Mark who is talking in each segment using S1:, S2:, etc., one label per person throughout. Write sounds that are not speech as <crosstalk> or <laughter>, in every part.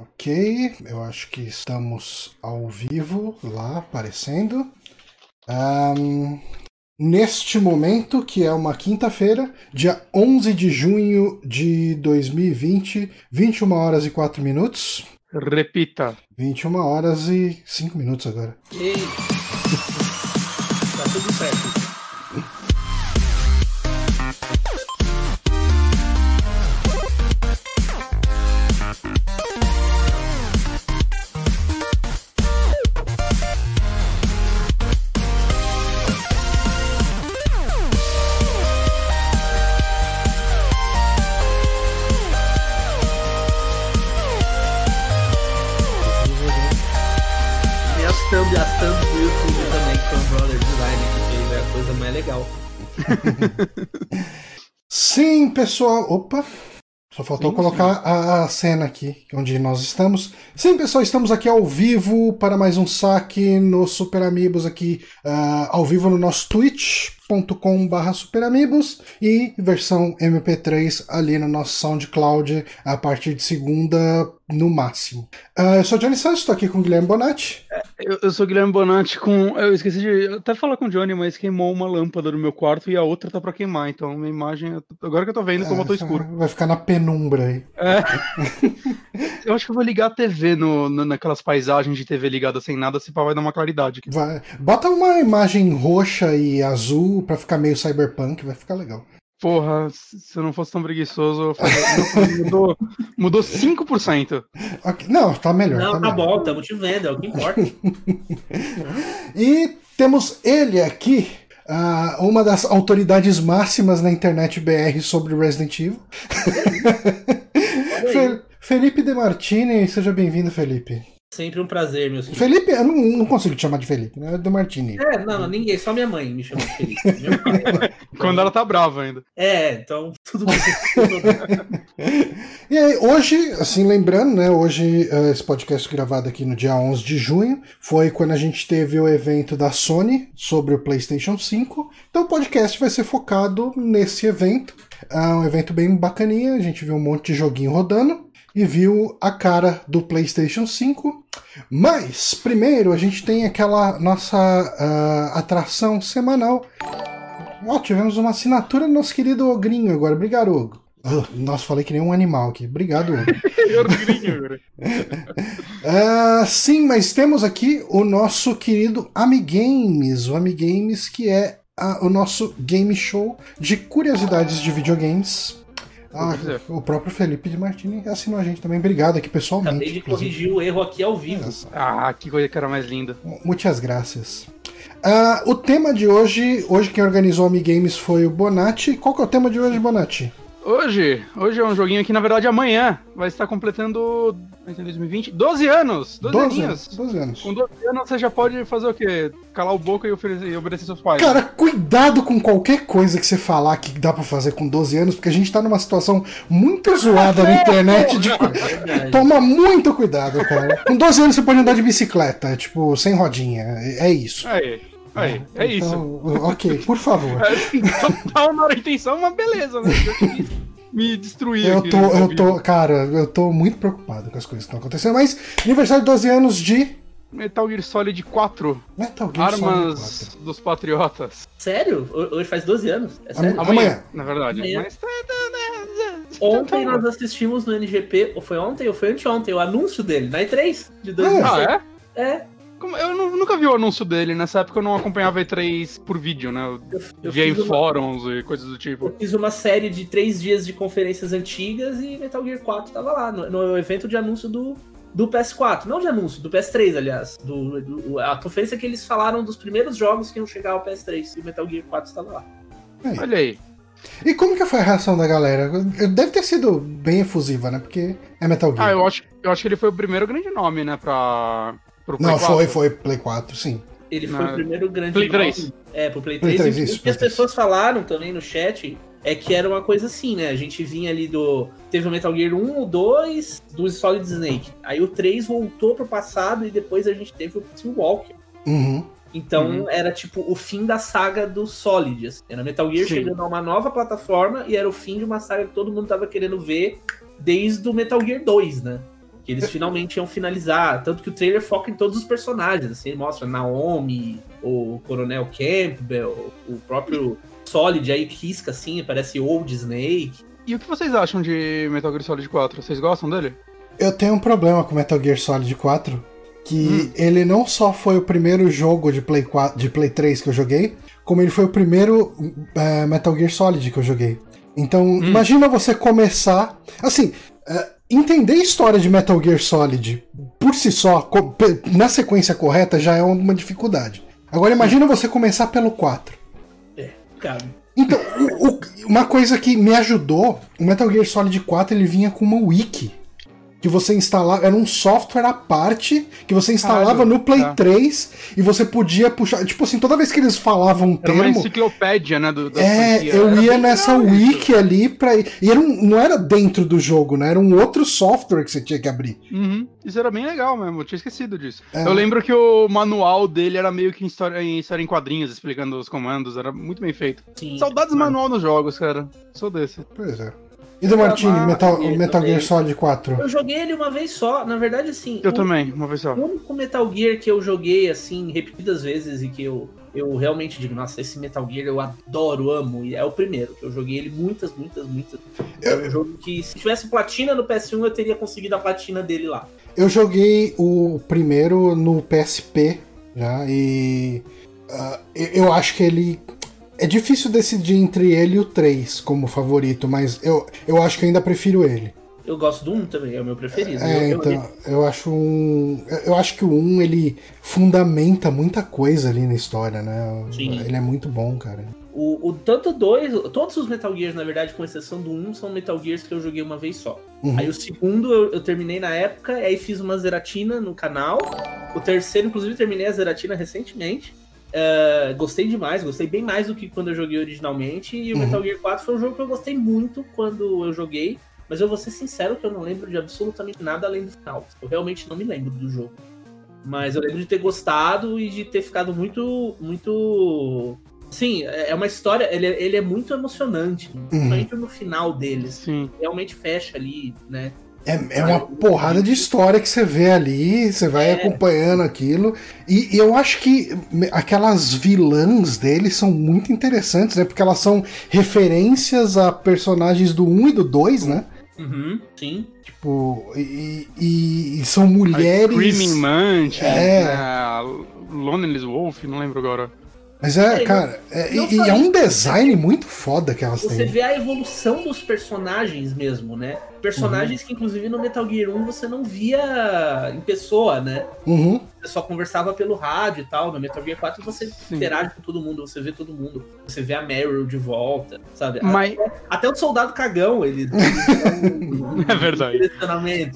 S1: Ok, eu acho que estamos ao vivo lá aparecendo. Um, neste momento, que é uma quinta-feira, dia 11 de junho de 2020, 21 horas e 4 minutos.
S2: Repita.
S1: 21 horas e 5 minutos agora.
S3: Ei. <laughs> tá tudo certo.
S1: Pessoal. Opa! Só faltou
S2: Sim,
S1: colocar a, a cena aqui, onde nós estamos. Sim, pessoal, estamos aqui ao vivo para mais um saque no Super Amigos aqui, ah, ao vivo no nosso twitch.com.br superamigos e versão MP3 ali no nosso SoundCloud a partir de segunda no máximo. Ah, eu sou o Johnny Santos, estou aqui com o Guilherme Bonatti.
S2: Eu, eu sou o Guilherme Bonatti com. Eu esqueci de até falar com o Johnny, mas queimou uma lâmpada no meu quarto e a outra tá pra queimar. Então minha imagem. Agora que eu tô vendo, como eu tô escuro.
S1: Vai ficar na penumbra aí.
S2: É. <laughs> eu acho que eu vou ligar a TV no, no- naquelas paisagens de TV ligada sem nada, se pá vai dar uma claridade.
S1: Vai- Bota uma imagem roxa e azul pra ficar meio cyberpunk, vai ficar legal.
S2: Porra, se eu não fosse tão preguiçoso, eu faria... mudou, mudou 5%.
S1: Ok, Não, tá melhor.
S3: Não, tá
S1: melhor.
S3: bom, estamos te vendo, é o que importa. <laughs>
S1: E temos ele aqui, ah, uma das autoridades máximas na internet BR sobre Resident Evil. <laughs> Fe- Felipe De Martini, seja bem-vindo, Felipe.
S3: Sempre um prazer, meu senhor.
S1: Felipe, eu não, não consigo te chamar de Felipe, né? É De Martini.
S3: É, não, não, ninguém, só minha mãe me chama de Felipe. <laughs> Meu pai.
S2: Quando ela tá brava ainda.
S3: É, então, tudo bem. tudo <laughs> bem.
S1: E aí, hoje, assim, lembrando, né? Hoje, eh, esse podcast gravado aqui no dia 11 de junho foi quando a gente teve o evento da Sony sobre o PlayStation 5. Então, o podcast vai ser focado nesse evento. É um evento bem bacaninha. A gente viu um monte de joguinho rodando e viu a cara do PlayStation 5. Mas, primeiro, a gente tem aquela nossa ah, atração semanal. Ó, tivemos uma assinatura do nosso querido Ogrinho agora. Obrigado, Ogo. Ah, Nossa, falei que nem um animal aqui. Obrigado, Ogo. <laughs> <laughs> Ah, sim, mas temos aqui o nosso querido Amigames, o Amigames que é ah, o nosso game show de curiosidades de videogames. Ah,
S2: Pois é.
S1: o próprio Felipe de Martini assinou a gente também. Obrigado aqui pessoalmente.
S3: Acabei de
S1: inclusive.
S3: corrigir o erro aqui ao vivo.
S2: Ah, que coisa que era mais linda.
S1: Muitas graças. Ah, o tema de hoje, hoje quem organizou o Amigames foi o Bonatti. Qual que é o tema de hoje, Bonatti?
S2: Hoje, hoje é um joguinho que, na verdade, amanhã vai estar completando. Em 2020? 12 anos! 12,
S1: 12
S2: aninhos!
S1: anos. 12 anos.
S2: Com 12 anos você já pode fazer o quê? Calar o boca e, oferecer, e obedecer seus pais.
S1: Cara, cuidado com qualquer coisa que você falar que dá pra fazer com 12 anos, porque a gente tá numa situação muito zoada na internet. De... <laughs>
S3: Verdade.
S1: Toma muito cuidado, cara. Com 12 anos você pode andar de bicicleta, tipo, sem rodinha. É é isso.
S2: Aí, aí, é isso.
S1: Então, ok, por favor. <laughs>
S2: Total na hora intenção, mas beleza, né? <laughs> Me destruir
S1: Eu tô, eu tô, cara, eu tô muito preocupado com as coisas que estão acontecendo, mas aniversário de 12 anos de
S2: Metal Gear Solid 4,
S1: Metal Gear Solid
S2: Armas dos Patriotas.
S3: Sério? Ho- Hoje faz 12 anos? É sério?
S1: Amanhã. Amanhã.
S2: na verdade.
S3: Amanhã.
S2: Mas tá, tá, né?
S3: Ontem nós assistimos no NGP, ou foi ontem ou foi anteontem, o anúncio dele, na E3 de 2006.
S2: Ah, é?
S3: é?
S2: Como- Eu nu- nunca vi o anúncio dele, nessa época eu não acompanhava E3 por vídeo, né? Eu
S3: Eu,
S2: via em
S3: uma,
S2: fóruns e coisas do tipo.
S3: eu fiz uma série de três dias de conferências antigas e Metal Gear 4 tava lá, no, no evento de anúncio do, do PS4. Não de anúncio, do PS3, aliás. Do, do- a conferência que eles falaram dos primeiros jogos que iam chegar ao PS3 e o Metal Gear 4 estava lá.
S2: Olha aí.
S1: E como que foi a reação da galera? Deve ter sido bem efusiva, né? Porque é Metal Gear.
S2: Ah, eu acho, eu acho que ele foi o primeiro grande nome, né, pra. Pro Play
S1: Não,
S2: 4.
S1: foi, foi Play 4, sim.
S3: Ele
S2: Na-
S3: foi o primeiro grande
S2: Play
S3: nome.
S2: 3.
S3: É, pro Play
S1: Play
S3: 3.
S1: 3,
S3: e
S1: isso,
S3: o que
S1: Play
S3: as
S1: 3.
S3: pessoas falaram também no chat é que era uma coisa assim, né? A gente vinha ali do. Teve o Metal Gear 1, o 2, do Solid Snake. Aí o 3 voltou pro passado e depois a gente teve o Team Walker.
S1: Uhum.
S3: Então
S2: Uhum.
S3: era tipo o fim da saga do Solid. assim. Era Metal Gear
S2: Sim.
S3: chegando a uma nova plataforma e era o fim de uma saga que todo mundo tava querendo ver desde o Metal Gear 2, né? Que eles finalmente iam finalizar. Tanto que o trailer foca em todos os personagens. Assim, mostra Naomi, o Coronel Campbell, o próprio Solid aí risca assim, parece Old Snake.
S2: E o que vocês acham de Metal Gear Solid 4? Vocês gostam dele?
S1: Eu tenho um problema com Metal Gear Solid 4, que hum. ele não só foi o primeiro jogo de Play, 4, de Play 3 que eu joguei, como ele foi o primeiro uh, Metal Gear Solid que eu joguei. Então, hum. imagina você começar. Assim, uh, entender a história de Metal Gear Solid por si só, na sequência correta, já é uma dificuldade. Agora, imagina você começar pelo 4.
S3: É, cara.
S1: Então, o, o, uma coisa que me ajudou, o Metal Gear Solid 4 ele vinha com uma wiki que você instalava, era um software à parte que você instalava no Play tá. 3 e você podia puxar, tipo assim, toda vez que eles falavam um
S2: era
S1: termo,
S2: uma enciclopédia, né, do,
S1: É, franquia. eu era ia nessa wiki isso. ali para e era um, não era dentro do jogo, né? Era um outro software que você tinha que abrir.
S2: Uhum. Isso era bem legal mesmo, eu tinha esquecido disso. É. Eu lembro que o manual dele era meio que em história, em história em quadrinhos, explicando os comandos, era muito bem feito. Sim. Saudades manual nos jogos, cara. Sou desse.
S1: Pois é. E do Martini, Metal, Metal Gear Solid 4?
S3: Eu joguei ele uma vez só, na verdade, assim.
S2: Eu o, também, uma vez só.
S3: O único Metal Gear que eu joguei, assim, repetidas vezes e que eu, eu realmente digo, nossa, esse Metal Gear eu adoro, amo, e é o primeiro. Eu joguei ele muitas, muitas, muitas. É um jogo que, se tivesse platina no PS1, eu teria conseguido a platina dele lá.
S1: Eu joguei o primeiro no PSP já, e. Uh, eu acho que ele é difícil decidir entre ele e o 3 como favorito, mas eu, eu acho que ainda prefiro ele.
S3: Eu gosto do 1 também, é o meu preferido.
S1: É,
S3: eu,
S1: então, eu, eu acho um. Eu acho que o 1 ele fundamenta muita coisa ali na história, né? Sim. Ele é muito bom, cara.
S3: O, o tanto dois, todos os Metal Gears, na verdade, com exceção do 1, são Metal Gears que eu joguei uma vez só. Uhum. Aí o segundo eu, eu, terminei na época, aí fiz uma Zeratina no canal. O terceiro, inclusive, terminei a Zeratina recentemente. Uh, gostei demais, gostei bem mais do que quando eu joguei originalmente. E o uhum. Metal Gear 4 foi um jogo que eu gostei muito quando eu joguei. Mas eu vou ser sincero que eu não lembro de absolutamente nada além do final. Eu realmente não me lembro do jogo. Mas eu lembro de ter gostado e de ter ficado muito. muito. Sim, é, é uma história. Ele é, ele é muito emocionante. Uhum. Principalmente no final dele. Sim. Realmente fecha ali, né?
S1: É, é uma porrada de história que você vê ali, você vai é. acompanhando aquilo. E, e, eu acho que aquelas vilãs dele são muito interessantes, né? Porque elas são referências a personagens do 1 e do 2, né?
S3: Uhum, sim.
S1: Tipo, e, e, e são mulheres. A
S2: Screaming Mansion, é. a Lonely Wolf, não lembro agora.
S1: Mas é, é cara, é, e, e é um design muito foda que elas
S3: você
S1: têm.
S3: Você vê a evolução dos personagens mesmo, né? Personagens uhum. que, inclusive, no Metal Gear 1 você não via em pessoa, né?
S1: Uhum.
S3: Você só conversava pelo rádio e tal. No Metal Gear 4 você Sim. interage com todo mundo, você vê todo mundo. Você vê a Meryl de volta, sabe?
S2: Mas...
S3: Até, até o soldado cagão, ele.
S2: um, <laughs> é verdade.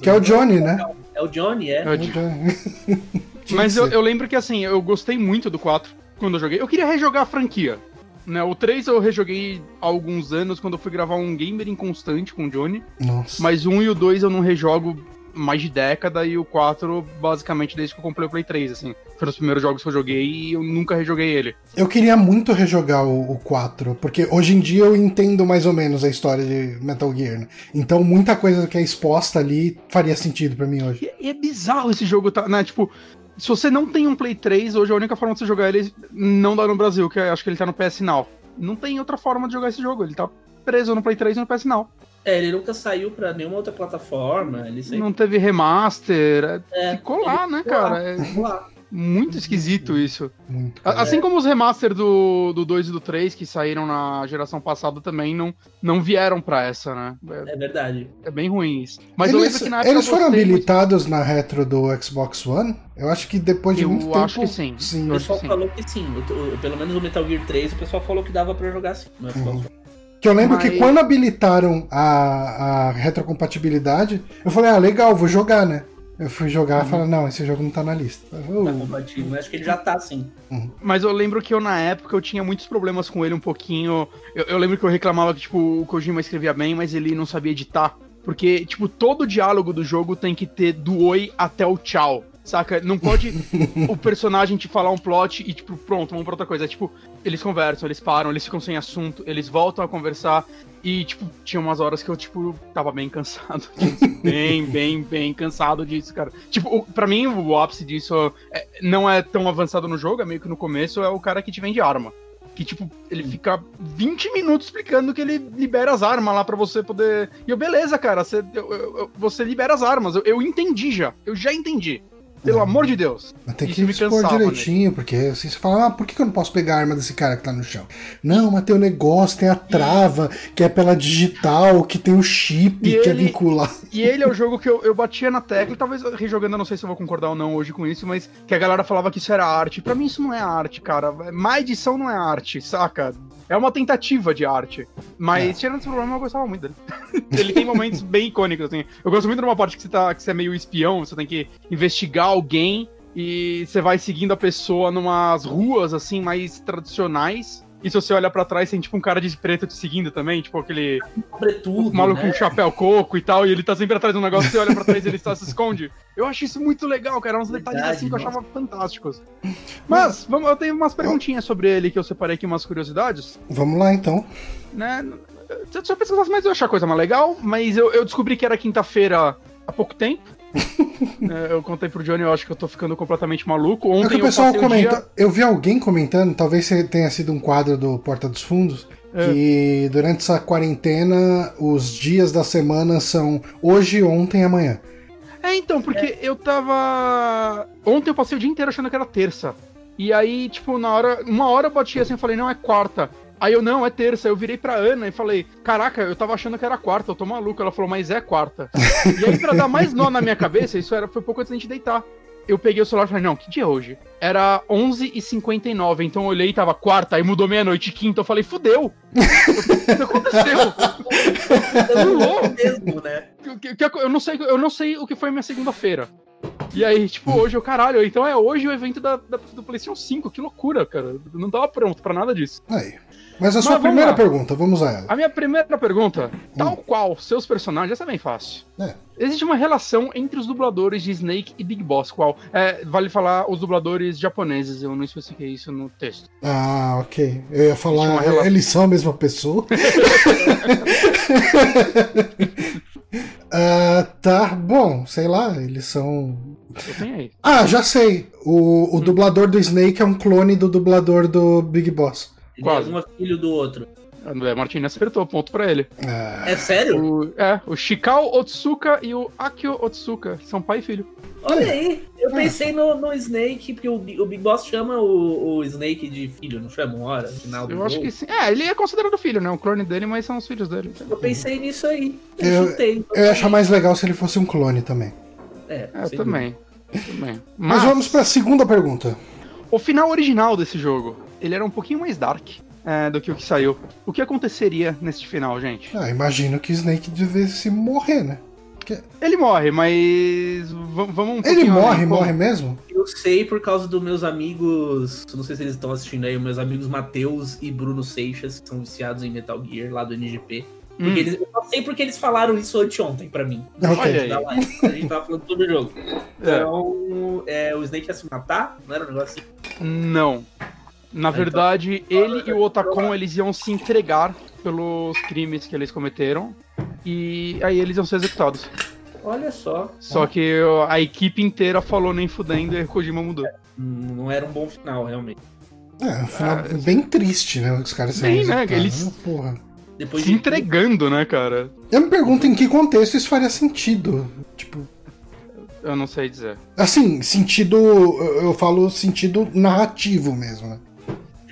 S1: Que é o Johnny, né?
S3: É o Johnny, é. é o Johnny. <laughs>
S2: Mas eu, eu lembro que, assim, eu gostei muito do 4 quando eu joguei. Eu queria rejogar a franquia. Né, o 3 eu rejoguei há alguns anos quando eu fui gravar um Gamer Inconstante com o Johnny.
S1: Nossa.
S2: Mas o 1 e o 2 eu não rejogo mais de década e o 4 basicamente desde que eu comprei o Play 3, assim. Foram os primeiros jogos que eu joguei e eu nunca rejoguei ele.
S1: Eu queria muito rejogar o, o 4, porque hoje em dia eu entendo mais ou menos a história de Metal Gear, né? Então muita coisa que é exposta ali faria sentido para mim hoje.
S2: E, e, é bizarro esse jogo, tá, né? Tipo, se você não tem um Play 3, hoje a única forma de você jogar ele não dá no Brasil, que acho que ele tá no PS Now. Não tem outra forma de jogar esse jogo, ele tá preso no Play 3 e no PS Now.
S3: É, ele nunca saiu pra nenhuma outra plataforma. Ele sempre...
S2: Não teve remaster. É, ficou lá, né, cara? É... Ficou lá. Muito esquisito isso. Muito, assim como os remaster do, do 2 e do 3, que saíram na geração passada, também não, não vieram pra essa, né?
S3: É, é verdade.
S2: É bem ruim isso.
S1: Mas eles, eu lembro que na época. Eles foram habilitados muito... na retro do Xbox One? Eu acho que depois de eu muito tempo.
S2: Eu acho que sim.
S3: sim. O pessoal que falou que sim. Pelo menos o Metal Gear 3, o pessoal falou que dava pra jogar sim no Xbox uhum. One.
S1: Que eu lembro Mas... que quando habilitaram a, a retrocompatibilidade, eu falei, ah, legal, vou jogar, né? Eu fui jogar uhum. e falei, não, esse jogo não tá na lista.
S3: Eu... Tá compatível, mas acho que ele já tá sim.
S2: Uhum. Mas eu lembro que eu, na época, eu tinha muitos problemas com ele um pouquinho. Eu, eu, lembro que eu reclamava que, tipo, o Kojima escrevia bem, mas ele não sabia editar. Porque, tipo, todo o diálogo do jogo tem que ter do oi até o tchau. Saca? Não pode <laughs> o personagem te falar um plot e, tipo, pronto, vamos pra outra coisa. É, tipo, eles conversam, eles param, eles ficam sem assunto, eles voltam a conversar. E, tipo, tinha umas horas que eu, tipo, tava bem cansado <laughs> disso. bem, bem, bem cansado disso, cara. Tipo, pra mim, o ápice disso é, não é tão avançado no jogo, é meio que no começo, é o cara que te vende arma. Que, tipo, ele fica 20 minutos explicando que ele libera as armas lá para você poder. E eu, beleza, cara, você, eu, eu, você libera as armas. Eu, eu entendi já. Eu já entendi. Pelo amor de Deus.
S1: Mas tem que me expor direitinho, né? porque assim você fala, ah, por que eu não posso pegar a arma desse cara que tá no chão? Não, mas tem o negócio, tem a trava, que é pela digital, que tem o chip e que é ele, é vinculado.
S2: E ele é o jogo que eu, eu batia na tecla, talvez rejogando, eu não sei se eu vou concordar ou não hoje com isso, mas que a galera falava que isso era arte. Para mim isso não é arte, cara. Má edição não é arte, saca? É uma tentativa de arte. Mas, é. tirando esse problema, eu gostava muito dele. <laughs> ele tem momentos bem icônicos, assim. Eu gosto muito de uma parte que você, tá, que você é meio espião, você tem que investigar alguém e você vai seguindo a pessoa numas ruas, assim, mais tradicionais. E se você olha para trás, tem tipo um cara de preto te seguindo também, tipo aquele.
S3: Sobretudo,
S2: maluco né? com chapéu coco e tal, e ele tá sempre atrás de um negócio, você olha pra trás e ele está, se esconde. Eu acho isso muito legal, cara. Uns detalhes assim que eu achava fantásticos. Mas, vamos, eu tenho umas perguntinhas sobre ele que eu separei aqui, umas curiosidades.
S1: Vamos lá então.
S2: Né? Se eu pesquisasse mais, eu achar a coisa mais legal, mas eu, eu descobri que era quinta-feira há pouco tempo. <laughs> é, eu contei pro Johnny, eu acho que eu tô ficando completamente maluco. Ontem é que
S1: o pessoal comenta. Dia... Eu vi alguém comentando, talvez tenha sido um quadro do Porta dos Fundos, é. que durante essa quarentena os dias da semana são hoje, ontem e amanhã.
S2: É, então, porque é. eu tava. Ontem eu passei o dia inteiro achando que era terça. E aí, tipo, na hora. Uma hora eu bati assim e falei, não, é quarta. Aí eu, não, é terça. Eu virei pra Ana e falei, caraca, eu tava achando que era quarta, eu tô maluco. Ela falou, mas é quarta. e aí, pra dar mais nó na minha cabeça, isso era, foi pouco antes da gente deitar. Eu peguei o celular e falei, não, que dia é hoje? Era 11h59, então eu olhei e tava quarta, aí mudou meia-noite, quinta, eu falei, fudeu! <laughs> o que aconteceu? Mesmo, né? Eu não, sei, eu não sei o que foi minha segunda-feira. E aí, tipo, hoje eu, caralho, então é hoje o evento da, da, do PlayStation 5, que loucura, cara. Eu não tava pronto pra nada disso.
S1: Aí. Mas a sua Mas primeira lá. pergunta, vamos a ela.
S2: A minha primeira pergunta, tal hum. qual seus personagens, essa é bem fácil. É. Existe uma relação entre os dubladores de Snake e Big Boss, qual? É, vale falar os dubladores japoneses, eu não especifiquei isso no texto.
S1: Ah, ok. Eu ia falar, relação... eles são a mesma pessoa. uh, <laughs> tá, bom, sei lá, eles são. Ah, já sei. O, o hum. dublador do Snake é um clone do dublador do Big Boss.
S3: Quase. Um é filho do outro.
S2: André Martins acertou, ponto pra ele.
S3: É, é sério?
S2: O, é, o Shikao Otsuka e o Akio Otsuka são pai e filho.
S3: Olha aí, eu é. pensei no, no Snake, porque o, o Big Boss chama o, o Snake de filho, não chama uma hora? Final
S2: eu acho jogo. que sim. É, ele é considerado filho, né? O clone dele, mas são os filhos dele.
S3: Eu pensei nisso aí.
S1: Eu, eu, chutei, eu ia achar mais legal se ele fosse um clone também.
S2: É, é também. também.
S1: Mas, mas vamos pra segunda pergunta.
S2: O final original desse jogo ele era um pouquinho mais dark é, do que o que saiu. O que aconteceria nesse final, gente?
S1: Ah, imagino que Snake devesse morrer, né?
S2: Porque... Ele morre, mas vamos um
S1: Ele morre, morre mesmo?
S3: Eu sei por causa dos meus amigos, não sei se eles estão assistindo aí, meus amigos Matheus e Bruno Seixas, que são viciados em Metal Gear, lá do NGP. Porque hum. eles, eu não sei porque eles falaram isso anteontem pra mim.
S1: Okay.
S3: Da live. A gente tava falando sobre o jogo. É. Então, é. É, o Snake ia se matar? Não era um negócio assim?
S2: Não. Na verdade, ele e o Otacon eles iam se entregar pelos crimes que eles cometeram e aí eles iam ser executados.
S3: Olha só.
S2: Só que a equipe inteira falou nem fudendo e o Kojima mudou. É,
S3: não era um bom final, realmente.
S1: É, um final ah, bem triste, né? Os caras
S2: Bem, né? Eles porra. Depois se de... entregando, né, cara?
S1: Eu me pergunto em que contexto isso faria sentido. Tipo.
S2: Eu não sei dizer.
S1: Assim, sentido. Eu falo sentido narrativo mesmo, né?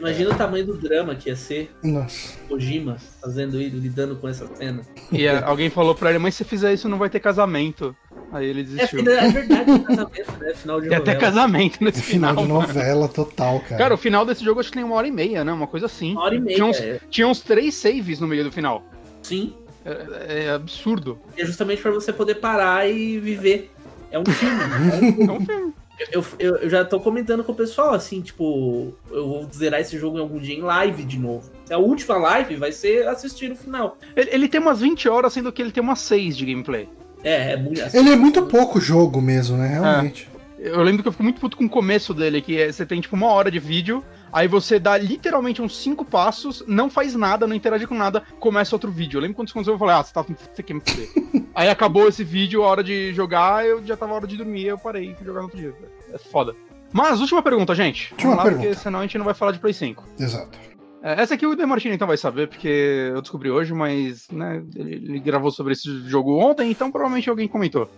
S3: Imagina o tamanho do drama que ia ser
S1: Nossa.
S3: Kojima fazendo ele, lidando com essa cena.
S2: E é, alguém falou pra ele, mas se fizer isso não vai ter casamento. Aí ele desistiu.
S3: É, é verdade, é casamento, né? Final de
S2: Tem até casamento nesse é final.
S1: Final de novela total, cara.
S2: Cara, o final desse jogo acho que tem uma hora e meia, né? Uma coisa assim.
S3: Uma hora e meia.
S2: Tinha uns, é. tinha uns três saves no meio do final.
S3: Sim.
S2: É, é absurdo.
S3: É justamente para você poder parar e viver. É um filme. <laughs> é um filme. Eu, eu, eu, já tô comentando com o pessoal, assim, tipo, eu vou zerar esse jogo em algum dia em live de novo. A última live vai ser assistir o final.
S2: Ele, ele tem umas 20 horas, sendo que ele tem umas 6 de gameplay.
S3: É, é muito
S1: assim, Ele é muito pouco jogo mesmo, né? Realmente.
S2: É. Eu lembro que eu fico muito puto com o começo dele, que é, você tem tipo uma hora de vídeo, aí você dá literalmente uns cinco passos, não faz nada, não interage com nada, começa outro vídeo. Eu lembro quando você eu falei, ah, você, tá, você quer me fuder. <laughs> aí acabou esse vídeo, a hora de jogar, eu já tava a hora de dormir, eu parei e fui jogar no outro dia. É foda. Mas, última pergunta, gente.
S1: Última
S2: Vamos lá,
S1: pergunta.
S2: porque senão a gente não vai falar de Play 5.
S1: Exato.
S2: É, Essa aqui o Demartini então vai saber, porque eu descobri hoje, mas né, ele, ele gravou sobre esse jogo ontem, então provavelmente alguém comentou.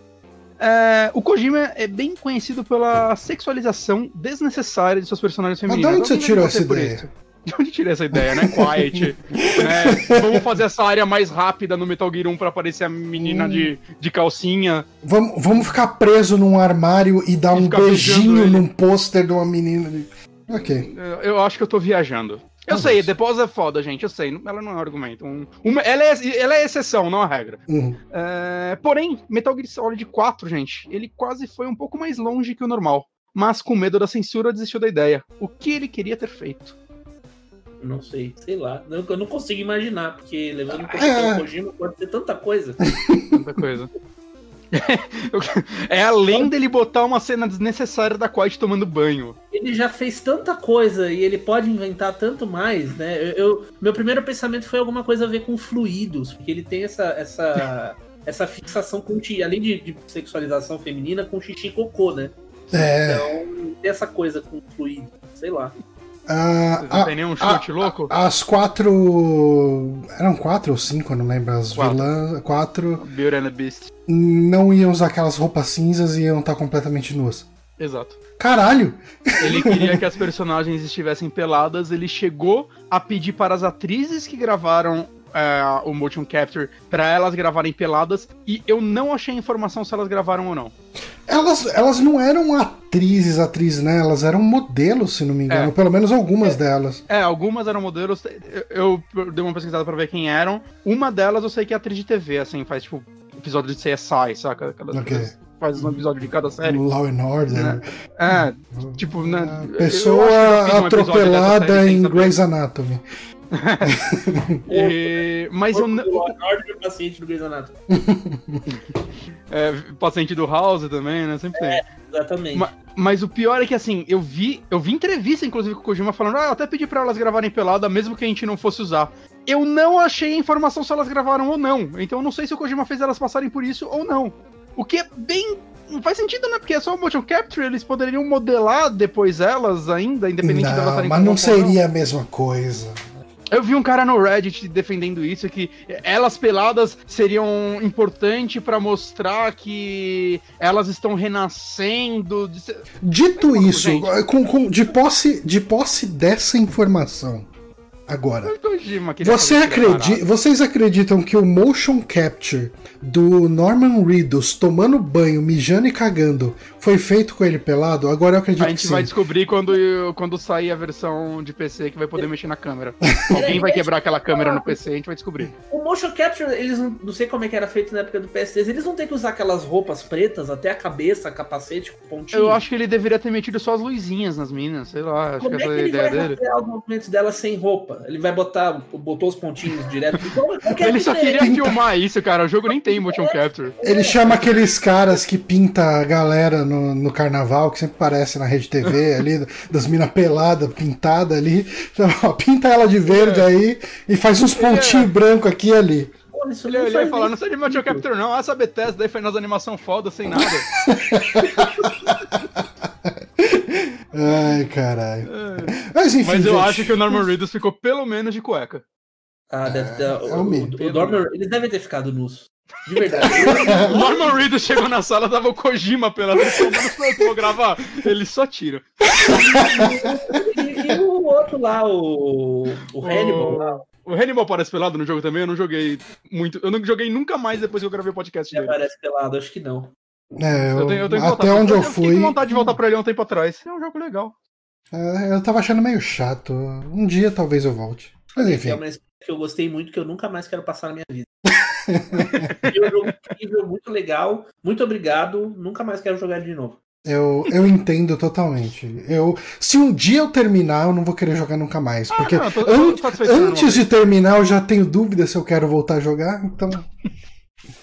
S2: É, o Kojima é bem conhecido pela sexualização desnecessária de seus personagens
S1: Mas
S2: femininos.
S1: de onde você tirou essa ideia?
S2: De onde tirei essa ideia, né? Quiet. <laughs> né? Vamos fazer essa área mais rápida no Metal Gear 1 pra aparecer a menina
S1: Hum.
S2: de, de calcinha.
S1: Vamos, vamos ficar preso num armário e dar
S2: E
S1: um beijinho num pôster de uma menina. de- Ok.
S2: Eu, eu acho que eu tô viajando. Eu sei, The Pause é foda, gente, eu sei. Ela não é um argumento. Um- uma- ela, é, ela é exceção, não a regra.
S1: Uhum.
S2: É, porém, Metal Gear Solid 4, gente, ele quase foi um pouco mais longe que o normal. Mas com medo da censura, desistiu da ideia. O que ele queria ter feito?
S3: Não sei, sei lá. Eu, eu não consigo imaginar, porque levando em
S1: É.
S3: consideração o Kojima pode ser tanta coisa. <laughs>
S2: Tanta coisa. <laughs> é além dele botar uma cena desnecessária da Quiet tomando banho.
S3: Ele já fez tanta coisa e ele pode inventar tanto mais, né? Eu, eu- meu primeiro pensamento foi alguma coisa a ver com fluidos, porque ele tem essa essa <laughs> essa fixação com além de, de sexualização feminina, com xixi e cocô, né?
S1: É.
S3: Então tem essa coisa com fluido, sei lá.
S1: Ah,
S2: Vocês não
S1: ah,
S2: tem nenhum chute louco?
S1: as quatro. Eram quatro ou cinco, eu não lembro. As
S2: Quatro.
S1: vilãs. Quatro.
S2: Beauty and the Beast.
S1: Não iam usar aquelas roupas cinzas e iam estar completamente nuas.
S2: Exato.
S1: Caralho!
S2: Ele queria que as <laughs> personagens estivessem peladas. Ele chegou a pedir para as atrizes que gravaram é, o motion capture para elas gravarem peladas. E eu não achei informação se elas gravaram ou não.
S1: Elas, elas não eram atrizes, atrizes, né? Elas eram modelos, se não me engano.
S2: É.
S1: Pelo menos algumas delas.
S2: É, algumas eram modelos. Eu, eu dei uma pesquisada pra ver quem eram. Uma delas eu sei que é atriz de TV, assim, faz tipo episódio de CSI, saca? Cada,
S1: Ok.
S2: Faz um episódio de cada série.
S1: Law and Order.
S2: Né? É, tipo, né?
S1: Pessoa
S2: um
S1: atropelada em. Grey's Anatomy. <laughs>
S2: E- mas eu não.
S3: O paciente do Grey's Anatomy. <laughs>
S2: É, paciente do House também, né? Sempre tem.
S3: Exatamente.
S2: Ma- Mas o pior é que assim, eu vi, eu vi entrevista, inclusive, com o Kojima falando, ah, eu até pedi pra elas gravarem pelada, mesmo que a gente não fosse usar. Eu não achei informação se elas gravaram ou não. Então eu não sei se o Kojima fez elas passarem por isso ou não. O que é bem. Não faz sentido, né? Porque é só o motion capture, eles poderiam modelar depois elas ainda, independente delas
S1: Não,
S2: estarem
S1: mas não seria a mesma coisa.
S2: Eu vi um cara no Reddit defendendo isso, que elas peladas seriam importante pra mostrar que elas estão renascendo.
S1: Dito
S2: Mas,
S1: isso, com, com- de, posse, de posse dessa informação, agora, você
S2: fazer aquilo
S1: acredi
S2: parado.
S1: vocês acreditam que o motion capture do Norman Reedus tomando banho, mijando e cagando foi feito com ele pelado? Agora eu acredito
S2: A
S1: que
S2: gente
S1: sim.
S2: vai descobrir quando, quando sair a versão de PC que vai poder mexer na câmera. <laughs> Alguém vai quebrar aquela câmera no PC e a gente vai descobrir.
S3: O motion capture, eles não, não sei como é que era feito na época do PS3, eles não têm que usar aquelas roupas pretas até a cabeça, capacete com pontinho.
S2: Eu acho que ele deveria ter metido só as luzinhas nas minas, sei lá, acho
S3: Como
S2: que
S3: é
S2: essa
S3: que
S2: é a
S3: ele vai
S2: ideia dele.
S3: rastrear os movimentos dela sem roupa? Ele vai botar, botou os pontinhos direto. <laughs> Que é
S2: Ele só queria filmar isso, cara. O jogo nem tem motion capture.
S1: Ele chama aqueles caras que pinta a galera no, no carnaval, que sempre aparece na rede TV <laughs> ali, das minas peladas, pintada ali. Pinta ela de verde
S2: É.
S1: aí e faz uns pontinhos brancos aqui e ali.
S3: Isso
S2: Ele olhou e falou,
S3: nem-
S2: não sei de motion capture não, essa Bethesda aí faz nas animação foda, sem nada. <laughs>
S1: Ai, caralho. Mas enfim.
S2: Mas eu
S1: gente.
S2: acho que o Norman Reedus ficou pelo menos de cueca.
S3: Ah, deve ter.
S1: É
S3: o,
S1: o
S3: o,
S1: mínimo.
S3: o Dormer, eles devem ter ficado nus. De verdade. <laughs>
S2: O Norman Reedus chegou na sala, tava o Kojima pela vez, pronto, vou gravar. Ele só tira.
S3: e, e o outro lá, o. O Hannibal lá,
S2: O Hannibal parece pelado no jogo também, eu não joguei muito. Eu não joguei nunca mais depois que eu gravei o podcast dele.
S3: aparece pelado, acho que não.
S1: É, eu-
S2: Eu tenho, eu tenho que
S1: até onde eu
S2: fiquei
S1: fui,
S2: com vontade de voltar pra ele há um tempo atrás. É um jogo legal.
S1: é, eu tava achando meio chato. Um dia talvez eu volte. Mas enfim.
S3: É uma experiência que eu gostei muito, que eu nunca mais quero passar na minha vida. É <laughs> um jogo incrível, muito legal. Muito obrigado. Nunca mais quero jogar ele de novo.
S1: Eu, eu entendo totalmente. Eu, se um dia eu terminar, eu não vou querer jogar nunca mais. Porque
S2: não, tô- tô
S1: an-
S2: por
S1: antes de terminar, eu já tenho dúvida se eu quero voltar a jogar. Então.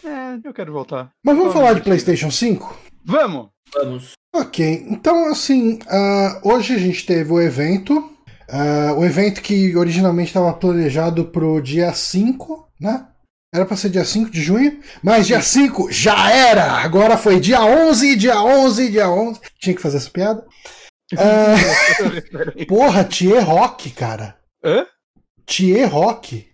S2: É, eu quero voltar.
S1: Mas vamos
S2: Vamos,
S1: falar de. PlayStation 5?
S2: Vamos!
S3: Vamos.
S1: Ok, então assim, uh, hoje a gente teve o evento, uh, o evento que originalmente estava planejado para o dia 5, né? Era para ser dia 5 de junho, mas dia 5 já era! Agora foi dia 11, dia 11, dia 11. Tinha que fazer essa piada. Uh, <laughs> porra, Thier Rock, cara.
S2: Hã?
S1: Thier Rock.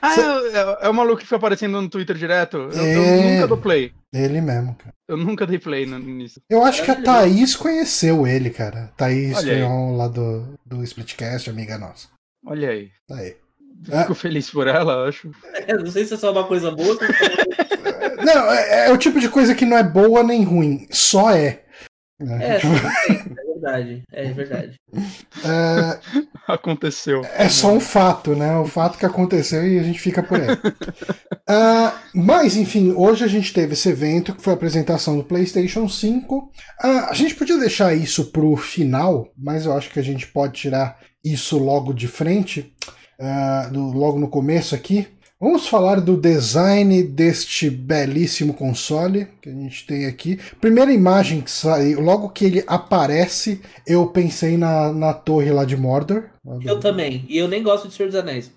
S2: Ah, Cê... é, é, o maluco que foi aparecendo no Twitter direto? Eu, é... eu, nunca dou play.
S1: Ele mesmo, cara.
S2: Eu nunca dei play nisso.
S1: Eu acho que a Thaís conheceu ele, cara. Thaís um lá do, do Splitcast, amiga nossa.
S2: Olha aí.
S1: Tá aí.
S2: Fico ah. feliz por ela, acho.
S3: É, não sei se é só uma coisa boa. <laughs>
S1: não, é, é, o tipo de coisa que não é boa nem ruim, só é.
S3: É, tipo... é verdade. É verdade.
S2: É... <laughs> Aconteceu.
S1: É só um fato, né? O fato que aconteceu e a gente fica por aí. uh, <laughs> mas, enfim, hoje a gente teve esse evento que foi a apresentação do PlayStation 5. Uh, a gente podia deixar isso pro final, mas eu acho que a gente pode tirar isso logo de frente uh, do, logo no começo aqui. Vamos falar do design deste belíssimo console que a gente tem aqui. Primeira imagem que saiu, logo que ele aparece, eu pensei na, na torre lá de Mordor.
S3: Eu também, e eu nem gosto de Senhor dos Anéis.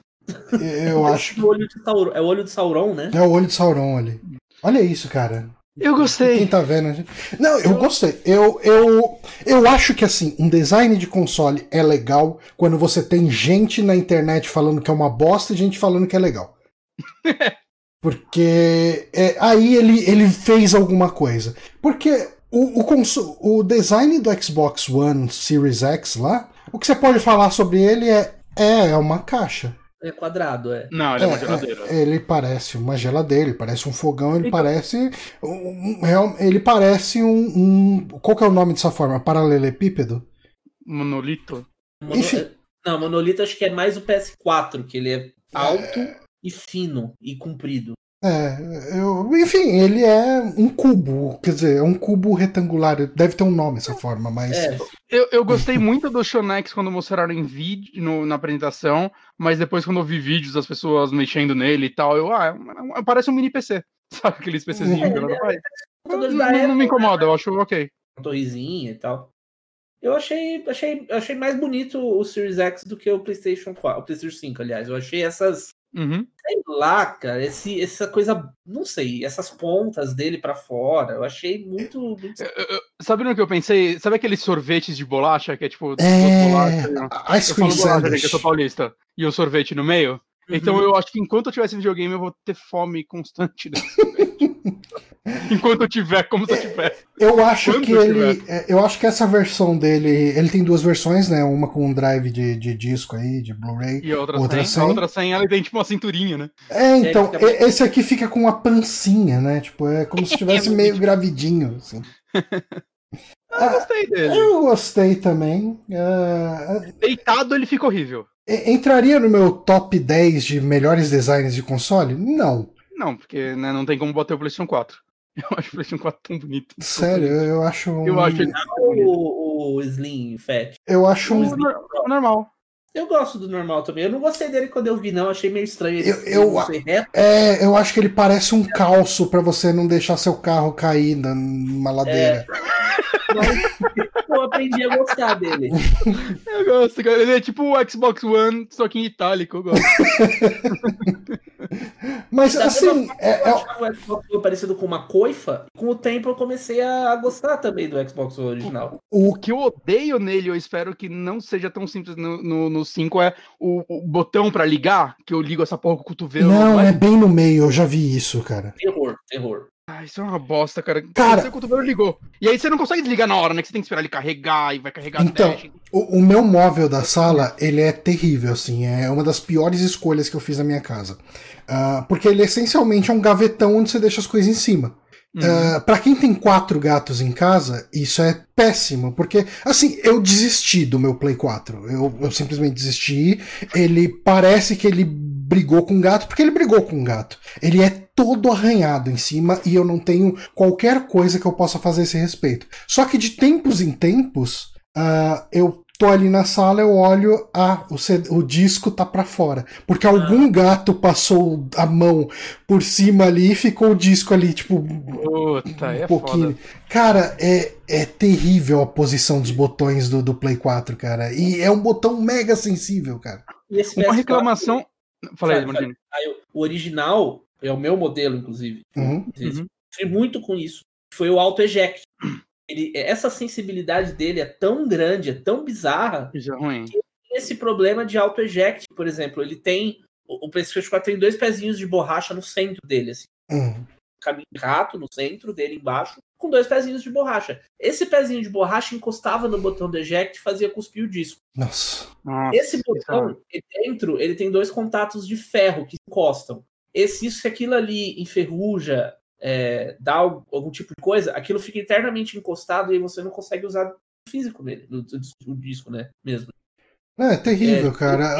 S1: Eu <laughs> acho que.
S3: É o olho de Sauron, é o olho de Sauron, né?
S1: É o olho de Sauron ali. Olha isso, cara.
S2: Eu gostei.
S1: Quem tá vendo? Não, eu gostei. Eu, eu, eu acho que assim, um design de console é legal quando você tem gente na internet falando que é uma bosta e gente falando que é legal. <laughs> Porque é, aí ele, ele fez alguma coisa. Porque o, o, o design do Xbox One Series X lá, o que você pode falar sobre ele é, é, é uma caixa.
S3: É quadrado, é.
S2: Não, ele é, é uma geladeira.
S1: É, ele parece uma geladeira, ele parece um fogão, ele então... parece. Um, ele parece um, um, Qual que é o nome dessa forma? Paralelepípedo?
S2: Monolito?
S3: Mono... Enfim. Não, monolito acho que é mais o PS4, que ele é alto é... e fino e comprido.
S1: É, eu, enfim, ele é um cubo, quer dizer, é um cubo retangular, deve ter um nome essa forma, mas. É.
S2: Eu, eu gostei muito do Shonex quando mostraram em vídeo no, na apresentação, mas depois quando eu vi vídeos das pessoas mexendo nele e tal, eu, ah, é, é parece um mini PC, <laughs> sabe aqueles PCzinhos? É, é, não, não, não, me incomoda, eu acho ok.
S3: Torrezinha e tal. Eu achei, achei, achei mais bonito o Series X do que o PlayStation 4, o PlayStation 5, aliás. Eu achei essas
S2: Uhum.
S3: Sei lá, cara, esse, essa coisa, não sei, essas pontas dele para fora, eu achei muito. muito... Eu,
S2: eu, sabe no que eu pensei? Sabe aqueles sorvetes de bolacha que é tipo.
S1: É... Bolacha,
S2: Ice cream eu falo bolacha, que eu sou paulista. E o sorvete no meio? Então uhum. eu acho que enquanto eu tivesse videogame, eu vou ter fome constante <laughs> Enquanto eu tiver, como se eu tiver.
S1: Eu acho Quando que ele. É, eu acho que essa versão dele. Ele tem duas versões, né? Uma com um drive de, de disco aí, de Blu-ray.
S2: E a outra, outra sem. sem. A outra sem, ela tem tipo uma cinturinha, né?
S1: É, então. É, esse aqui fica com uma pancinha, né? Tipo, é como se <laughs> estivesse é meio gravidinho, assim. <laughs>
S2: Eu gostei dele.
S1: Eu gostei também. Uh...
S2: Deitado ele fica horrível.
S1: Entraria no meu top 10 de melhores designs de console? Não.
S2: Não, porque né, não tem como bater o PlayStation 4. <laughs> Eu acho o PlayStation 4 tão bonito.
S1: Sério, eu acho.
S2: Eu acho ele
S3: o, o Slim Fat.
S1: Eu acho
S2: um. O normal.
S3: Eu gosto do normal também. Eu não gostei dele quando eu vi, não. Achei meio estranho.
S1: Ele eu, eu, é, eu acho que ele parece um calço para você não deixar seu carro cair numa ladeira. É.
S3: Eu aprendi a gostar dele. <laughs>
S2: Eu gosto, cara. Ele é tipo o Xbox One, só que em itálico. Eu gosto. <laughs>
S1: Mas assim. É,
S3: eu é... o Xbox One parecido com uma coifa. Com o tempo eu comecei a gostar também do Xbox One original.
S2: O, o que eu odeio nele, eu espero que não seja tão simples no, no, no 5, é o, o botão para ligar, que eu ligo essa porra com o cotovelo.
S1: Não, é bem no meio, eu já vi isso, cara.
S3: Terror, terror.
S2: Ah, isso é uma bosta, cara.
S1: Cara,
S2: o cotovelo ligou. E aí você não consegue desligar na hora, né? Que você tem que esperar ele carregar e vai carregar
S1: Então, o, o, meu móvel da sala, ele é terrível, assim. É uma das piores escolhas que eu fiz na minha casa. Uh, porque ele essencialmente é um gavetão onde você deixa as coisas em cima. Uhum. Uh, para quem tem quatro gatos em casa, isso é péssimo, porque assim, eu desisti do meu Play 4. Eu, eu simplesmente desisti. Ele parece que ele brigou com o gato, porque ele brigou com o gato. Ele é todo arranhado em cima e eu não tenho qualquer coisa que eu possa fazer a esse respeito. Só que de tempos em tempos, uh, eu tô ali na sala, eu olho, ah, o, CD, o disco tá para fora. Porque algum ah. gato passou a mão por cima ali e ficou o disco ali, tipo.
S2: Puta, um
S1: é pouquinho. Foda. Cara, é, é terrível a posição dos botões do, do Play 4, cara. E é um botão mega sensível, cara.
S2: Uma reclamação. Falei,
S3: Martini. O original é o meu modelo, inclusive.
S1: Uhum. Uhum.
S3: muito com isso. Foi o Auto Eject ele, essa sensibilidade dele é tão grande, é tão bizarra,
S2: Isso é ruim.
S3: que esse problema de auto-eject, por exemplo, ele tem. O PlayStation 4 tem dois pezinhos de borracha no centro dele, assim.
S1: Uhum.
S3: Caminho rato no centro dele embaixo, com dois pezinhos de borracha. Esse pezinho de borracha encostava no botão do eject e fazia cuspir o disco.
S1: Nossa.
S3: Esse botão, dentro, ele tem dois contatos de ferro que encostam. Esse, se aquilo ali enferruja, é, dá algum tipo de coisa, aquilo fica eternamente encostado e você não consegue usar o físico nele, no, no disco, né? Mesmo.
S1: É, terrível, é, cara.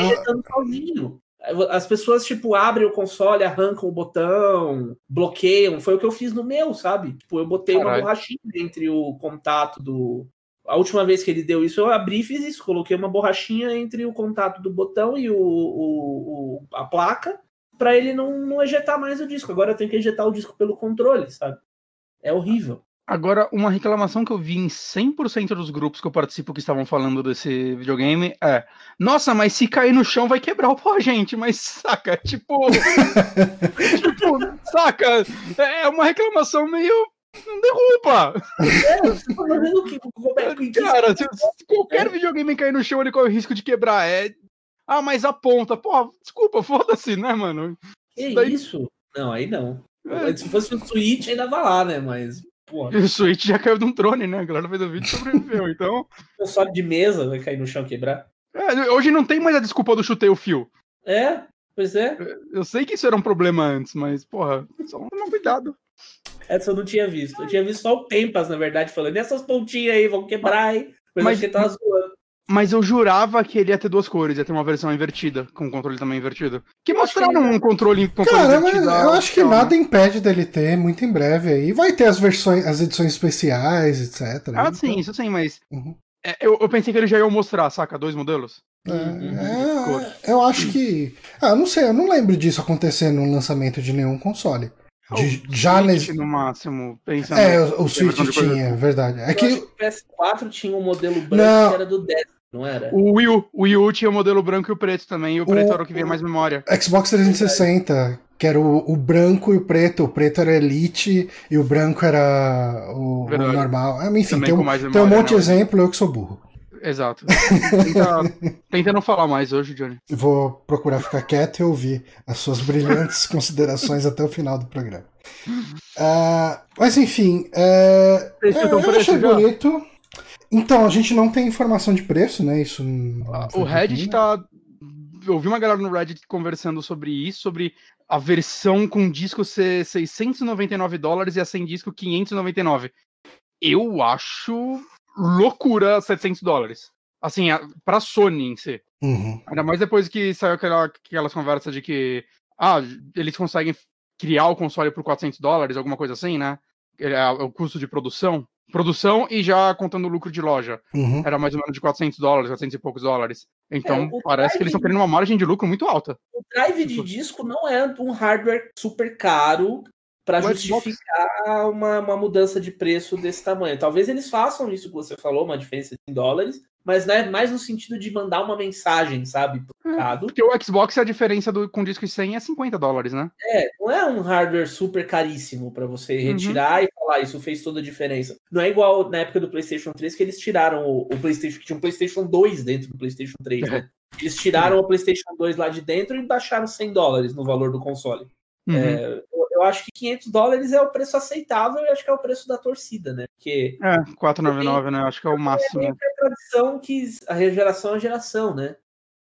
S3: sozinho. As pessoas, tipo, abrem o console, arrancam o botão, bloqueiam. Foi o que eu fiz no meu, sabe? Tipo, eu botei Caralho. uma borrachinha entre o contato do. A última vez que ele deu isso, eu abri e fiz isso. Coloquei uma borrachinha entre o contato do botão e o, o, o a placa para ele não, não ejetar mais o disco. Agora eu tenho que ejetar o disco pelo controle, sabe? É horrível.
S2: Agora, uma reclamação que eu vi em 100% dos grupos que eu participo que estavam falando desse videogame é: Nossa, mas se cair no chão vai quebrar o pó, gente. Mas saca, <laughs> tipo. tipo, saca? É uma reclamação meio. Não derruba! É, que, <laughs> Cara, se, qualquer videogame cair no chão, ele corre o risco de quebrar. É ah, mas a ponta. Pô, desculpa, foda-se, né, mano?
S3: Que isso? Daí... isso? Não, aí não. É. Se fosse o Switch, ainda vai lá, né? Mas. Porra. <laughs>
S2: O Switch já caiu de um drone, né? A galera fez o vídeo e sobreviveu, então. <laughs>
S3: O console de mesa vai cair no chão quebrar.
S2: É, hoje não tem mais a desculpa do chutei o fio.
S3: É, pois é.
S2: Eu sei que isso era um problema antes, mas, porra, só tomar cuidado.
S3: Essa eu não tinha visto. Eu tinha visto só o Tempas, na verdade, falando, e essas pontinhas aí vão quebrar, hein? Mas, mas que tava zoando.
S2: Mas eu jurava que ele ia ter duas cores, ia ter uma versão invertida, com o controle também invertido. Que mostraram um controle, controle
S1: Cara, invertido. Cara, eu acho que nada impede dele ter muito em breve aí. Vai ter as versões, as edições especiais, etc.
S2: Ah, então... sim, isso sim, mas. Uhum. É, eu, eu, pensei que ele já ia mostrar, saca? Dois modelos.
S1: É, uhum. é, eu acho que. Ah, não sei, eu não lembro disso acontecer no lançamento de nenhum console.
S2: De, já nesse... no máximo, pensando.
S1: É, o, o Switch tinha, é verdade. É que...
S3: o PS4 tinha um modelo branco não. que era do 10, não era?
S2: O Wii U, o Wii U tinha o modelo branco e o preto também, e o, o preto era o que vinha mais memória.
S1: Xbox 360, que era o, o, branco e o preto. O preto era Elite e o branco era o, o normal. Ah, enfim, tem um, memória, tem um monte de né? exemplo, eu que sou burro.
S2: Exato. <laughs> Tenta, tenta, não falar mais hoje, Johnny.
S1: Vou procurar ficar quieto e ouvir as suas brilhantes <laughs> considerações até o final do programa. Uh, mas enfim, uh, eu achei bonito. Então, a gente não tem informação de preço, né? Isso.
S2: O Reddit tá. Eu vi uma galera no Reddit conversando sobre isso, sobre a versão com disco ser 699 dólares e a sem disco 599. Eu acho loucura 700 dólares. Assim, pra Sony em si.
S1: Uhum.
S2: Ainda mais depois que saiu aquela, aquelas conversas de que ah, eles conseguem criar o console por 400 dólares, alguma coisa assim, né? É o custo de produção. Produção e já contando o lucro de loja.
S1: Uhum.
S2: Era mais ou menos de 400 dólares, 400 e poucos dólares. Então, é, parece que eles estão querendo uma margem de lucro muito alta.
S3: O drive de disco não é um hardware super caro para justificar uma, uma mudança de preço desse tamanho. Talvez eles façam isso que você falou, uma diferença em dólares, mas né, mais no sentido de mandar uma mensagem, sabe, pro
S2: é, mercado. Porque o Xbox, a diferença do, com disco 100 é 50 dólares, né?
S3: É, não é um hardware super caríssimo para você uhum. retirar uhum. e falar, isso fez toda a diferença. Não é igual na época do PlayStation 3 que eles tiraram o, o PlayStation, que tinha um PlayStation 2 dentro do PlayStation 3, né? <laughs> Eles tiraram o PlayStation 2 lá de dentro e baixaram 100 dólares no valor do console. Uhum. É, eu acho que 500 dólares é o preço aceitável e acho que é o preço da torcida, né? Porque.
S2: É, 499, né? Acho que é o máximo. É
S3: a tradição que a geração é geração, né?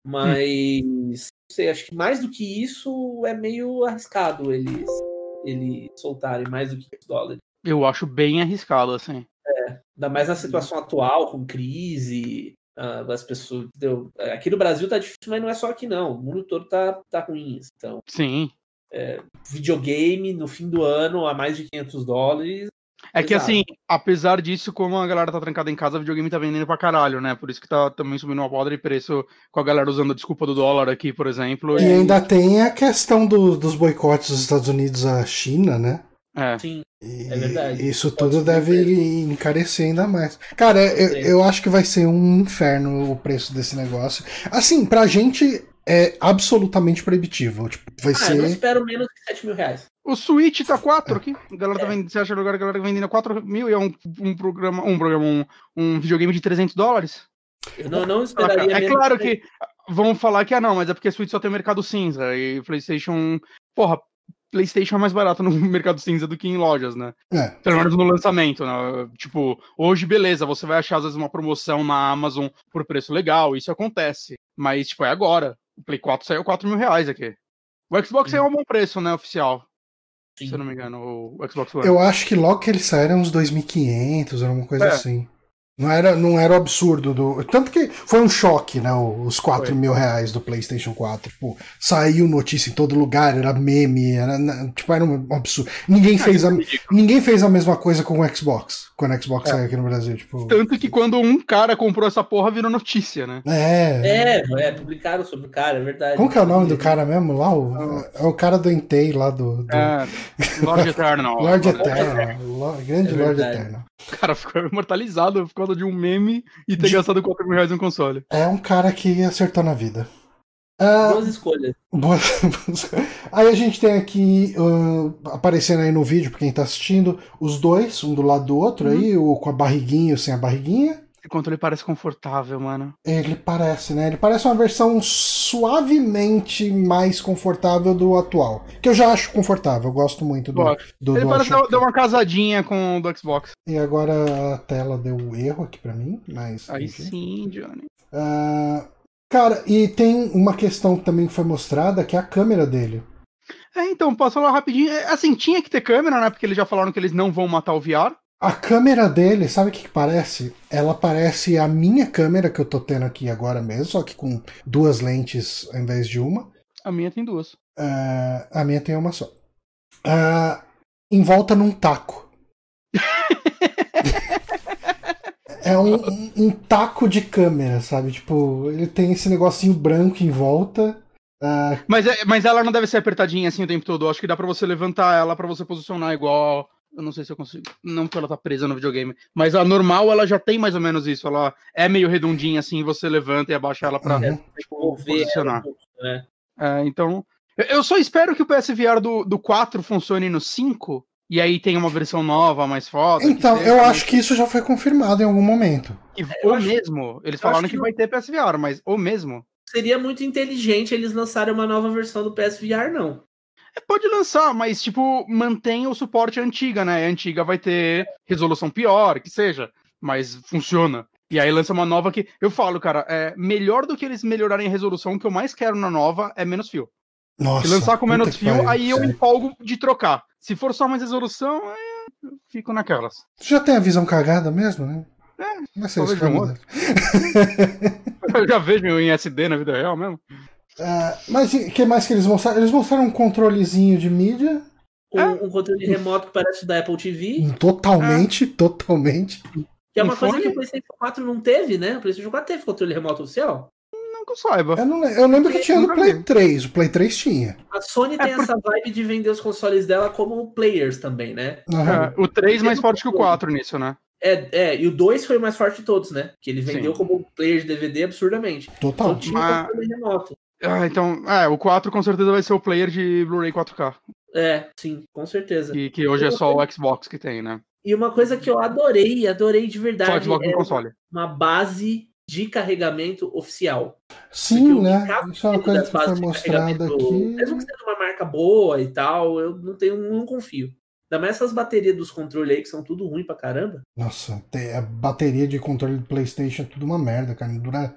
S3: Mas. Hum. Não sei, acho que mais do que isso é meio arriscado eles, eles soltarem mais do que 500 dólares.
S2: Eu acho bem arriscado, assim.
S3: É, ainda mais na situação atual, com crise, uh, as pessoas. Aqui no Brasil tá difícil, mas não é só aqui, não. O mundo todo tá, tá ruim. Então.
S2: Sim
S3: é, videogame no fim do ano a mais de 500 dólares.
S2: É que assim, apesar disso, como a galera tá trancada em casa, o videogame tá vendendo pra caralho, né? Por isso que tá também subindo uma podre de preço com a galera usando a desculpa do dólar aqui, por exemplo.
S1: E, e... ainda tem a questão do, dos boicotes dos Estados Unidos à China, né?
S3: É. Sim. é verdade.
S1: Isso Pode tudo deve encarecer ainda mais. Cara, eu, eu acho que vai ser um inferno o preço desse negócio. Assim, pra gente é absolutamente proibitivo. Tipo, vai ah, ser. Eu
S3: espero menos que 7 mil reais.
S2: O Switch tá 4 aqui. A galera tá é. tá vendendo, você acha lugar a galera tá vendendo 4 mil e é um, um programa, um programa, um, um videogame de 300 dólares?
S3: Eu não, não esperaria.
S2: É claro que vão falar que ah não, mas é porque a Switch só tem mercado cinza e PlayStation, porra, PlayStation é mais barato no <laughs> mercado cinza do que em lojas, né? É. Pelo menos no lançamento, né? Tipo, hoje, beleza, você vai achar às vezes uma promoção na Amazon por preço legal, isso acontece. Mas, tipo, é agora. O Play 4 saiu 4 mil reais aqui. O Xbox é um bom preço, né, oficial. Sim. Se eu não me engano, o Xbox One.
S1: Eu acho que logo que ele saiu era uns 2.500, era uma coisa é. assim. Não era, não era o absurdo do. Tanto que foi um choque, né? Os 4 foi. mil reais do PlayStation 4. Tipo, saiu notícia em todo lugar, era meme, era, tipo, era um absurdo. Ninguém, ah, fez a, é ninguém fez a mesma coisa com o Xbox, quando o Xbox é. saiu aqui no Brasil. Tipo...
S2: Tanto que quando um cara comprou essa porra, virou notícia, né?
S1: É.
S3: É, é publicaram sobre o cara, é verdade.
S1: Como que é o nome do cara mesmo lá? O, é o cara do Entei lá do. do... É,
S2: Lord Eternal. <laughs>
S1: Lord Eternal. Grande é Lord Eternal.
S2: O <laughs> cara ficou imortalizado por causa de um meme e ter de... gastado 4 mil reais no console.
S1: É um cara que acertou na vida.
S3: Uh, Boas escolhas.
S1: Boas... <laughs> aí a gente tem aqui, uh, aparecendo aí no vídeo, pra quem tá assistindo, os dois, um do lado do outro uhum. aí, o com a barriguinha e o sem a barriguinha.
S2: Esse controle parece confortável, mano.
S1: Ele parece, né? Ele parece uma versão suavemente mais confortável do atual. Que eu já acho confortável, eu gosto muito do. do
S2: ele do parece dar uma casadinha com o do Xbox.
S1: E agora a tela deu erro aqui pra mim, mas.
S2: Aí enfim. sim, Johnny.
S1: Uh, cara, e tem uma questão também que foi mostrada que é a câmera dele.
S2: É, então, posso falar rapidinho. É, assim, tinha que ter câmera, né? Porque eles já falaram que eles não vão matar o VR.
S1: A câmera dele, sabe o que, que, parece? Ela parece a minha câmera que eu tô tendo aqui agora mesmo, só que com duas lentes ao invés de uma.
S2: A minha tem duas.
S1: Uh, a minha tem uma só. Uh, em volta num taco. <laughs> é um, um, um, taco de câmera, sabe? Tipo, ele tem esse negocinho branco em volta. Uh...
S2: Mas, é, mas ela não deve ser apertadinha assim o tempo todo. Eu acho que dá para você levantar ela para você posicionar igual eu não sei se eu consigo. Não porque ela tá presa no videogame. Mas a normal, ela já tem mais ou menos isso. Ela é meio redondinha, assim, você levanta e abaixa ela pra uhum. tipo, posicionar. Né? É, então. Eu só espero que o PSVR do, do 4 funcione no 5. E aí tem uma versão nova, mais foda.
S1: Então, eu acho que isso já foi confirmado em algum momento.
S2: E, ou acho... mesmo. Eles falaram que, que vai ter PSVR, mas ou mesmo.
S3: Seria muito inteligente eles lançarem uma nova versão do PSVR, não.
S2: Pode lançar, mas, tipo, mantém o suporte antiga, né? A antiga vai ter resolução pior, que seja, mas funciona. E aí lança uma nova que. Eu falo, cara, é melhor do que eles melhorarem a resolução, o que eu mais quero na nova é menos fio.
S1: Nossa.
S2: Se lançar com menos fio, aí eu empolgo de trocar. Se for só mais resolução, eu fico naquelas.
S1: Já tem a visão cagada mesmo, né?
S2: É, Vai ser isso, <laughs> eu já vejo em SD na vida real mesmo.
S1: Uh, mas o que mais que eles mostraram? Eles mostraram um controlezinho de mídia.
S3: Um, é. um controle remoto que parece da Apple TV.
S1: Totalmente, é. totalmente.
S3: Que é uma um coisa fone? que o PlayStation 4 não teve, né? O PlayStation 4 teve controle remoto oficial?
S2: Não que eu saiba.
S1: Eu, não, eu lembro que tinha no Play 3. O Play 3 tinha.
S3: A Sony tem é essa vibe de vender os consoles dela como players também, né?
S2: Uhum. o 3 mais forte que o 4 nisso, né?
S3: É, é, e o 2 foi o mais forte de todos, né? Que ele vendeu Sim. como player de DVD absurdamente.
S1: Total.
S3: Então tinha Mas... controle remoto.
S2: Ah, então, é, o 4 com certeza vai ser o player de Blu-ray 4K.
S3: É, sim, com certeza.
S2: E que hoje é só o Xbox que tem, né?
S3: E uma coisa que eu adorei, adorei de verdade. Só
S2: Xbox é no console.
S3: Uma base de carregamento oficial.
S1: Sim, né? Isso é uma coisa que foi mostrada aqui.
S3: Mesmo que seja uma marca boa e tal, eu não tenho, não confio. Ainda mais essas baterias dos controles aí que são tudo ruim pra caramba.
S1: Nossa, a bateria de controle do PlayStation é tudo uma merda, cara. Não dura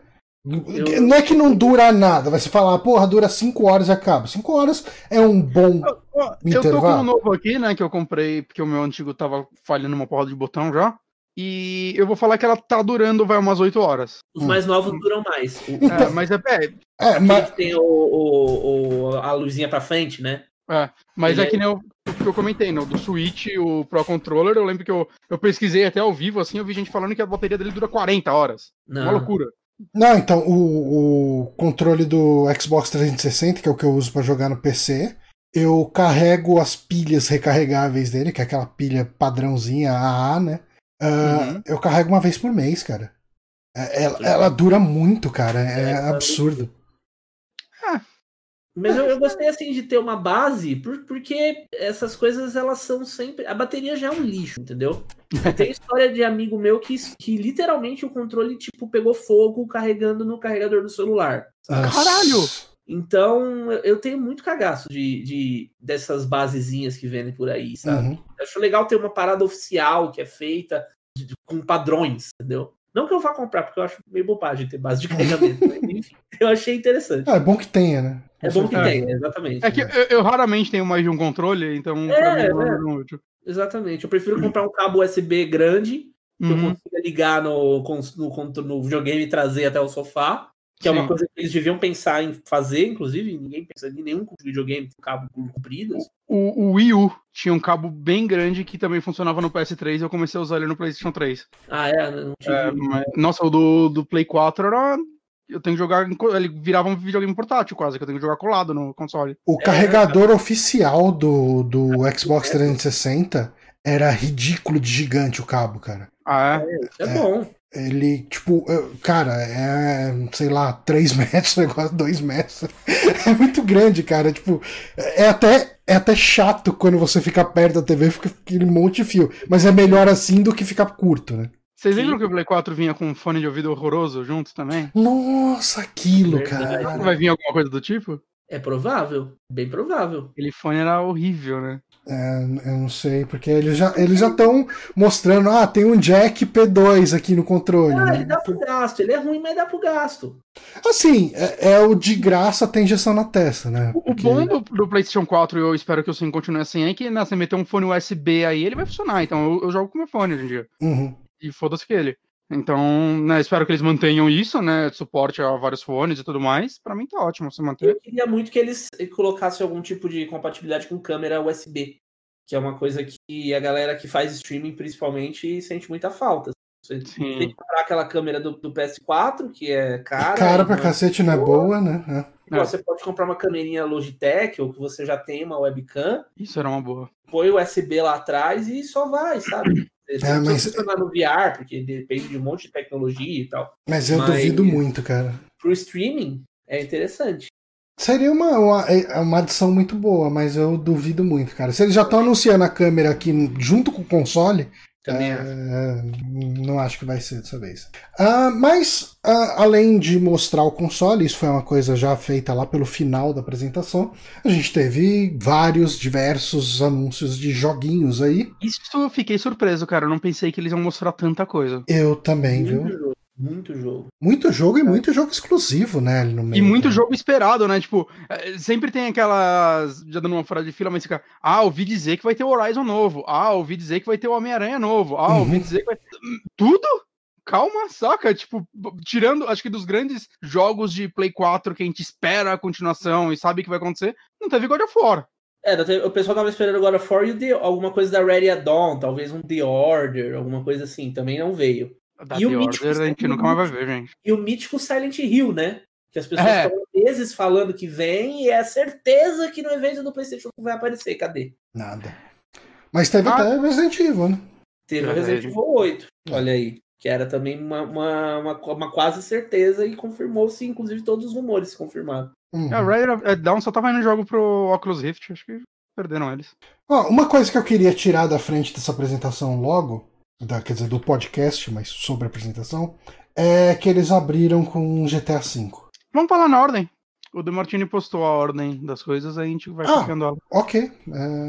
S1: eu... Não é que não dura nada, vai se falar, porra, dura 5 horas e acaba. 5 horas é um bom.
S2: Eu, eu tô com um novo aqui, né? Que eu comprei, porque o meu antigo tava falhando uma porra de botão já. E eu vou falar que ela tá durando, vai umas 8 horas.
S3: Os hum. mais novos duram mais.
S2: Então, é, mas é. É,
S3: é mas... tem o, o, o, a luzinha pra frente, né?
S2: É, mas é que nem eu, que eu comentei, no, do Switch, o Pro Controller, eu lembro que eu, eu pesquisei até ao vivo, assim, eu vi gente falando que a bateria dele dura 40 horas. Não. Uma loucura.
S1: Não, então, o, o controle do Xbox 360, que é o que eu uso para jogar no PC, eu carrego as pilhas recarregáveis dele, que é aquela pilha padrãozinha AA, né? Uh, uhum. Eu carrego uma vez por mês, cara. É, ela, ela dura muito, cara. É, é absurdo.
S3: Mas eu, eu, gostei assim de ter uma base, por, porque essas coisas elas são sempre. A bateria já é um lixo, entendeu? <laughs> Tem história de amigo meu que, que literalmente o controle tipo pegou fogo carregando no carregador do celular.
S2: Caralho!
S3: Então eu tenho muito cagaço de, de dessas basezinhas que vendem por aí, sabe? Uhum. Acho legal ter uma parada oficial que é feita de, com padrões, entendeu? Não que eu vá comprar, porque eu acho meio bobagem ter base de carregamento. <laughs> enfim, eu achei interessante.
S1: Ah, é bom que tenha, né?
S3: É bom que é. tenha, exatamente.
S2: É que eu, eu, raramente tenho mais de um controle, então
S3: é, pra mim é, é útil. Exatamente. Eu prefiro comprar um cabo USB grande que uhum. eu consiga ligar no, no, no, videogame e trazer até o sofá. Que Sim. é uma coisa que eles deviam pensar em fazer, inclusive, ninguém pensa em nenhum videogame com cabo comprido.
S2: O, o, Wii U tinha um cabo bem grande que também funcionava no PS3 e eu comecei a usar ele no PlayStation 3.
S3: Ah, é? Não tive... é
S2: mas, nossa, o do, do Play 4 era eu tenho que jogar. Ele virava um videogame portátil quase, que eu tenho que jogar colado no console.
S1: O carregador é... oficial do, do Xbox 360 era ridículo de gigante o cabo, cara.
S3: Ah, é? É, é bom.
S1: Ele, tipo, cara, é, sei lá, 3 <laughs> metros, negócio, 2 metros. É muito grande, cara. Tipo, é até, é até chato quando você fica perto da TV, fica aquele monte de fio. Mas é melhor assim do que ficar curto, né?
S2: Vocês lembram que o Play 4 vinha com um fone de ouvido horroroso junto também?
S1: Nossa, aquilo, cara.
S2: Vai vir alguma coisa do tipo?
S3: É provável, bem provável.
S2: Aquele fone era horrível, né?
S1: É, eu não sei, porque eles já eles já estão mostrando, ah, tem um jack P2 aqui no controle. Ah,
S3: né? ele dá pro gasto, ele é ruim, mas dá pro gasto.
S1: Assim, é, é o de graça tem injeção na testa, né?
S2: Porque... O bom do, do, PlayStation 4, e eu espero que o Sim continue assim, é que né, você meter um fone USB aí, ele vai funcionar. Então eu, eu jogo com meu fone hoje em dia.
S1: Uhum
S2: e foda-se que ele. Então, né, espero que eles mantenham isso, né? Suporte a vários fones e tudo mais. Para mim tá ótimo se manter.
S3: Eu queria muito que eles colocassem algum tipo de compatibilidade com câmera USB, que é uma coisa que a galera que faz streaming principalmente sente muita falta. Você Sim. tem que comprar aquela câmera do, do, PS4, que é cara.
S1: Cara pra cacete não é boa, né?
S3: É. Você pode comprar uma câmerinha Logitech, ou que você já tem uma webcam.
S2: Isso era uma boa.
S3: Põe o USB lá atrás e só vai, sabe? É, mas... funcionar no VR, porque depende de um monte de tecnologia e tal.
S1: Mas eu mas, duvido muito, cara.
S3: Pro streaming, é interessante.
S1: Seria uma, uma, é, uma adição muito boa, mas eu duvido muito, cara. Se eles já estão anunciando a câmera aqui junto com o console, também é, não acho que vai ser dessa vez. Uh, mas, uh, além de mostrar o console, isso foi uma coisa já feita lá pelo final da apresentação, a gente teve vários, diversos anúncios de joguinhos aí.
S2: Isso eu fiquei surpreso, cara. Eu não pensei que eles iam mostrar tanta coisa.
S1: Eu também, viu?
S3: Muito jogo.
S1: Muito jogo e é. muito jogo exclusivo, né? No
S2: meio, e muito jogo esperado, né? Tipo, é, sempre tem aquelas. Já dando uma fora de fila, mas fica. Ah, ouvi dizer que vai ter o Horizon novo. Ah, ouvi dizer que vai ter o Homem-Aranha novo. Ah, ouvi uhum. dizer que vai. Tudo? Calma, saca? Tipo, tirando, acho que dos grandes jogos de Play 4 que a gente espera a continuação e sabe que vai acontecer, não teve God of War.
S3: É, o pessoal tava esperando God of War e The, alguma coisa da Ready at Dawn, talvez um The Order, alguma coisa assim, também não veio.
S2: Da e o mítico, a gente nunca mais vai ver, gente.
S3: E o mítico Silent Hill, né? Que as pessoas é. estão meses falando que vem e é certeza que no evento do PlayStation vai aparecer. Cadê?
S1: Nada. Mas teve ah. até Resident Evil, né?
S3: Teve o Resident Evil 8. Olha aí. Que era também uma, uma, uma, uma quase certeza e confirmou-se, inclusive, todos os rumores se confirmaram.
S2: Uhum. É, Red Dawn só tava indo jogo pro Oculus Rift, acho que perderam eles.
S1: Ó, uma coisa que eu queria tirar da frente dessa apresentação logo da, quer dizer, do podcast, mas sobre a apresentação, é que eles abriram com GTA V.
S2: Vamos falar na ordem. O De Martini postou a ordem das coisas, aí a gente vai
S1: ah, ficando ela. Ok.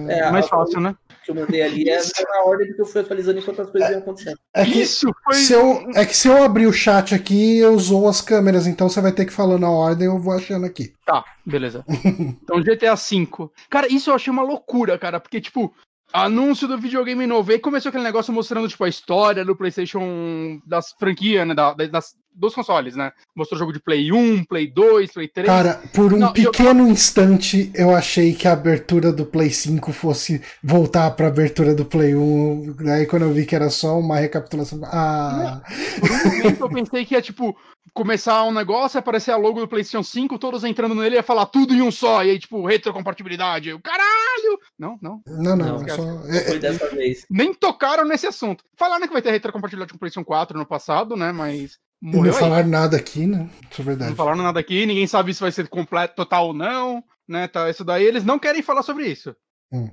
S2: É, é mais fácil, né?
S3: que eu mandei ali é na ordem que eu fui atualizando enquanto as coisas é, iam acontecendo.
S1: É que, Isso foi... se eu, é que se eu abrir o chat aqui, eu usou as câmeras, então você vai ter que falar na ordem, eu vou achando aqui.
S2: Tá, beleza. <laughs> então GTA V. Cara, isso eu achei uma loucura, cara, porque, tipo, Anúncio do videogame novo. Aí começou aquele negócio mostrando, tipo, a história do PlayStation das franquias, né? Da, das, dos consoles, né? Mostrou jogo de Play 1, Play 2, Play 3.
S1: Cara, por um Não, pequeno eu... instante eu achei que a abertura do Play 5 fosse voltar pra abertura do Play 1. Daí quando eu vi que era só uma recapitulação. Ah!
S2: Por um momento eu pensei que ia, tipo, começar um negócio, aparecer a logo do PlayStation 5, todos entrando nele e ia falar tudo em um só. E aí, tipo, retrocompatibilidade. Eu, caralho! Não, não.
S1: Não, não. não só...
S3: Foi dessa vez.
S2: Nem tocaram nesse assunto. Falaram que vai ter retrocompatibilidade com o PlayStation 4 no passado, né? Mas
S1: Morreu não falaram nada aqui, né? Isso é verdade.
S2: Não falaram nada aqui, ninguém sabe se vai ser completo, total ou não, né? Tá, isso daí eles não querem falar sobre isso. Hum.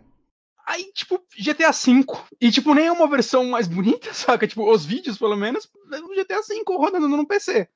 S2: Aí, tipo, GTA V. E, tipo, nem é uma versão mais bonita, <laughs> saca? Tipo, os vídeos, pelo menos, GTA V rodando no PC.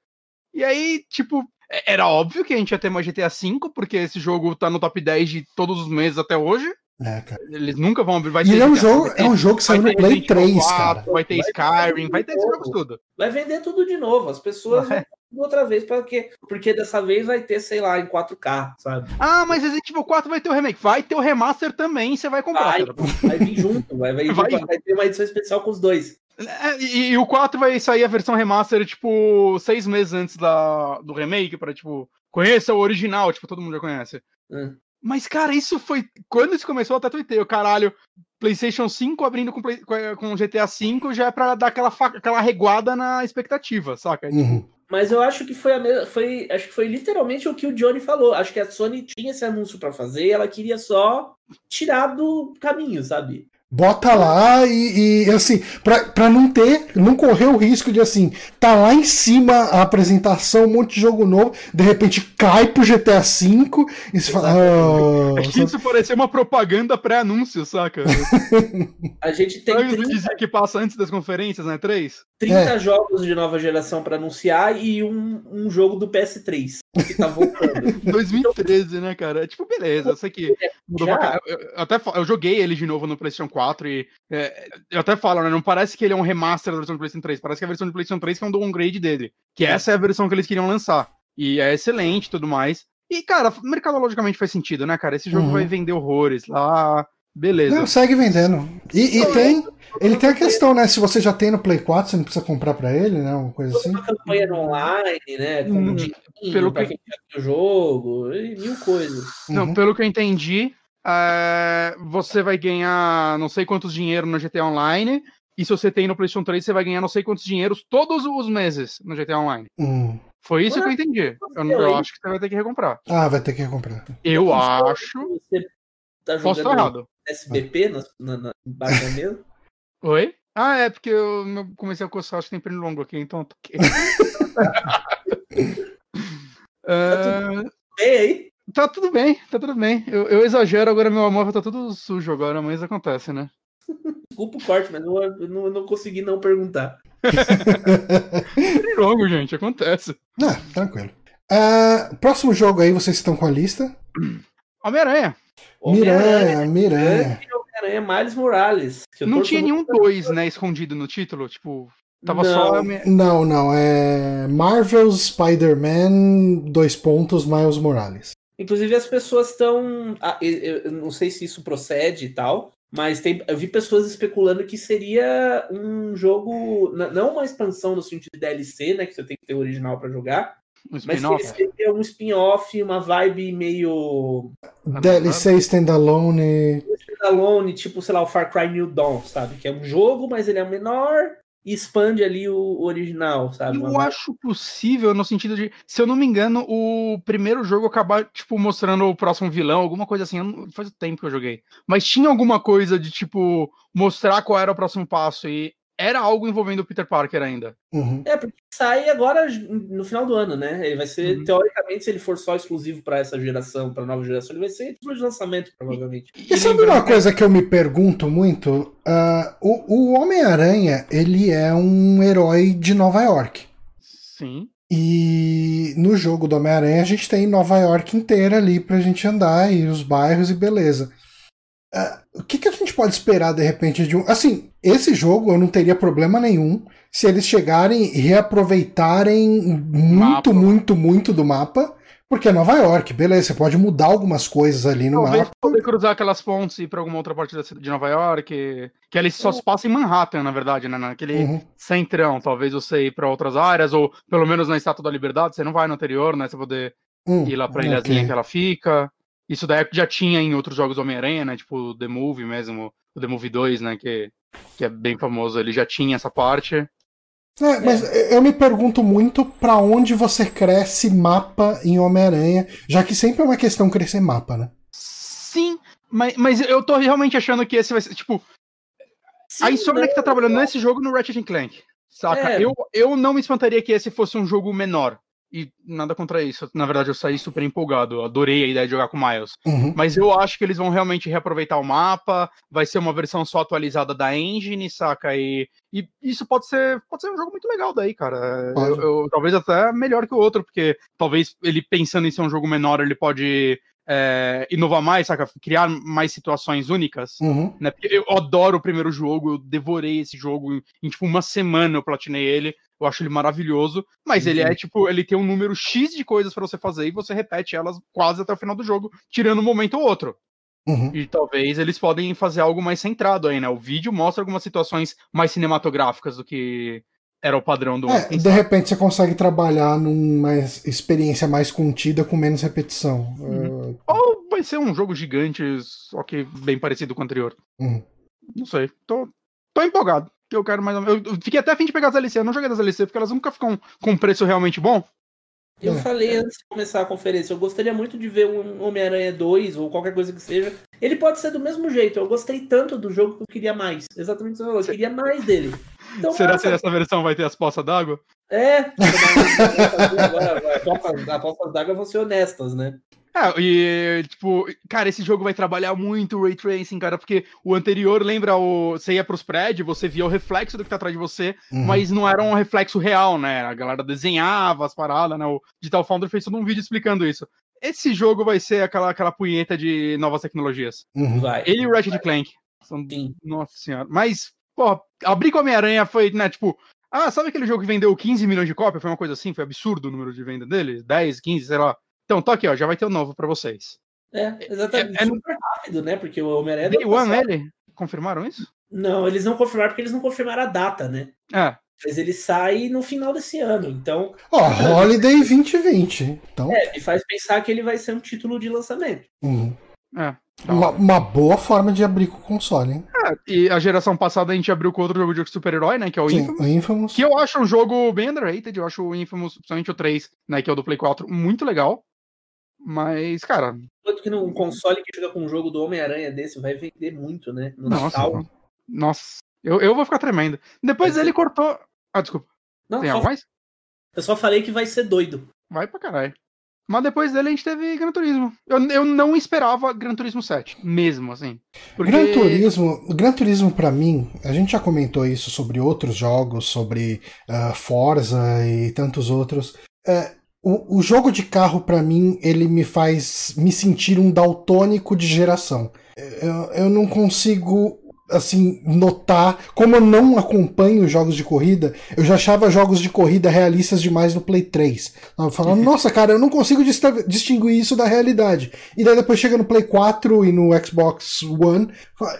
S2: E aí, tipo, é, era óbvio que a gente ia ter mais GTA V, porque esse jogo tá no top 10 de todos os meses até hoje.
S1: É, cara.
S2: Eles nunca vão abrir.
S1: Vai e ele é um jogo, ter, é um jogo que saiu no Play 3, 4, cara.
S2: Vai ter Skyrim, vai ter esses jogos tudo.
S3: Vai vender tudo de novo. As pessoas vão outra vez, porque, porque dessa vez vai ter, sei lá, em 4K, sabe?
S2: Ah, mas Resident Evil 4 vai ter o remake. Vai ter o remaster também, você vai comprar.
S3: Vai, vai vir junto, vai, vai, vai. vai ter uma edição especial com os dois.
S2: É, e, e, o 4 vai sair a versão remaster, tipo, seis meses antes da, do remake, pra, tipo, conheça o original, tipo, todo mundo já conhece. Hum. Mas, cara, isso foi. Quando isso começou, até tuitei, o caralho. PlayStation 5 abrindo com, Play... com GTA 5 já é pra dar aquela, fa... aquela reguada na expectativa, saca?
S1: Uhum.
S3: Mas eu acho que foi a mesma. Foi, acho que foi literalmente o que o Johnny falou. Acho que a Sony tinha esse anúncio para fazer e ela queria só tirar do caminho, sabe?
S1: Bota lá e, e, assim, pra, pra não ter, não correr o risco de assim, tá lá em cima a apresentação, um monte de jogo novo, de repente cai pro GTA V e se fala.
S2: Oh, é que isso parecia uma propaganda pré-anúncio, saca? <laughs>
S3: a gente tem.
S2: 30... dizer que passa antes das conferências, né? Três?
S3: 30 é. jogos de nova geração para anunciar e um, um jogo do PS3 que tá voltando. <laughs>
S2: 2013, né, cara? É tipo, beleza, sei que mudou pra eu, eu, até eu joguei ele de novo no PlayStation 4 e é, eu até falo, né? Não parece que ele é um remaster da versão do PlayStation 3, parece que é a versão do PlayStation 3 que é um downgrade dele. Que é. essa é a versão que eles queriam lançar. E é excelente e tudo mais. E, cara, mercadologicamente faz sentido, né, cara? Esse jogo uhum. vai vender horrores lá. Beleza.
S1: Não, segue vendendo. E, e tem. Ele tem a questão, né? Se você já tem no Play 4, você não precisa comprar pra ele, né? Uma coisa assim. Uma
S3: campanha online, né? Com hum, pelo que... quem o jogo, e mil coisas.
S2: Não, uhum. pelo que eu entendi, é... você vai ganhar não sei quantos dinheiro no GTA Online. E se você tem no PlayStation 3, você vai ganhar não sei quantos dinheiros todos os meses no GTA Online.
S1: Hum.
S2: Foi isso que eu entendi. Eu, eu, acho que você vai ter que recomprar.
S1: Ah, vai ter que recomprar.
S2: Eu acho. Você
S3: tá Posso estar errado. SBP na, na, na, embaixo da mesa? <laughs>
S2: Oi? Ah, é porque eu comecei a coçar, acho que tem pelo longo aqui, então toquei. <laughs>
S3: tá tudo bem aí?
S2: Tá tudo bem, tá tudo bem. Eu, eu exagero, agora meu amor tá tudo sujo agora, mas acontece, né? <laughs>
S3: Desculpa o corte, mas eu, eu, não, eu não consegui não perguntar.
S2: longo, gente, acontece.
S1: Ah, tranquilo. Uh, próximo jogo aí, vocês estão com a lista?
S2: Homem-Aranha.
S1: Miranha, Miranha.
S3: Homem-Aranha Miles Morales.
S2: Não tinha nenhum dois, né, escondido no título? Tipo, tava não. só.
S1: Não, não. É Marvel's Spider-Man, dois pontos, Miles Morales.
S3: Inclusive, as pessoas estão. Ah, eu não sei se isso procede e tal, mas tem, eu vi pessoas especulando que seria um jogo. Não uma expansão no sentido de DLC, né? Que você tem que ter o original para jogar, um Mas que ele seria um spin-off, uma vibe meio.
S1: DLC standalone.
S3: Standalone, tipo, sei lá, o Far Cry New Dawn, sabe? Que é um jogo, mas ele é menor e expande ali o, original, sabe?
S2: Eu acho possível no sentido de, se eu não me engano, o primeiro jogo acabar, tipo, mostrando o próximo vilão, alguma coisa assim. Não, faz tempo que eu joguei. Mas tinha alguma coisa de, tipo, mostrar qual era o próximo passo. E era algo envolvendo o Peter Parker ainda.
S1: Uhum.
S3: É, porque sai agora no final do ano, né? Ele vai ser, uhum. teoricamente, se ele for só exclusivo para essa geração, para nova geração, ele vai ser de lançamento, provavelmente.
S1: E, e sabe uma coisa que eu me pergunto muito? Uh, o, o Homem-Aranha, ele é um herói de Nova York.
S2: Sim.
S1: E no jogo do Homem-Aranha a gente tem Nova York inteira ali pra gente andar e os bairros e beleza. Uh, o que, que a gente pode esperar de repente de um. Assim, esse jogo eu não teria problema nenhum se eles chegarem e reaproveitarem muito, mapa. muito, muito do mapa Porque é Nova York, beleza, você pode mudar algumas coisas ali no Talvez mapa.
S2: poder cruzar aquelas pontes e ir pra alguma outra parte de Nova York. Que ali só se passa em Manhattan, na verdade, né? Naquele uhum. centrão. Talvez você ir pra outras áreas, ou pelo menos na Estátua da Liberdade, você não vai no anterior, né? Você poder hum, ir lá pra ilhazinha okay. que ela fica. Isso daí já tinha em outros jogos do Homem-Aranha, né? Tipo The Movie mesmo, o The Movie 2, né? Que, que é bem famoso. Ele já tinha essa parte.
S1: É, mas eu me pergunto muito para onde você cresce mapa em Homem-Aranha, já que sempre é uma questão crescer mapa, né?
S2: Sim, mas, mas eu tô realmente achando que esse vai ser, tipo. Sim, a Insomniac tá trabalhando nesse jogo no Ratchet Clank. Saca? É. Eu, eu não me espantaria que esse fosse um jogo menor. E nada contra isso. Na verdade, eu saí super empolgado. Adorei a ideia de jogar com Miles. Uhum. Mas eu acho que eles vão realmente reaproveitar o mapa. Vai ser uma versão só atualizada da engine, saca? E, e isso pode ser, pode ser um jogo muito legal daí, cara. Eu, eu, talvez até melhor que o outro, porque talvez ele pensando em ser um jogo menor, ele pode é, inovar mais, saca? Criar mais situações únicas. Uhum. Né? Porque eu adoro o primeiro jogo, eu devorei esse jogo em, em tipo uma semana eu platinei ele. Eu acho ele maravilhoso, mas uhum. ele é tipo, ele tem um número X de coisas para você fazer e você repete elas quase até o final do jogo, tirando um momento ou outro. Uhum. E talvez eles podem fazer algo mais centrado aí, né? O vídeo mostra algumas situações mais cinematográficas do que era o padrão do.
S1: É, de repente você consegue trabalhar numa experiência mais contida com menos repetição.
S2: Uhum. Uh... Ou vai ser um jogo gigante, só que bem parecido com o anterior. Uhum. Não sei. Tô, tô empolgado que eu quero mais. Eu fiquei até a fim de pegar as DLC. Eu não joguei das DLC porque elas nunca ficam com um preço realmente bom.
S3: Eu é. falei antes de começar a conferência, eu gostaria muito de ver um Homem-Aranha 2 ou qualquer coisa que seja. Ele pode ser do mesmo jeito. Eu gostei tanto do jogo que eu queria mais. Exatamente isso que você falou. Eu queria mais dele.
S2: Então, Será que essa versão vai ter as poças d'água?
S3: É. Agora, as poças d'água vão ser honestas, né?
S2: É, e, tipo, cara, esse jogo vai trabalhar muito o Ray Tracing, cara, porque o anterior, lembra, o, você ia pros prédios, você via o reflexo do que tá atrás de você, uhum. mas não era um reflexo real, né? A galera desenhava as paradas, né? O Digital Foundry fez todo um vídeo explicando isso. Esse jogo vai ser aquela, aquela punheta de novas tecnologias.
S3: Uhum. Vai.
S2: Ele e o Ratchet Clank. São... Sim. Nossa senhora. Mas, pô, abrir com a Homem-Aranha foi, né, tipo, ah, sabe aquele jogo que vendeu 15 milhões de cópias? Foi uma coisa assim? Foi absurdo o número de venda dele? 10, 15, sei lá. Então, tá aqui, ó, já vai ter o um novo para vocês.
S3: É, exatamente. É, é super rápido, né? Porque o Homem-Aranha.
S2: Day One, ele? Confirmaram isso?
S3: Não, eles não confirmaram porque eles não confirmaram a data, né?
S2: É.
S3: Mas ele sai no final desse ano, então.
S1: Ó, oh, Holiday 2020. Então...
S3: É, me faz pensar que ele vai ser um título de lançamento.
S1: Uhum. É. Uma, uma, boa forma de abrir com o console, hein?
S2: É, e a geração passada a gente abriu com outro jogo de super-herói, né? Que é o Sim, Infamous,
S1: Infamous.
S2: Que eu acho um jogo bem underrated. Eu acho o Infamous, principalmente o 3, né? Que é o do Play 4, muito legal. Mas, cara.
S3: Tanto que num console que chega com um jogo do Homem-Aranha desse vai vender muito, né?
S2: No nossa, Natal. Nossa, eu, eu vou ficar tremendo. Depois ele cortou. Ah, desculpa. Não, Tem algo mais?
S3: Eu só falei que vai ser doido.
S2: Vai pra caralho. Mas depois dele a gente teve Gran Turismo. Eu, eu não esperava Gran Turismo 7, mesmo assim.
S1: Porque... Gran Turismo, Gran Turismo para mim, a gente já comentou isso sobre outros jogos, sobre uh, Forza e tantos outros. Uh, o, o jogo de carro, para mim, ele me faz me sentir um daltônico de geração. Eu, eu não consigo assim, notar, como eu não acompanho jogos de corrida, eu já achava jogos de corrida realistas demais no Play 3. Eu falando, <laughs> nossa, cara, eu não consigo distinguir isso da realidade. E daí depois chega no Play 4 e no Xbox One,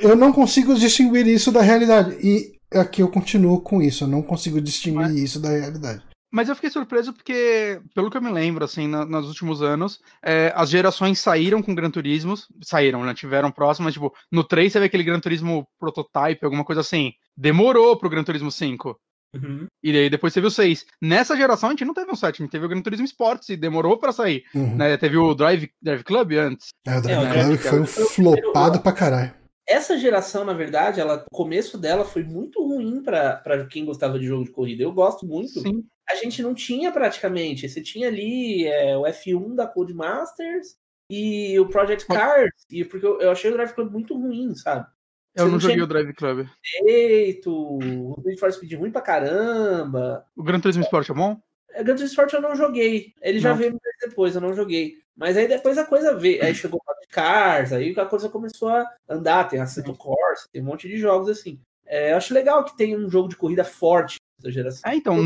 S1: eu não consigo distinguir isso da realidade. E aqui eu continuo com isso, eu não consigo distinguir Mas... isso da realidade.
S2: Mas eu fiquei surpreso porque, pelo que eu me lembro, assim, na, nos últimos anos, é, as gerações saíram com Gran Turismo, saíram, né? Tiveram próximas, tipo, no 3 você vê aquele Gran Turismo prototype, alguma coisa assim. Demorou pro Gran Turismo 5. Uhum. E aí depois teve o 6. Nessa geração a gente não teve um 7, a gente teve o Gran Turismo Sports e demorou para sair. Uhum. Né? Teve o Drive, Drive Club antes.
S1: É, o Drive é, Club foi um flopado pra caralho.
S3: Essa geração, na verdade, ela, o começo dela foi muito ruim para quem gostava de jogo de corrida. Eu gosto muito. Sim a gente não tinha praticamente. Você tinha ali é, o F1 da Codemasters e o Project Cars, e porque eu, eu achei o Drive Club muito ruim, sabe?
S2: Eu não, não joguei o Drive Club.
S3: Eito, o Need for Speed ruim pra caramba.
S2: O Gran Turismo Sport é bom?
S3: Gran Turismo Sport eu não joguei. Ele não. já veio depois, eu não joguei. Mas aí depois a coisa veio. Aí <laughs> chegou o Cars, aí a coisa começou a andar. Tem Assetto Corsa, tem um monte de jogos assim. É, eu acho legal que tem um jogo de corrida forte da geração.
S2: É, então,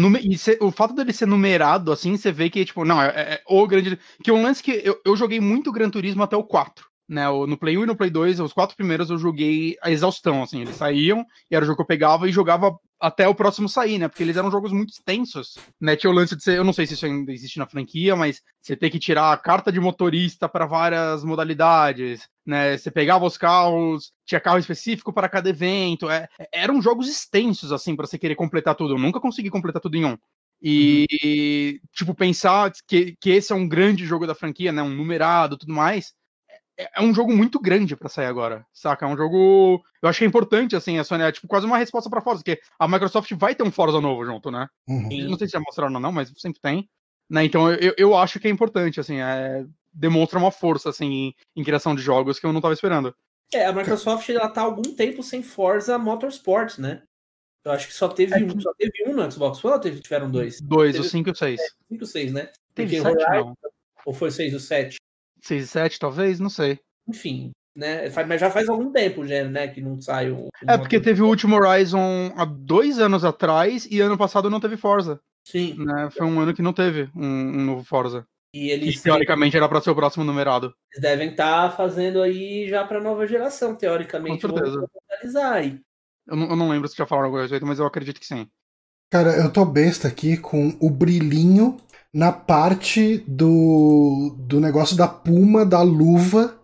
S2: o fato dele ser numerado, assim, você vê que, tipo, não, é, é, é o grande. Que um lance que eu, eu joguei muito Gran Turismo até o 4 né? No Play 1 e no Play 2, os quatro primeiros eu joguei a exaustão, assim, eles saíam e era o jogo que eu pegava e jogava até o próximo sair, né? Porque eles eram jogos muito extensos, né? Tinha o lance de ser, eu não sei se isso ainda existe na franquia, mas você ter que tirar a carta de motorista para várias modalidades, né? Você pegava os carros, tinha carro específico para cada evento, é, eram jogos extensos assim para você querer completar tudo. Eu nunca consegui completar tudo em um. E, uhum. tipo, pensar que, que esse é um grande jogo da franquia, né? Um numerado tudo mais. É, é um jogo muito grande para sair agora, saca? É um jogo. Eu acho que é importante, assim, a Sony é tipo quase uma resposta para Forza, porque a Microsoft vai ter um Forza novo junto, né? Uhum. Não sei se já mostraram ou não, mas sempre tem. Né? Então eu, eu acho que é importante, assim, é... demonstra uma força, assim, em, em criação de jogos que eu não tava esperando.
S3: É, a Microsoft ela tá há algum tempo sem Forza Motorsport, né? Eu acho que só teve, é, um, só teve um no Xbox One ou teve, tiveram dois?
S2: Dois,
S3: teve,
S2: o 5 e o 6.
S3: 5 e o 6, né?
S2: Teve Porque sete, Horizon, não.
S3: Ou foi o 6 e o 7?
S2: 6 e 7, talvez, não sei.
S3: Enfim, né? Mas já faz algum tempo, já, né, que não sai um.
S2: É porque teve o último Horizon há dois anos atrás e ano passado não teve Forza.
S3: Sim.
S2: Né? Foi um ano que não teve um, um novo Forza.
S3: E eles
S2: que, teoricamente era para ser o próximo numerado.
S3: Eles devem estar tá fazendo aí já para nova geração, teoricamente.
S2: Com certeza. Aí. Eu não, eu não lembro se já falaram alguma coisa, mas eu acredito que sim.
S1: Cara, eu tô besta aqui com o brilhinho na parte do, do negócio da puma, da luva,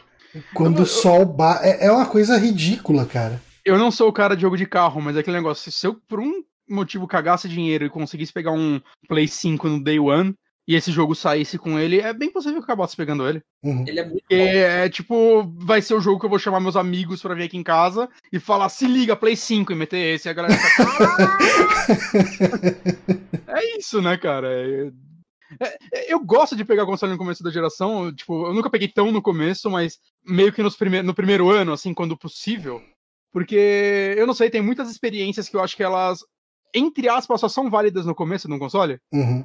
S1: quando o sol ba... é, é uma coisa ridícula, cara.
S2: Eu não sou o cara de jogo de carro, mas é aquele negócio, se eu por um motivo cagasse dinheiro e conseguisse pegar um Play 5 no Day One, e esse jogo saísse com ele, é bem possível que eu acabasse pegando ele.
S3: Uhum. Ele é muito
S2: bom. É, tipo, vai ser o jogo que eu vou chamar meus amigos pra vir aqui em casa e falar, se liga, Play 5 e meter esse. E a galera tá... <laughs> <laughs> é isso, né, cara? É... É, é, eu gosto de pegar console no começo da geração, tipo, eu nunca peguei tão no começo, mas meio que nos prime no primeiro ano, assim, quando possível. Porque, eu não sei, tem muitas experiências que eu acho que elas, entre aspas, só são válidas no começo de um console.
S1: Uhum.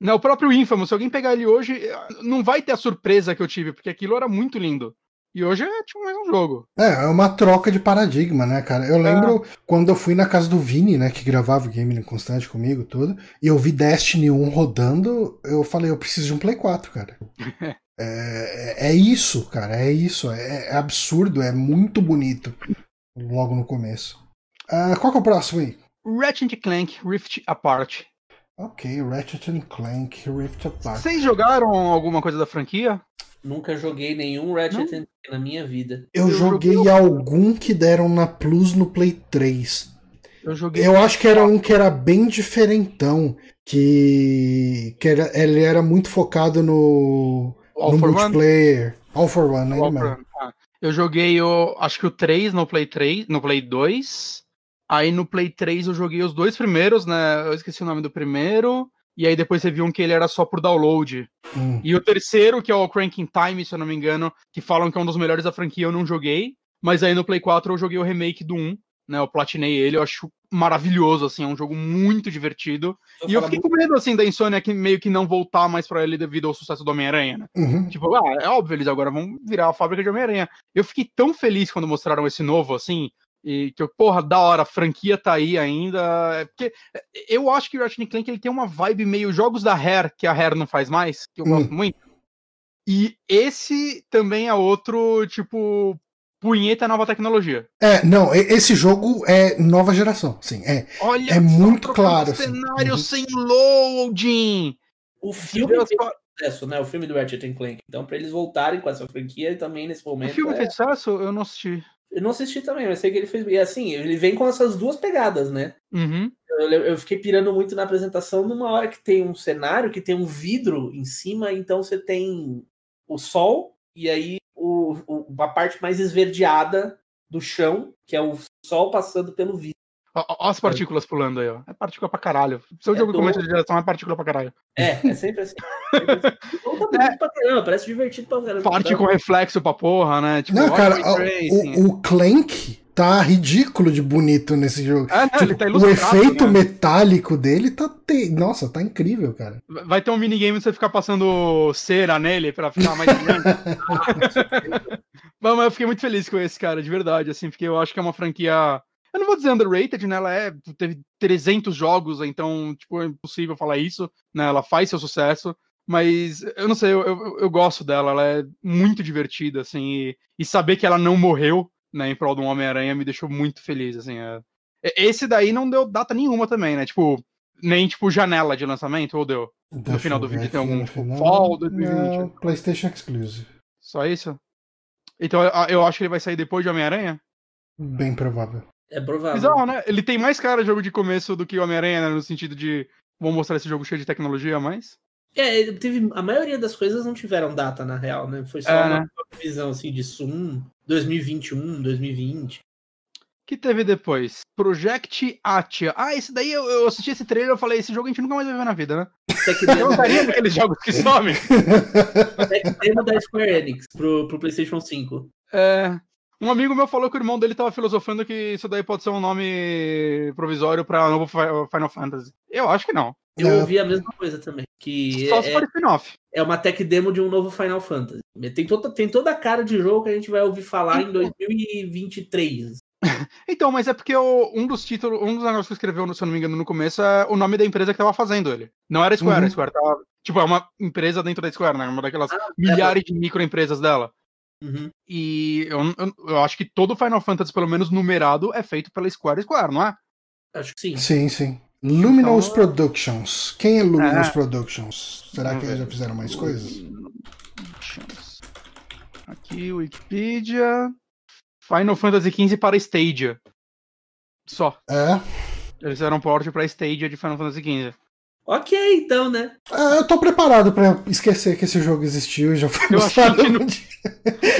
S2: Né, o próprio Infamous, se alguém pegar ele hoje, não vai ter a surpresa que eu tive, porque aquilo era muito lindo. E hoje é tipo mais um jogo.
S1: É, é uma troca de paradigma, né, cara? Eu lembro é. quando eu fui na casa do Vini, né, que gravava o game constante comigo, tudo, e eu vi Destiny 1 rodando, eu falei, eu preciso de um Play 4, cara. <laughs> é, é, isso, cara, é isso. É, é, absurdo, é muito bonito. Logo no começo. Uh, qual que é o próximo aí?
S2: Ratchet Clank Rift Apart.
S1: Ok, Ratchet Clank Rift Apart.
S2: Vocês jogaram alguma coisa da franquia?
S3: Nunca joguei nenhum Ratchet na minha vida.
S1: Eu, eu joguei, joguei algum que deram na Plus no Play 3.
S2: Eu joguei.
S1: Eu acho que era um que era bem diferentão. Que, que era, ele era muito focado no, All no multiplayer. One? All for One, né?
S2: For ah, eu joguei o. Acho que o 3 no Play 3, no Play 2. Aí no Play 3 eu joguei os dois primeiros, né? Eu esqueci o nome do primeiro. E aí depois você viu um que ele era só por download. Hum. E o terceiro, que é o Cranking Time, se eu não me engano, que falam que é um dos melhores da franquia, eu não joguei. Mas aí no Play 4 eu joguei o remake do 1, né? Eu platinei ele, eu acho maravilhoso, assim, é um jogo muito divertido. Eu e eu fiquei muito... com medo, assim, da Insônia que meio que não voltar mais para ele devido ao sucesso do Homem-Aranha, né?
S1: Uhum.
S2: Tipo, ah, é óbvio, eles agora vão virar a fábrica de Homem-Aranha. Eu fiquei tão feliz quando mostraram esse novo, assim, e que, porra, da hora, a franquia tá aí ainda. É porque é, eu acho que o Ratchet Clank ele tem uma vibe meio jogos da Rare, que a Rare não faz mais, que eu hum. gosto muito. E esse também é outro, tipo, punheta nova tecnologia.
S1: É, não, esse jogo é nova geração, sim. É, Olha é muito claro.
S2: Assim. cenário assim. sem loading.
S3: O filme fez sucesso, né? O filme do Ratchet Clank. Então, para eles voltarem com essa franquia também nesse momento. O
S2: filme é... fez sucesso? Eu não assisti.
S3: Eu não assisti também, mas sei que ele fez. E assim, ele vem com essas duas pegadas, né?
S2: Uhum.
S3: Eu, eu, fiquei pirando muito na apresentação numa hora que tem um cenário que tem um vidro em cima, então você tem o sol e aí o, o, a parte mais esverdeada do chão, que é o sol passando pelo vidro.
S2: Olha as partículas pulando aí, ó. É partícula pra caralho. Seu é jogo do... começo de geração é partícula pra caralho.
S3: É, é sempre assim. Sempre assim. tá é. pra caramba, parece divertido pra caramba.
S2: Parte com reflexo pra porra, né?
S1: Tipo, não, cara, o, o, Clank tá ridículo de bonito nesse jogo. É,
S2: não, tipo, tá
S1: o efeito né? metálico dele tá. Te... Nossa, tá incrível, cara.
S2: Vai ter um minigame você ficar passando cera nele pra ficar mais grande. <laughs> Mas eu fiquei muito feliz com esse cara, de verdade, assim, porque eu acho que é uma franquia Eu não vou dizer underrated, né? Ela é, teve 300 jogos, então, tipo, é impossível falar isso, né? Ela faz seu sucesso. Mas eu não sei, eu, eu, eu gosto dela, ela é muito divertida, assim, e, e, saber que ela não morreu, né, em prol do Homem-Aranha me deixou muito feliz, assim. É... Esse daí não deu data nenhuma também, né? Tipo, nem tipo janela de lançamento, ou deu? Deixa no final do vídeo tem algum tipo, fall 2020? Não,
S1: PlayStation Exclusive.
S2: Só isso? Então eu acho que ele vai sair depois de Homem-Aranha?
S1: Bem provável.
S3: É provável.
S2: Bizarro, né? Ele tem mais cara de jogo de começo do que o Homem-Aranha, né? no sentido de vamos mostrar esse jogo cheio de tecnologia a mais.
S3: É, teve, a maioria das coisas não tiveram data, na real, né? Foi só é, uma né? visão assim de Zoom 2021, 2020
S2: que teve depois? Project Atia. Ah, esse daí eu, eu assisti esse trailer e falei, esse jogo a gente nunca mais vai ver na vida, né? <laughs> Eu gostaria daqueles jogos que somem.
S3: Demo da Square Enix pro, pro PlayStation 5.
S2: É. Um amigo meu falou que o irmão dele tava filosofando que isso daí pode ser um nome provisório pra novo Final Fantasy. Eu acho que não.
S3: Eu é. ouvi a mesma coisa também. Que
S2: Só é, se for spin-off.
S3: É uma tech demo de um novo Final Fantasy. Tem toda, tem toda a cara de jogo que a gente vai ouvir falar em 2023. <laughs>
S2: então, mas é porque o, um dos títulos, um dos negócios que escreveu, se eu não me engano, no começo é o nome da empresa que tava fazendo ele. Não era Square, uhum. a Square tava. Tipo, é uma empresa dentro da Square, né? Uma daquelas ah, milhares é. de microempresas dela. Uhum. E eu, eu, eu, acho que todo Final Fantasy, pelo menos numerado, é feito pela Square Square, não é?
S3: Acho que sim.
S1: Sim, sim. Luminous então, Productions. Quem é Luminous é... Productions? Será que eles já fizeram mais coisas?
S2: Aqui, Wikipedia. Final Fantasy XV para Stadia. Só.
S1: É.
S2: Eles fizeram um port para Stadia de Final Fantasy XV.
S3: Ok, então, né?
S1: É, eu tô preparado para esquecer que esse jogo existiu e já foi mostrado. Não...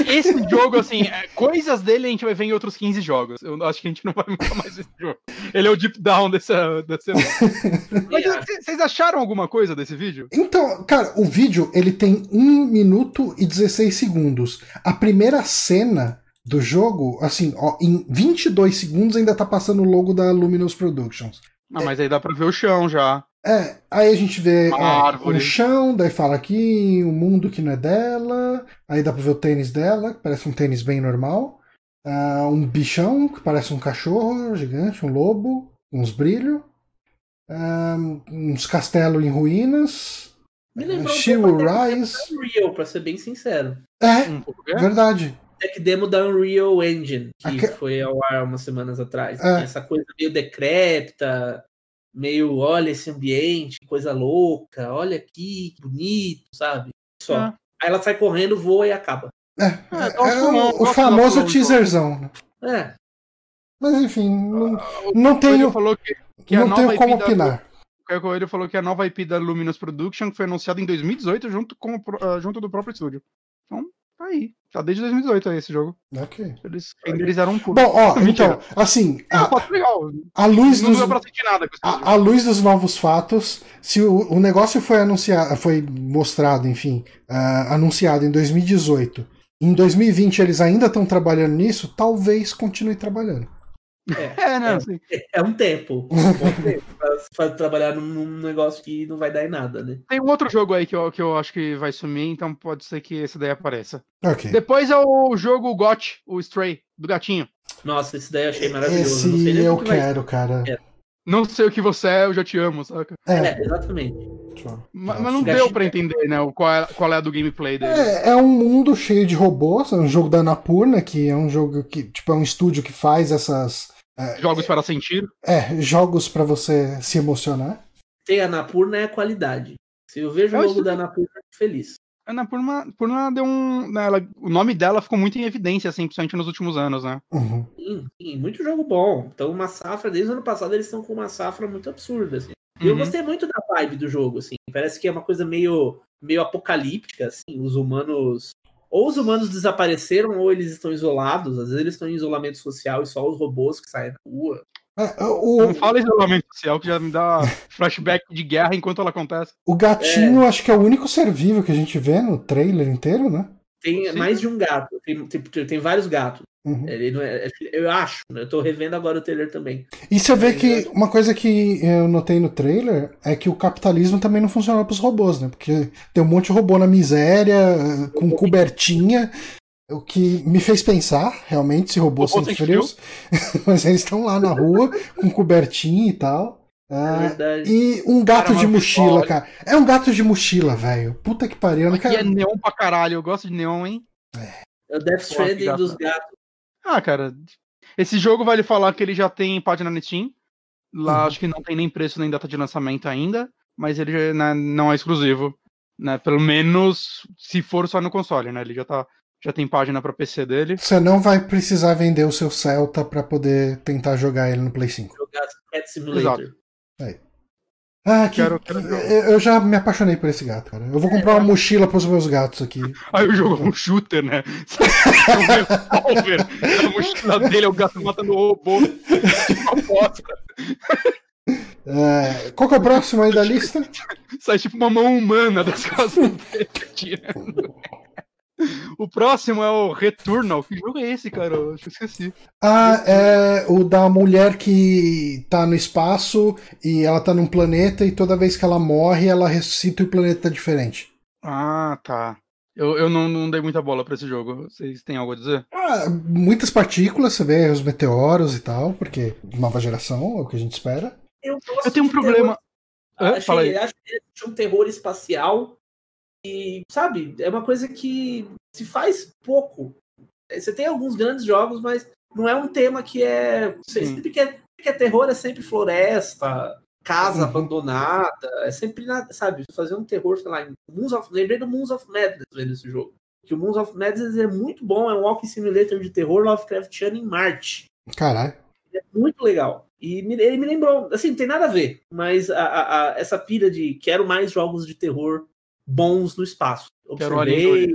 S2: esse jogo, assim, é, coisas dele a gente vai ver em outros 15 jogos. Eu acho que a gente não vai nunca mais ver esse jogo. Ele é o deep down dessa. dessa... <laughs> Mas vocês acharam alguma coisa desse vídeo?
S1: Então, cara, o vídeo ele tem 1 minuto e 16 segundos. A primeira cena do jogo, assim, ó, em 22 segundos ainda tá passando o logo da Luminous Productions.
S2: Ah, mas aí dá pra ver o chão já.
S1: É, aí a gente vê o chão, daí fala aqui o mundo que não é dela, aí dá pra ver o tênis dela, que parece um tênis bem normal. Uh, um bichão, que parece um cachorro gigante, um lobo, uns brilhos. Uh, uns castelos em ruínas.
S3: Me lembrou She um Rise. Real, pra ser bem sincero.
S1: É, um verdade
S3: tech demo da Unreal Engine, que Aque... foi ao ar umas semanas atrás. É. Essa coisa meio decrépita, meio, olha esse ambiente, coisa louca, olha aqui, que bonito, sabe? Só. É. Aí ela sai correndo, voa e acaba.
S1: É, é, é, é o, o famoso teaserzão. Né?
S3: É.
S1: Mas enfim, não, não tenho,
S2: falou que, que
S1: não tenho como opinar.
S2: O Caio Coelho falou que a nova IP da Luminous Production foi anunciada em 2018 junto, com, uh, junto do próprio estúdio. Então, aí. Tá desde 2018 aí esse jogo.
S1: Ok.
S2: Eles renderizaram um
S1: pouco. Bom, ó, <laughs> então, assim.
S2: A, é,
S1: a luz dos. Não pra sentir nada com a, a, luz dos novos fatos, se o, o negócio foi anunciado, foi mostrado, enfim, uh, anunciado em 2018. Em 2020 eles ainda estão trabalhando nisso, talvez continue trabalhando.
S3: É, é, não, é, é, um tempo. <laughs> Um pra, trabalhar num, negócio que não vai dar em nada, né?
S2: Tem um outro jogo aí que eu, que eu acho que vai sumir, então pode ser que esse daí apareça.
S1: Okay.
S2: Depois é o jogo GOT, o Stray, do gatinho.
S3: Nossa, esse daí eu achei maravilhoso.
S1: Esse eu quero, vai... cara. É.
S2: Não sei o que você é, eu já te amo, saca?
S3: É, é exatamente.
S2: Mas, mas, não deu pra entender, né? Qual é, qual é a do gameplay dele.
S1: É, é um mundo cheio de robôs, é um jogo da Anapurna, que é um jogo que, tipo, é um estúdio que faz essas
S2: é, jogos para sentir?
S1: É, jogos para você se emocionar.
S3: Tem a Napurna é a qualidade. Se eu vejo o jogo da Napurna, eu fico feliz.
S2: A Napurna, deu um. Né, ela, o nome dela ficou muito em evidência, assim, principalmente nos últimos anos, né?
S1: Uhum.
S3: Sim, sim, muito jogo bom. Então, uma safra, desde o ano passado, eles estão com uma safra muito absurda, assim. E uhum. eu gostei muito da vibe do jogo, assim. Parece que é uma coisa meio, meio apocalíptica, assim. Os humanos ou os humanos desapareceram ou eles estão isolados. Às vezes eles estão em isolamento social e só os robôs que saem na rua.
S2: É, o... Não fala isolamento social, que já me dá <laughs> flashback de guerra enquanto ela acontece.
S1: O gatinho, é... acho que é o único ser vivo que a gente vê no trailer inteiro, né?
S3: Tem Sim. mais de um gato. Tem, tem, tem vários gatos. Uhum. Ele não é, eu acho, né? eu tô revendo agora o trailer também.
S1: E você vê que uma coisa que eu notei no trailer é que o capitalismo também não funciona pros robôs, né? Porque tem um monte de robô na miséria, com cobertinha, O que me fez pensar, realmente, se robôs são frios. <laughs> Mas eles estão lá na rua, com cobertinho e tal. É e um gato cara, de mochila, cara. É um gato de mochila, velho. Puta que pariu.
S2: Quero... E é neon pra caralho. Eu gosto de neon, hein?
S3: É, o Death Stranding dos gatos.
S2: Ah, cara. Esse jogo vale falar que ele já tem página no Steam. Lá uhum. acho que não tem nem preço nem data de lançamento ainda. Mas ele né, não é exclusivo. Né? Pelo menos se for só no console, né? Ele já tá já tem página para PC dele.
S1: Você não vai precisar vender o seu Celta para poder tentar jogar ele no Play 5.
S3: Jogar Pet Simulator. Exato.
S1: Aí. Ah, que, quero, quero eu já me apaixonei por esse gato, cara. Eu vou comprar uma mochila pros meus gatos aqui.
S2: Aí o jogo é um shooter, né? a mochila dele é o gato matando o robô. <laughs>
S1: É, qual que é o próximo aí da lista?
S2: Sai tipo uma mão humana das costas <laughs> dele tirando. <laughs> O próximo é o Returnal. Que jogo é esse, cara? Eu esqueci.
S1: Ah, é o da mulher que tá no espaço e ela tá num planeta e toda vez que ela morre, ela ressuscita e o planeta tá diferente.
S2: Ah, tá. Eu, eu não, não dei muita bola para esse jogo. Vocês têm algo a dizer?
S1: Ah, muitas partículas, você vê os meteoros e tal, porque nova geração é o que a gente espera.
S2: Eu, eu tenho um problema.
S3: Ah, Fala aí. Acho que é um terror espacial e, sabe, é uma coisa que se faz pouco. Você tem alguns grandes jogos, mas não é um tema que é. Sempre que é, que é terror é sempre floresta, casa uhum. abandonada. É sempre, sabe, fazer um terror, sei lá, Moons of, lembrei do Moons of Madness vendo esse jogo. Que o Moons of Madness é muito bom, é um walking simulator de terror Lovecraftiano em Marte.
S1: Caralho.
S3: É muito legal. E ele me lembrou, assim, não tem nada a ver, mas a, a, a, essa pira de quero mais jogos de terror bons no espaço. Observei,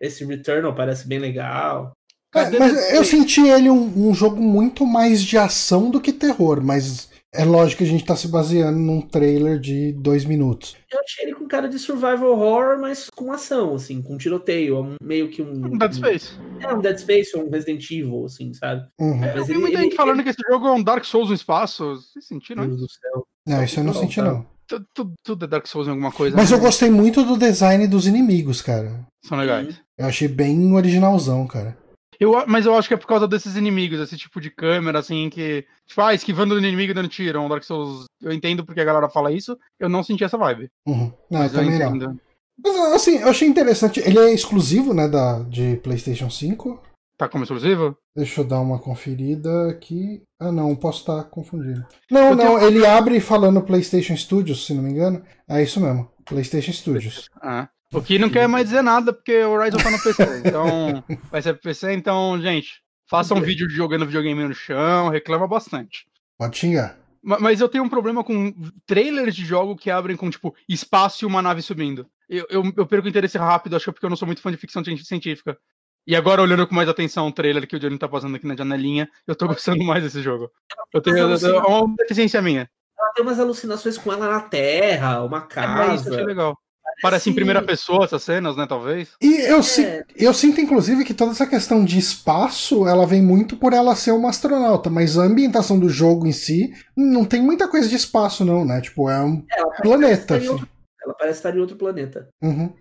S3: esse Returnal parece bem legal.
S1: É, mas eu senti ele um, um, jogo muito mais de ação do que terror, mas é lógico que a gente tá se baseando num trailer de dois minutos.
S3: Eu achei ele com cara de survival horror, mas com ação, assim, com tiroteio, um, meio que um...
S2: Um Dead Space.
S3: É, um Dead Space ou um Resident Evil, assim, sabe?
S1: Uhum.
S2: Mas ele, muita gente falando que esse jogo é um Dark Souls no espaço, vocês sentiram?
S3: Deus do céu.
S1: Não, isso eu não, não senti, não.
S2: Tudo, tudo é Dark Souls em alguma coisa.
S1: Mas né? eu gostei muito do design dos inimigos, cara.
S2: São legais.
S1: Eu achei bem originalzão, cara.
S2: Eu, mas eu acho que é por causa desses inimigos, esse tipo de câmera, assim, que faz tipo, esquivando do inimigo e dando tiro. Um Dark Souls. Eu entendo porque a galera fala isso. Eu não senti essa vibe.
S1: Uhum. Não, mas eu também não. Mas, assim, eu achei interessante. Ele é exclusivo, né, da, de PlayStation 5.
S2: Tá como exclusivo?
S1: Deixa eu dar uma conferida aqui. Ah, não, posso estar confundindo. Não, eu não, tenho... ele abre falando PlayStation Studios, se não me engano. É isso mesmo, PlayStation Studios.
S2: Ah. O que não quer mais dizer nada, porque o Horizon tá no PC. <laughs> Então, vai ser PC, então, gente, faça um vídeo de jogando videogame no chão, reclama bastante.
S1: Pode xingar.
S2: Mas eu tenho um problema com trailers de jogo que abrem com, tipo, espaço e uma nave subindo. Eu, eu, eu perco interesse rápido, acho que é porque eu não sou muito fã de ficção científica. E agora, olhando com mais atenção o trailer que o Johnny tá passando aqui na janelinha, eu tô gostando mais desse jogo. Eu tenho é uma deficiência minha.
S3: Ela tem umas alucinações com ela na Terra, uma casa. É, isso
S2: achei legal. Parece em primeira pessoa essas cenas, né, talvez?
S1: E eu, é. eu sinto, inclusive, que toda essa questão de espaço, ela vem muito por ela ser uma astronauta, mas a ambientação do jogo em si não tem muita coisa de espaço, não, né? Tipo, é um é, planeta. Assim.
S3: Outro, ela parece estar em outro planeta.
S1: Uhum.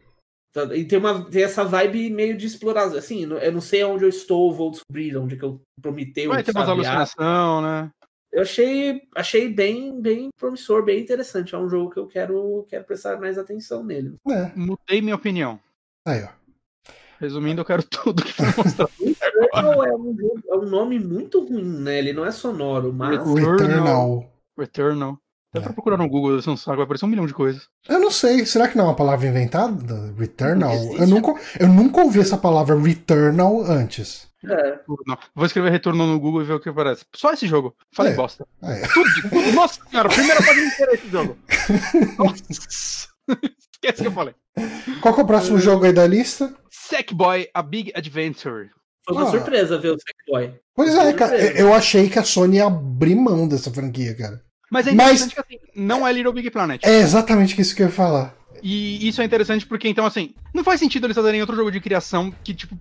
S3: Tá, e tem, uma, tem essa vibe meio de exploração. Assim, eu não sei onde eu estou, vou descobrir onde que eu prometei.
S2: Vai ter umas alucinação, né?
S3: Eu achei, achei bem, bem promissor, bem interessante. É um jogo que eu quero, quero prestar mais atenção nele.
S2: É. Mudei minha opinião.
S1: Aí, ó.
S2: Resumindo, eu quero tudo que foi mostrado. <laughs>
S3: é, um, é um nome muito ruim, né? Ele não é sonoro, mas.
S1: Returnal.
S2: Returnal. Dá pra procurar no Google, não sabe, vai aparecer um milhão de coisas.
S1: Eu não sei, será que não é uma palavra inventada? Returnal? Eu nunca, eu nunca ouvi essa palavra returnal antes.
S3: É.
S2: Não. Vou escrever retorno no Google e ver o que aparece. Só esse jogo. Falei é. bosta.
S1: É.
S2: Tudo, tudo. Nossa senhora, primeira página inteira esse jogo. <laughs> Nossa. <laughs> Esquece que eu falei.
S1: Qual que é o próximo uh, jogo aí da lista?
S2: Sackboy A Big Adventure.
S3: Foi uma ah. surpresa ver o Sackboy.
S1: Pois é, cara. Eu achei que a Sony ia abrir mão dessa franquia, cara.
S2: Mas é interessante Mas... que assim, não é Little Big Planet.
S1: É exatamente isso que eu ia falar.
S2: E isso é interessante porque, então, assim, não faz sentido eles fazerem outro jogo de criação que, tipo,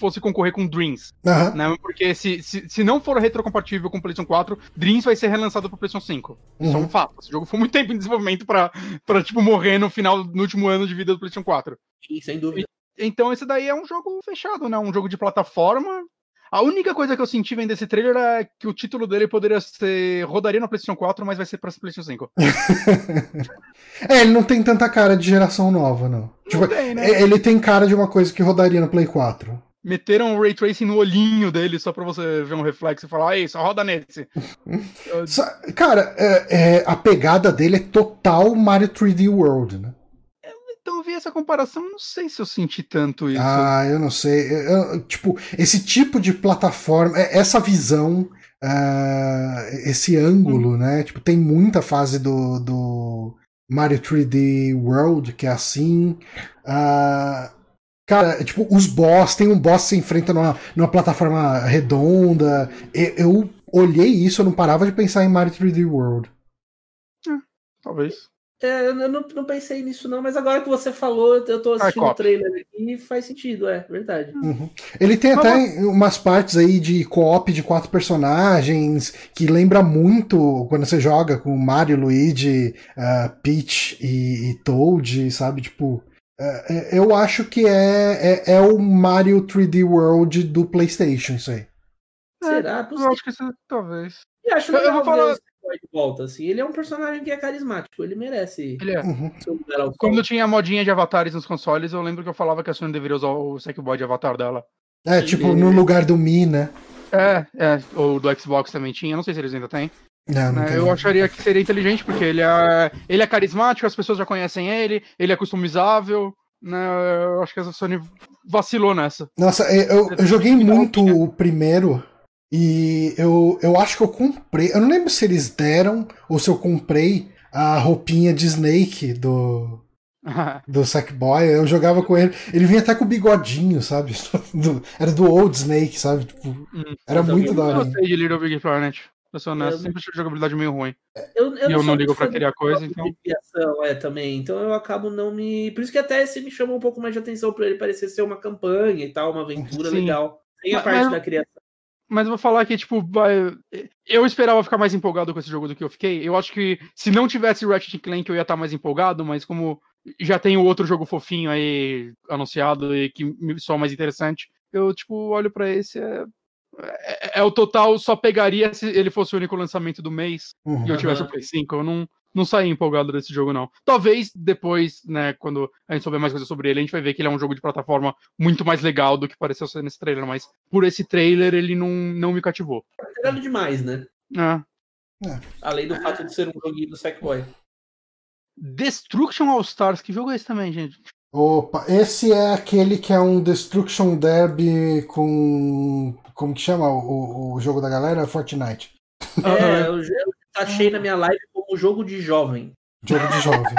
S2: fosse concorrer com Dreams.
S1: Uhum.
S2: Né? Porque se, se, se não for retrocompatível com o PlayStation 4, Dreams vai ser relançado pro PlayStation 5. Isso é um uhum. fato. Esse jogo foi muito tempo em desenvolvimento pra, pra tipo, morrer no final, no último ano de vida do PlayStation 4.
S3: Sim, sem dúvida.
S2: Então esse daí é um jogo fechado, né? Um jogo de plataforma. A única coisa que eu senti vendo esse trailer é que o título dele poderia ser rodaria no PlayStation 4, mas vai ser pra PlayStation 5. <laughs>
S1: é, ele não tem tanta cara de geração nova, não. não tipo, tem, né? Ele tem cara de uma coisa que rodaria no Play 4
S2: meteram o Ray Tracing no olhinho dele só pra você ver um reflexo e falar, aí, só roda nesse. <laughs>
S1: Cara, é, é, a pegada dele é total Mario 3D World, né?
S2: Então vi essa comparação, não sei se eu senti tanto isso.
S1: Ah, eu não sei. Eu, tipo, esse tipo de plataforma, é, essa visão, uh, esse ângulo, hum. né? Tipo, tem muita fase do, do Mario 3D World que é assim. Uh, Cara, tipo, os boss, tem um boss que se enfrenta numa, numa plataforma redonda. Eu, eu olhei isso, eu não parava de pensar em Mario 3D World.
S2: É, talvez.
S3: É, eu não, não, pensei nisso, não, mas agora que você falou, eu tô assistindo o trailer aqui e faz sentido, é verdade.
S1: Uhum. Ele tem até umas partes aí de co-op de quatro personagens que lembra muito quando você joga com Mario, Luigi, uh, Peach e, e Toad, sabe? Tipo, é, é, eu acho que é, é, é, o Mario 3D World do PlayStation, isso aí.
S3: Será?
S2: É, eu acho que isso, talvez.
S3: Eu acho eu, eu vou falar de volta, assim. Ele é um personagem que é carismático, ele merece.
S2: Ele é. Uhum. Quando tinha a modinha de avatares nos consoles, eu lembro que eu falava que a Sony deveria usar o Sackboy de avatar dela.
S1: É, tipo, no lugar do Mi, né?
S2: É, é, ou do Xbox também tinha, não sei se eles ainda têm. Não, não né? Eu acharia que seria inteligente, porque ele é, ele é carismático, as pessoas já conhecem ele, ele é customizável. Né? Eu acho que a Sony vacilou nessa.
S1: Nossa, eu, eu joguei muito o primeiro e eu, eu acho que eu comprei. Eu não lembro se eles deram ou se eu comprei a roupinha de Snake do. <laughs> do Sackboy, eu jogava com ele. Ele vinha até com o bigodinho, sabe? <laughs> Do, era do Old Snake, sabe? Tipo, hum, era muito da hora. Eu
S2: gostei de Little Big Planet. Eu sou honesto, eu... sempre achei jogabilidade meio ruim. Eu, eu e eu não ligo pra criar coisa, então.
S3: É, também. Então eu acabo não me. Por isso que até esse me chamou um pouco mais de atenção pra ele parecer ser uma campanha e tal, uma aventura Sim. legal. Tem a parte mas, da criação.
S2: Mas eu vou falar que, tipo, eu esperava ficar mais empolgado com esse jogo do que eu fiquei. Eu acho que se não tivesse Ratchet Clank eu ia estar mais empolgado, mas como já tem o outro jogo fofinho aí anunciado e que me soa mais interessante, eu, tipo, olho para esse. É é, é, o total, só pegaria se ele fosse o único lançamento do mês uhum. e eu tivesse o Play 5. Eu não, não saí empolgado desse jogo, não. Talvez depois, né, quando a gente souber mais coisas sobre ele, a gente vai ver que ele é um jogo de plataforma muito mais legal do que pareceu ser nesse trailer, mas por esse trailer ele não, não me cativou.
S3: É demais, né?
S2: É.
S3: é. Além do fato de ser um joguinho do Sackboy.
S2: Destruction All Stars, que jogo é esse também, gente?
S1: Opa, esse é aquele que é um Destruction Derby com como que chama o, o jogo da galera? Fortnite.
S3: É, eu, eu achei na minha live como jogo de jovem.
S1: Jogo de jovem.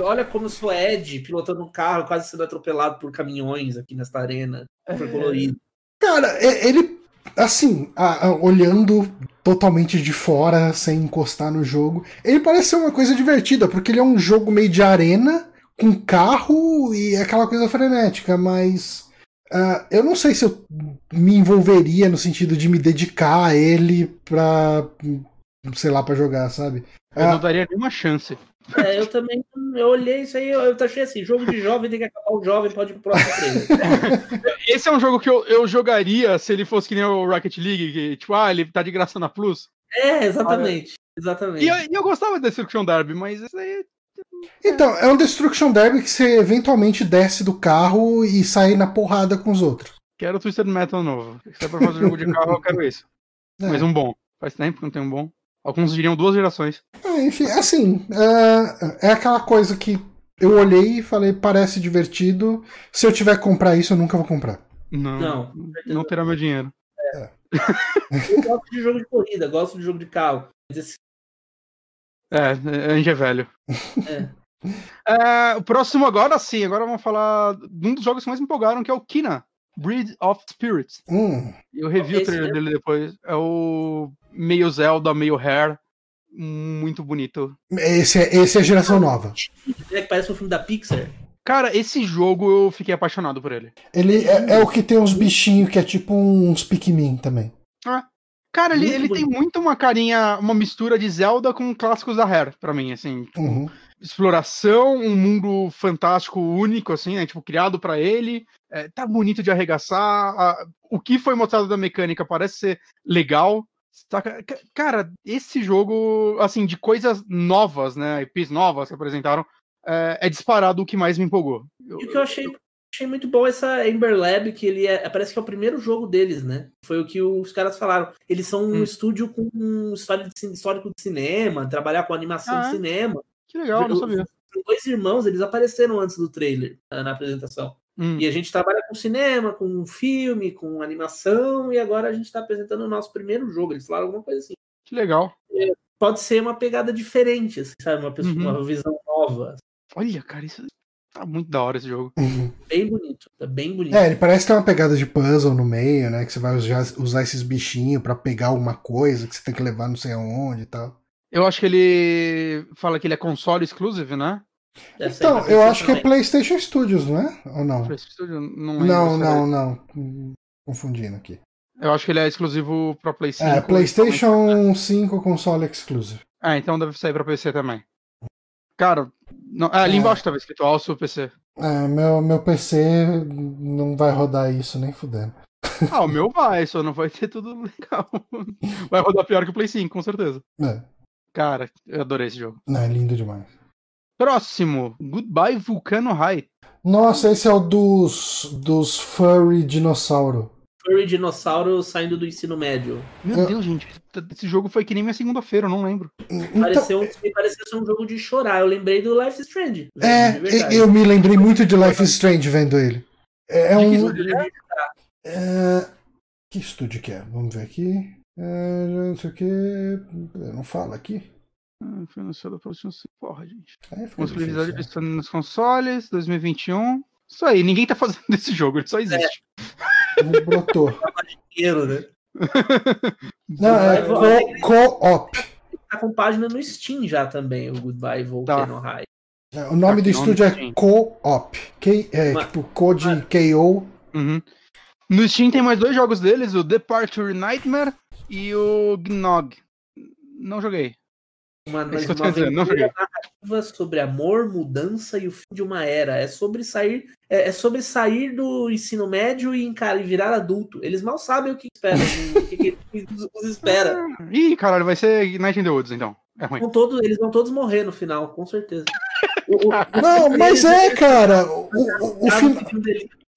S3: Olha como eu sou Ed pilotando um carro, quase sendo atropelado por caminhões aqui nesta arena. Super colorido.
S1: Cara, ele. Assim, a, a, olhando totalmente de fora, sem encostar no jogo, ele parece ser uma coisa divertida, porque ele é um jogo meio de arena, com carro e aquela coisa frenética, mas Uh, eu não sei se eu me envolveria no sentido de me dedicar a ele pra. Sei lá, pra jogar, sabe?
S2: Eu uh, não daria nenhuma chance.
S3: É, eu também eu olhei isso aí, eu achei assim, jogo de jovem tem que acabar o jovem, pode ir pro próximo treino. <laughs>
S2: Esse é um jogo que eu, eu jogaria se ele fosse que nem o Rocket League, que, tipo, ah, ele tá de graça na Plus.
S3: É, exatamente. Exatamente.
S2: E eu, eu gostava da Destruction Derby, mas isso aí
S1: então, é um Destruction Derby que você eventualmente desce do carro e sai na porrada com os outros.
S2: Quero Twisted Metal novo. Se é pra fazer jogo de carro, eu quero isso. <laughs> É. Mas um bom. Faz tempo que não tem um bom. Alguns diriam duas gerações.
S1: É, enfim, assim, é, é aquela coisa que eu olhei e falei, parece divertido. Se eu tiver que comprar isso, eu nunca vou comprar.
S2: Não, não, não terá meu dinheiro. É. <laughs>
S3: eu gosto de jogo de corrida, gosto de jogo de carro. Mas
S2: é, a gente é velho. É. é. o próximo agora sim, agora vamos falar de um dos jogos que mais me empolgaram, que é o Kina, Breed of Spirits.
S1: Hum.
S2: Eu revi o trailer dele depois. É o meio Zelda, meio Hair. Muito bonito.
S1: Esse é, esse é a geração nova.
S3: É que parece um filme da Pixar.
S2: Cara, esse jogo eu fiquei apaixonado por ele.
S1: Ele é, é o que tem uns bichinhos que é tipo uns Pikmin também.
S2: Ah, Cara, ele, ele tem muito uma carinha, uma mistura de Zelda com clássicos da Rare, pra mim, assim. Tipo,
S1: uhum.
S2: exploração, um mundo fantástico único, assim, né? Tipo, criado para ele. É, tá bonito de arregaçar. A, o que foi mostrado da mecânica parece ser legal. Cara, esse jogo, assim, de coisas novas, né? IPs novas que apresentaram, é, é disparado o que mais me empolgou.
S3: Eu, e o que eu achei, achei muito bom essa Ember Lab, que ele é, parece que é o primeiro jogo deles, né? Foi o que os caras falaram. Eles são um hum. estúdio com um histórico de cinema, trabalhar com animação ah, de cinema.
S2: Que legal, não sabia.
S3: Dois irmãos, eles apareceram antes do trailer, na apresentação. Hum. E a gente trabalha com cinema, com filme, com animação, e agora a gente está apresentando o nosso primeiro jogo. Eles falaram alguma coisa assim.
S2: Que legal.
S3: É, pode ser uma pegada diferente, assim, sabe? Uma, pessoa, uhum. uma visão nova.
S2: Olha, cara, isso tá muito da hora esse jogo.
S3: Uhum. Bem bonito, tá bem bonito.
S1: É, ele parece ter uma pegada de puzzle no meio, né? Que você vai usar, usar esses bichinhos para pegar alguma coisa que você tem que levar não sei aonde e tal.
S2: Eu acho que ele fala que ele é console exclusive, né?
S1: Então, eu acho que é PlayStation Studios, não é? Ou não?
S2: Studio,
S1: não, não, não, não. Confundindo aqui.
S2: Eu acho que ele é exclusivo para Play 5.
S1: É, PlayStation 5 console exclusive.
S2: É, então deve sair para PC também. Cara, não, é, ali é. embaixo estava escrito also PC.
S1: É, meu, meu PC não vai rodar isso nem fudendo.
S2: Ah, o meu vai, só não vai ter tudo legal. Vai rodar pior que o Play 5, com certeza.
S1: É.
S2: Cara, eu adorei esse jogo.
S1: É lindo demais.
S2: Próximo, Goodbye Vulcano High.
S1: Nossa, esse é o dos, dos furry dinossauro.
S3: Furry dinossauro saindo do ensino médio.
S2: Meu eu... Deus, gente. Esse jogo foi que nem minha segunda-feira, eu não lembro.
S3: Então... Pareceu, me pareceu ser um jogo de chorar. Eu lembrei do Life is Strange.
S1: É, eu me lembrei muito de Life is Strange vendo ele. É, é um. É... Que estúdio que é? Vamos ver aqui. É, não sei o que. Não fala aqui.
S2: Ah, financiado pelo Porra, gente. É, Exclusividade difícil, é. nos consoles, 2021. Isso aí, ninguém tá fazendo <laughs> desse jogo, ele só existe.
S1: É. Brotou. <laughs>
S3: dinheiro, né?
S1: Não, é co-op.
S3: tá com página no Steam já também, o Goodbye Volcano tá. High.
S1: É, o nome tá, do estúdio é Co-op. É, Uma... tipo, Code KO.
S2: Uhum. No Steam tem mais dois jogos deles, o Departure Nightmare e o Gnog. Não joguei.
S3: Uma, é uma aventura narrativa sobre amor, mudança e o fim de uma era. É sobre sair, é, é sobre sair do ensino médio e, cara, e virar adulto. Eles mal sabem o que esperam, <laughs> o que, que, os espera.
S2: Ah, ih, caralho, vai ser Night in the Woods, então. É ruim.
S3: Vão todos, eles vão todos morrer no final, com certeza. <laughs>
S1: O, o, não, mas é, cara. O, o, o, fin...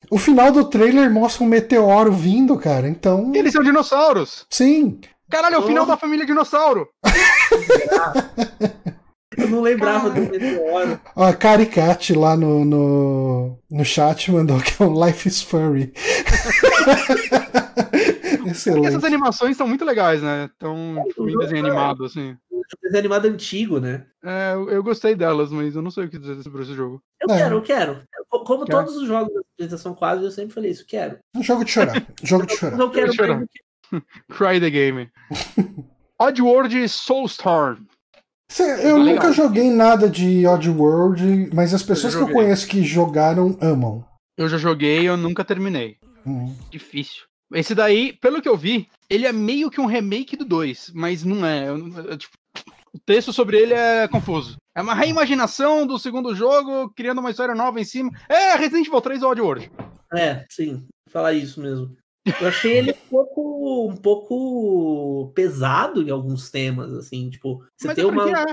S1: o final do trailer mostra um meteoro vindo, cara. Então.
S2: Eles são dinossauros.
S1: Sim.
S2: Caralho, é o final da família dinossauro. <laughs>
S3: Eu não lembrava do meteoro.
S1: A Caricat lá no, no, no chat mandou que é um Life is Furry. <laughs>
S2: Excelente. Essas animações são muito legais, né? Tão tipo, em desenho animado, assim.
S3: Desenho animado antigo, né?
S2: É, eu, eu, gostei delas, mas eu não sei o que dizer sobre esse jogo.
S3: Eu é. quero, eu quero. Como quero. todos os jogos da apresentação quase, eu sempre falei isso, quero.
S1: Um jogo de chorar. jogo de chorar.
S3: Eu quero chorar. <laughs>
S2: Cry the game. <laughs> Oddworld Soulstorm.
S1: Eu nunca joguei nada de Oddworld, mas as pessoas que eu conheço que jogaram amam.
S2: Eu já joguei, eu nunca terminei. Uhum. Difícil. Esse daí, pelo que eu vi, ele é meio que um remake do 2, mas não é. Eu, tipo, o texto sobre ele é confuso. É uma reimaginação do segundo jogo, criando uma história nova em cima. É Resident Evil 3 ou Oddworld.
S3: É, sim. Falar isso mesmo. Eu achei ele um pouco, um pouco pesado em alguns temas, assim, tipo, você Mas tem uma. É.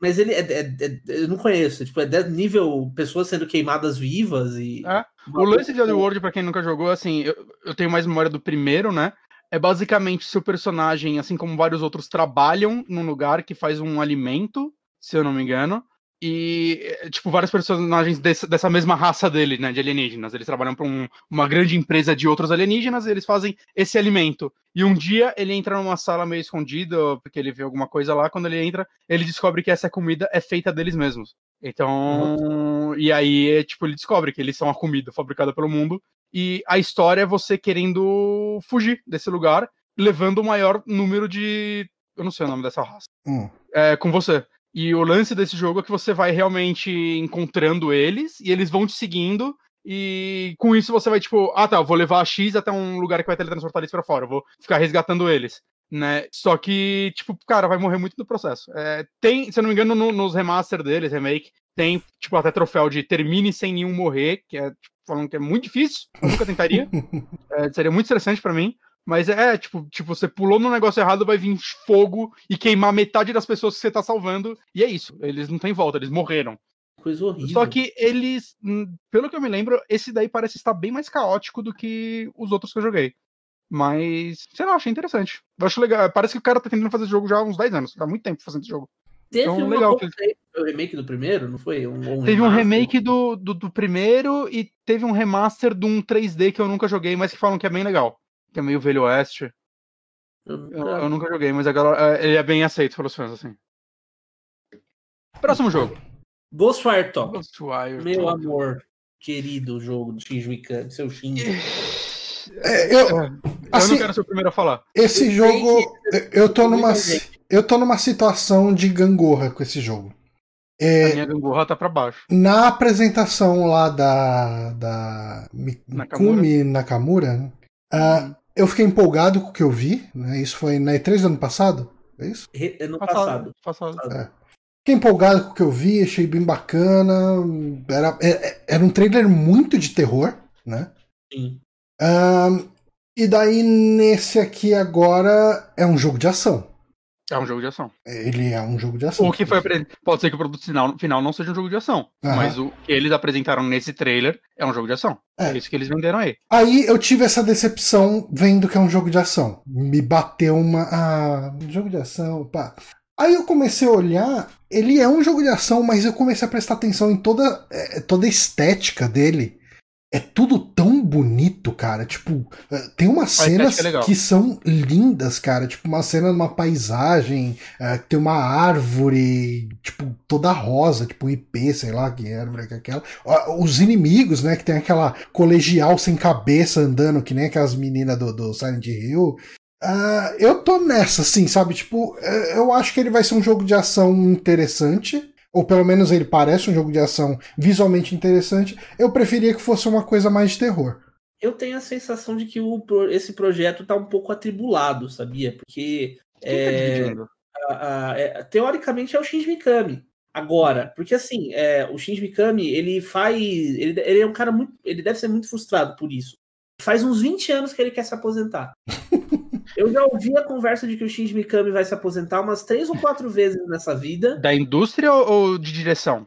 S3: Mas ele é, é, é, eu não conheço, tipo, é nível pessoas sendo queimadas vivas e.
S2: É. O lance de World, pra quem nunca jogou, assim, eu, eu tenho mais memória do primeiro, né? É basicamente seu personagem, assim como vários outros, trabalham num lugar que faz um alimento, se eu não me engano. E, eh, tipo, vários personagens desse, dessa mesma raça dele, né, de alienígenas. Eles trabalham para um, uma grande empresa de outros alienígenas e eles fazem esse alimento. E um dia ele entra numa sala meio escondida, porque ele vê alguma coisa lá. Quando ele entra, ele descobre que essa comida é feita deles mesmos. Então, uhum. e aí, tipo, ele descobre que eles são a comida fabricada pelo mundo. E a história é você querendo fugir desse lugar, levando o maior número de. Eu não sei o nome dessa raça. Hum. É, com você. E o lance desse jogo é que você vai realmente encontrando eles e eles vão te seguindo. E com isso você vai, tipo, ah tá, eu vou levar a X até um lugar que vai teletransportar eles pra fora, eu vou ficar resgatando eles. né? Só que, tipo, cara, vai morrer muito no processo. É, tem, se eu não me engano, no, nos remaster deles, remake, tem, tipo, até troféu de termine sem nenhum morrer, que é, tipo, falando que é muito difícil, eu nunca tentaria. <laughs> é, seria muito interessante para mim. Mas é, tipo, tipo, você pulou no negócio errado, vai vir fogo e queimar metade das pessoas que você tá salvando. E é isso. Eles não têm volta, eles morreram.
S3: Coisa horrível.
S2: Só que eles, hum, pelo que eu me lembro, esse daí parece estar bem mais caótico do que os outros que eu joguei. Mas, sei lá, achei interessante. Eu acho legal. Parece que o cara tá tentando fazer esse jogo já há uns 10 anos. Há muito tempo fazendo esse jogo.
S3: Teve então, legal que... o remake do primeiro, não foi?
S2: Um, um teve um remake do, do, do, primeiro e teve um remaster de um 3D que eu nunca joguei, mas que falam que é bem legal. Que é meio Velho Oeste. Eu, eu, eu nunca joguei, mas agora é, ele é bem aceito pelos fãs, assim. Próximo jogo.
S3: Ghostwire Top. Ghostwire Meu Top. amor, querido jogo do Shinji Mikami, seu Shinji.
S1: É, eu,
S2: é, assim, eu não quero ser o primeiro a falar.
S1: Esse jogo, eu tô numa, eu tô numa situação de gangorra com esse jogo.
S2: É, a minha gangorra tá pra baixo.
S1: Na apresentação lá da, da Mikumi Nakamura, uh, eu fiquei empolgado com o que eu vi. Né? Isso foi na E3 do ano passado? É isso?
S3: Ano passado.
S2: passado. passado.
S1: É. Fiquei empolgado com o que eu vi, achei bem bacana. Era, era, era um trailer muito de terror, né?
S3: Sim.
S1: Um, e daí, nesse aqui agora, é um jogo de ação.
S2: É um jogo de ação.
S1: Ele é um jogo de ação.
S2: O que foi Pode ser que o produto final, final não seja um jogo de ação. Uhum. Mas o que eles apresentaram nesse trailer é um jogo de ação. É. é isso que eles venderam aí.
S1: Aí eu tive essa decepção vendo que é um jogo de ação. Me bateu uma. Ah, um jogo de ação, pá. Aí eu comecei a olhar, ele é um jogo de ação, mas eu comecei a prestar atenção em toda, é, toda a estética dele é tudo tão bonito, cara. Tipo, eh, tem umas cenas é que são lindas, cara. Tipo, uma cena de uma paisagem, uh, tem uma árvore, tipo, toda rosa, tipo um IP, sei lá que árvore que é aquela. Os inimigos, né, que tem aquela colegial sem cabeça andando, que nem aquelas meninas do, do Silent Hill. Uh, eu tô nessa, assim, sabe? Tipo, eu acho que ele vai ser um jogo de ação interessante ou pelo menos ele parece um jogo de ação visualmente interessante, eu preferia que fosse uma coisa mais de terror.
S3: Eu tenho a sensação de que o, esse projeto tá um pouco atribulado, sabia? Porque tá é, tá a, a, é, teoricamente é o Shinji Mikami. Agora, porque assim, é, o Shinji Mikami, ele faz. Ele, ele é um cara muito. Ele deve ser muito frustrado por isso. Faz uns 20 anos que ele quer se aposentar. <laughs> Eu já ouvi a conversa de que o Shinji Mikami vai se aposentar umas três ou quatro vezes nessa vida.
S2: Da indústria ou de direção?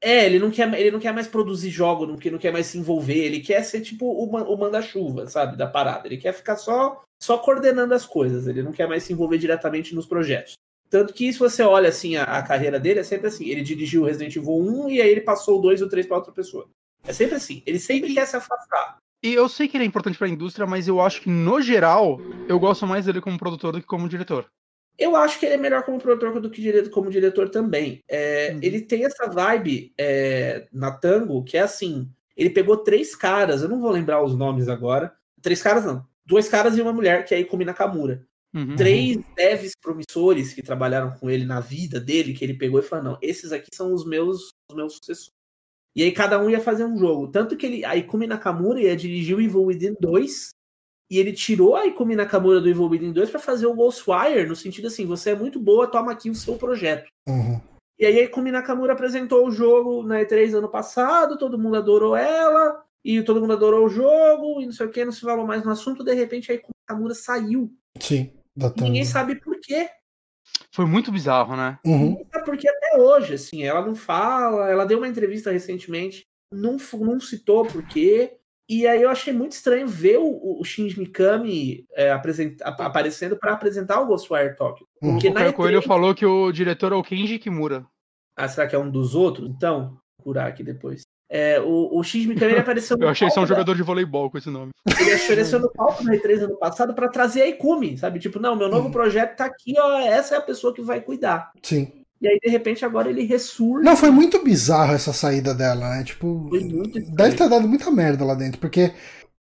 S3: É, ele não quer, ele não quer mais produzir jogo, não quer, não quer mais se envolver, ele quer ser tipo o, o manda-chuva, sabe, da parada. Ele quer ficar só, só coordenando as coisas, ele não quer mais se envolver diretamente nos projetos. Tanto que se você olha assim a, a carreira dele, é sempre assim, ele dirigiu Resident Evil 1 e aí ele passou o 2 e o 3 para outra pessoa. É sempre assim, ele sempre quer se afastar.
S2: E eu sei que ele é importante para a indústria, mas eu acho que, no geral, eu gosto mais dele como produtor do que como diretor.
S3: Eu acho que ele é melhor como produtor do que como diretor também. É, uhum. Ele tem essa vibe é, na Tango que é assim: ele pegou três caras, eu não vou lembrar os nomes agora. Três caras, não. Dois caras e uma mulher, que é a Ikumi Nakamura. Uhum. Três devs promissores que trabalharam com ele na vida dele, que ele pegou e falou: não, esses aqui são os meus, os meus sucessores. E aí cada um ia fazer um jogo. Tanto que ele, a Ikumi Nakamura ia dirigir o Evil Within 2. E ele tirou a Ikumi Nakamura do Evil Within 2 para fazer o Ghostwire, no sentido assim, você é muito boa, toma aqui o seu projeto.
S1: Uhum.
S3: E aí a Ikumi Nakamura apresentou o jogo na E3 ano passado, todo mundo adorou ela, e todo mundo adorou o jogo, e não sei o que, não se falou mais no assunto, de repente a Ikumi Nakamura saiu.
S1: Sim.
S3: Ninguém sabe por quê.
S2: Foi muito bizarro, né?
S1: Uhum.
S3: Porque até hoje, assim, ela não fala, ela deu uma entrevista recentemente, não, não citou por quê. E aí eu achei muito estranho ver o, o Shinji Mikami é, aparecendo para apresentar o Ghostwire Tokyo.
S2: Uhum. Porque o Caio E3... Coelho falou que o diretor é o Kenji Kimura.
S3: Ah, será que é um dos outros? Então, curar aqui depois. É, o, o X Mikami apareceu <laughs>
S2: no Eu achei só um jogador de voleibol com esse nome.
S3: Ele apareceu no palco no E3 ano passado para trazer a Ikumi, sabe? Tipo, não, meu novo uhum. projeto tá aqui, ó, essa é a pessoa que vai cuidar.
S1: Sim.
S3: E aí, de repente, agora ele ressurge.
S1: Não, foi muito bizarro essa saída dela, né? Tipo,
S3: foi muito
S1: deve ter dado muita merda lá dentro, porque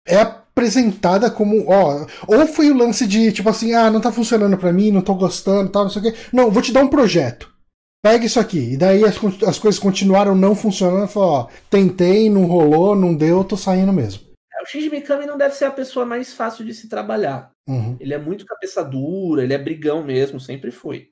S1: é apresentada como, ó, ou foi o lance de, tipo assim, ah, não tá funcionando para mim, não tô gostando, tal, não sei o quê. Não, vou te dar um projeto pega isso aqui. E daí as, as coisas continuaram não funcionando. Falou, ó, tentei, não rolou, não deu, tô saindo mesmo.
S3: É, o Shinji Mikami não deve ser a pessoa mais fácil de se trabalhar. Uhum. Ele é muito cabeça dura, ele é brigão mesmo, sempre foi.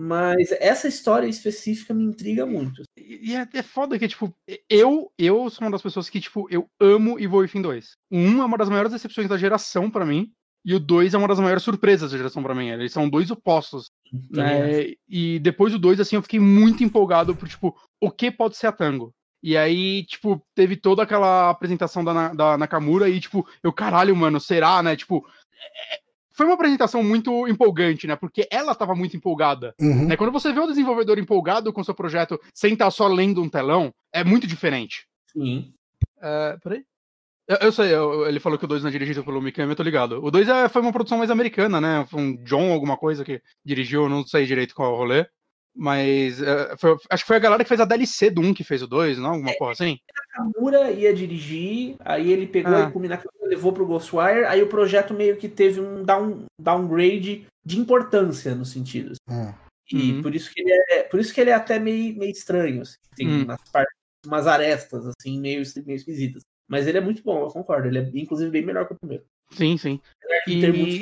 S3: Mas essa história específica me intriga muito.
S2: E é, é foda que, tipo, eu, eu sou uma das pessoas que, tipo, eu amo Evolve 2. O 1 é uma das maiores decepções da geração para mim. E o 2 é uma das maiores surpresas da geração para mim. Eles são dois opostos. Né? E depois do 2, assim, eu fiquei muito empolgado por, tipo, o que pode ser a Tango. E aí, tipo, teve toda aquela apresentação da, da Nakamura e, tipo, eu, caralho, mano, será, né? Tipo, foi uma apresentação muito empolgante, né? Porque ela tava muito empolgada. Uhum. Né? Quando você vê o desenvolvedor empolgado com o seu projeto sem estar só lendo um telão, é muito diferente.
S3: Sim.
S2: Uh, peraí. Eu, eu sei, eu, ele falou que o 2 não é dirigido pelo Mikami, eu tô ligado. O 2 é, foi uma produção mais americana, né? Foi um John alguma coisa que dirigiu, não sei direito qual é o rolê. Mas uh, foi, acho que foi a galera que fez a DLC do 1 que fez o 2, não? Alguma é, coisa assim?
S3: Nakamura ia dirigir, aí ele pegou ah. e Nakamura levou pro Ghostwire, aí o projeto meio que teve um down, downgrade de importância no sentido. Ah. E uhum. por isso que ele é, por isso que ele é até meio, meio estranho, assim, tem uhum. umas, partes, umas arestas assim meio, meio esquisitas. Mas ele é muito bom, eu concordo. Ele é inclusive bem melhor que o primeiro.
S2: Sim, sim. E...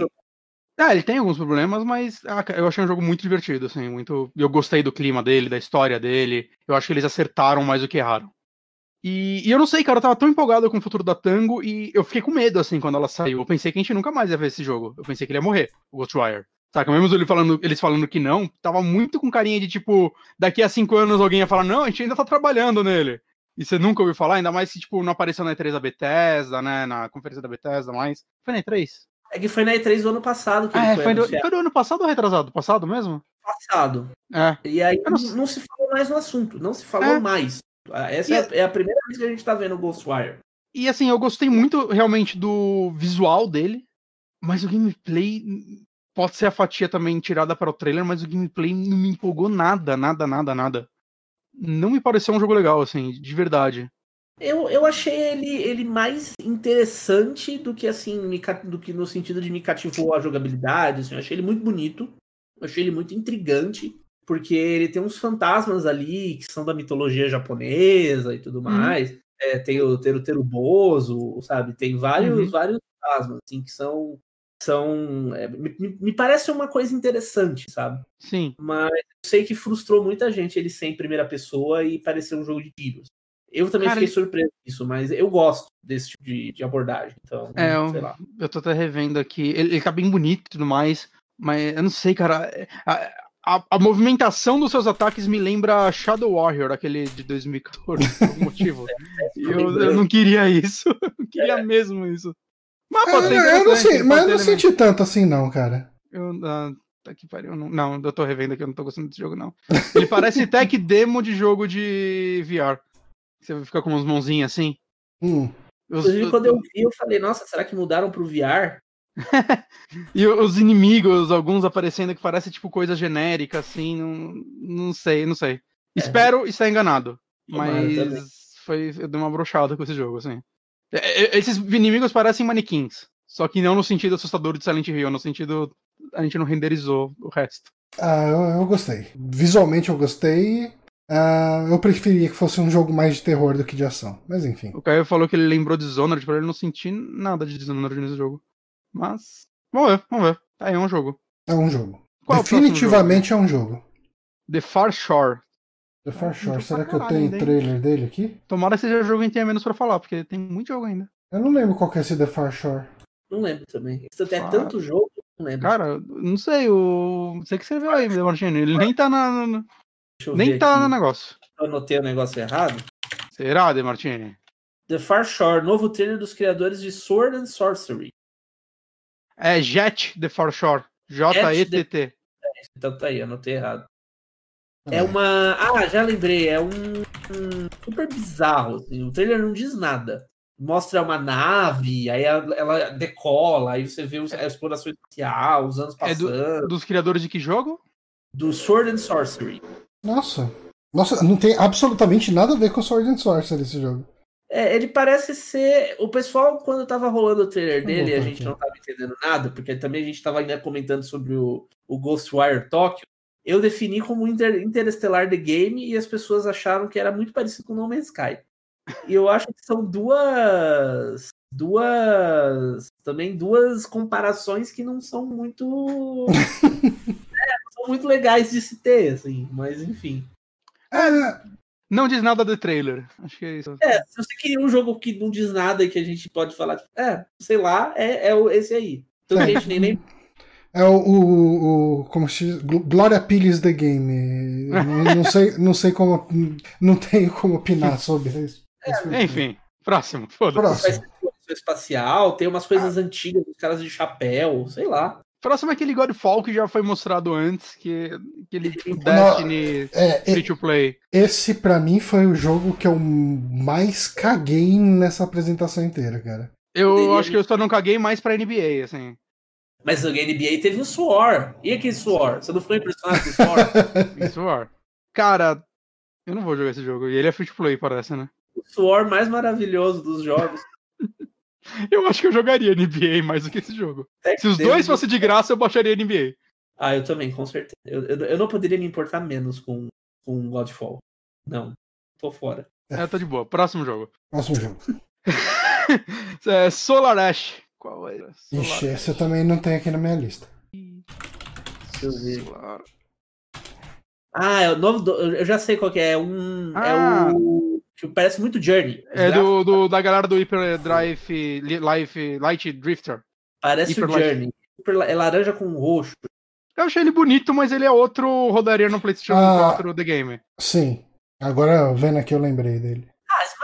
S2: Ah, ele tem alguns problemas, mas ah, eu achei um jogo muito divertido, assim, muito. Eu gostei do clima dele, da história dele. Eu acho que eles acertaram mais do que erraram. E, e, eu não sei, cara, eu tava tão empolgado com o futuro da Tango e eu fiquei com medo, assim, quando ela saiu. Eu pensei que a gente nunca mais ia ver esse jogo. Eu pensei que ele ia morrer, o Ghostwire. Saca? Mesmo ele falando, eles falando que não, tava muito com carinha de tipo, daqui a cinco anos alguém ia falar, não, a gente ainda tá trabalhando nele. E você nunca ouviu falar, ainda mais se, tipo, não apareceu na E3 da Bethesda, né? Na conferência da Bethesda, mais. Foi na E3?
S3: É que foi na E3 do ano passado que
S2: ah, é, foi, do, foi do ano passado ou retrasado? Passado mesmo?
S3: Passado.
S2: É.
S3: E aí não... não... se falou mais no assunto, não se falou é. mais. Essa é, é, a primeira vez que a gente tá vendo o Ghostwire.
S2: E assim, eu gostei muito realmente do visual dele, mas o gameplay pode ser a fatia também tirada para o trailer, mas o gameplay não me empolgou nada, nada, nada, nada. Não me pareceu um jogo legal, assim, de verdade.
S3: Eu, eu achei ele, ele mais interessante do que assim, me, do que no sentido de me cativou a jogabilidade. Assim, eu achei ele muito bonito, eu achei ele muito intrigante, porque ele tem uns fantasmas ali que são da mitologia japonesa e tudo uhum. mais. Uhum. É, tem o Teru Teru Bozo, sabe? Tem vários, uhum. vários fantasmas assim, que são. São é, me, me, parece uma coisa interessante, sabe?
S2: Sim.
S3: Mas eu sei que frustrou muita gente ele ser em primeira pessoa e parecer um jogo de tiros. Eu também Cara, fiquei surpreso disso, mas eu gosto desse tipo de, de abordagem. Então,
S2: é, sei lá. Eu tô até revendo aqui. Ele, ele tá bem bonito e tudo mais, mas eu não sei, cara. A, a, a, movimentação dos seus ataques me lembra Shadow Warrior, aquele de 2014, por algum <laughs> motivo. É, eu, eu, não queria isso. <laughs> Eu não queria é. mesmo isso.
S1: Mas pode é, eu não sei, mas eu não senti tanto assim, não, cara.
S2: Eu, ah, tá que pariu. Não, não, eu tô revendo aqui, eu não tô gostando desse jogo, não. Ele parece <laughs> tech demo de jogo de VR. Você fica com umas mãozinhas assim.
S3: Hum. Inclusive, quando eu vi, eu falei, nossa, será que mudaram pro VR? <laughs>
S2: e os inimigos, alguns aparecendo que parece tipo coisa genérica, assim, não, não sei, não sei. É. Espero estar enganado. Mas foi, eu dei uma brochada com esse jogo, assim. É, é, esses inimigos parecem manequins. Só que não no sentido assustador de Silent Hill, no sentido. A gente não renderizou o resto.
S1: Ah, eu, eu gostei. Visualmente eu gostei. Uh, eu preferia que fosse um jogo mais de terror do que de ação, mas enfim.
S2: O Caio falou que ele lembrou de Dishonored, para ele não sentir nada de Dishonored nesse jogo. Mas, vamos ver, vamos ver. Tá aí, é um jogo.
S1: É um jogo. Qual Definitivamente jogo? é um jogo.
S2: The Far Shore.
S1: The Far Shore, será que eu tenho trailer dele aqui?
S2: Tomara que seja jogo em tenha menos pra falar, porque tem muito jogo ainda.
S1: Eu não lembro qual que é esse The Far Shore.
S3: Não lembro também. Isso tem tanto jogo, não lembro.
S2: Cara, não sei, o. Você que escreveu aí, Martino. Ele nem tá na. Nem tá aqui. no negócio.
S3: Eu anotei o negócio errado.
S2: Será, De Martini?
S3: The Far Shore, novo trailer dos criadores de Sword and Sorcery.
S2: É Jet The Far Shore. J-E-T-T.
S3: Então tá aí, anotei errado. É uma. Ah, já lembrei. É um, um, super bizarro. Assim. O trailer não diz nada. Mostra uma nave, aí ela decola, aí você vê a exploração espacial, os anos passando.
S2: É do, dos criadores de que jogo?
S3: Do Sword and Sorcery.
S1: Nossa. Nossa, não tem absolutamente nada a ver com Sword and Sorcery esse jogo.
S3: É, ele parece ser. O pessoal, quando tava rolando o trailer dele, a gente não tava entendendo nada, porque também a gente tava ainda comentando sobre o, o Ghostwire Tokyo. Eu defini como Inter, Interestelar The Game e as pessoas acharam que era muito parecido com No Man's Sky. E eu acho que são duas duas também duas comparações que não são muito <laughs> é, são muito legais de se ter, assim, mas enfim.
S2: É, não diz nada do trailer. Acho que é isso.
S3: É, se você queria um jogo que não diz nada e que a gente pode falar, é, sei lá, é, é esse aí. Então a gente nem, <laughs> nem
S1: é o, o, o como se Glória Pires the Game. não, não, sei, não sei como. Não tenho como opinar sobre isso.
S2: É, enfim, próximo.
S3: Próximo. Espacial, tem umas coisas ah. antigas dos caras de chapéu, sei lá.
S2: Próximo é aquele Godfall que já foi mostrado antes, que aquele Destiny é, free to play.
S1: Esse para mim foi o jogo que eu mais caguei nessa apresentação inteira, cara.
S2: Eu acho que eu só não caguei mais pra NBA, assim.
S3: Mas o NBA teve o Suor. E aquele Suor? Você não foi impressionado com o Suor? <laughs>
S2: Suor. Cara, eu não vou jogar esse jogo. E ele é free to play, parece, né?
S3: O Suor mais maravilhoso dos jogos. <laughs>
S2: eu acho que eu jogaria NBA mais do que esse jogo. É Se os dois fossem de graça, eu baixaria NBA.
S3: Ah, eu também, com certeza. Eu, eu, eu não poderia me importar menos com, com Godfall. Não. Tô fora.
S2: É, tá de boa. Próximo jogo.
S1: Próximo jogo. <laughs>
S2: é, Solar Ash. Qual é?
S1: Ixi, esse eu também não tenho aqui na minha lista.
S3: Deixa eu ver. Ah, é o novo. Do... Eu já sei qual que é. Um, é ah. É o. Que parece muito Journey.
S2: É do, do, da galera do Hyper Drive Life, Light Drifter.
S3: Parece Hyper o Journey. Light. É laranja com roxo.
S2: Eu achei ele bonito, mas ele é outro rodaria no PlayStation ah, 4 The Game.
S1: Sim. Agora vendo aqui eu lembrei dele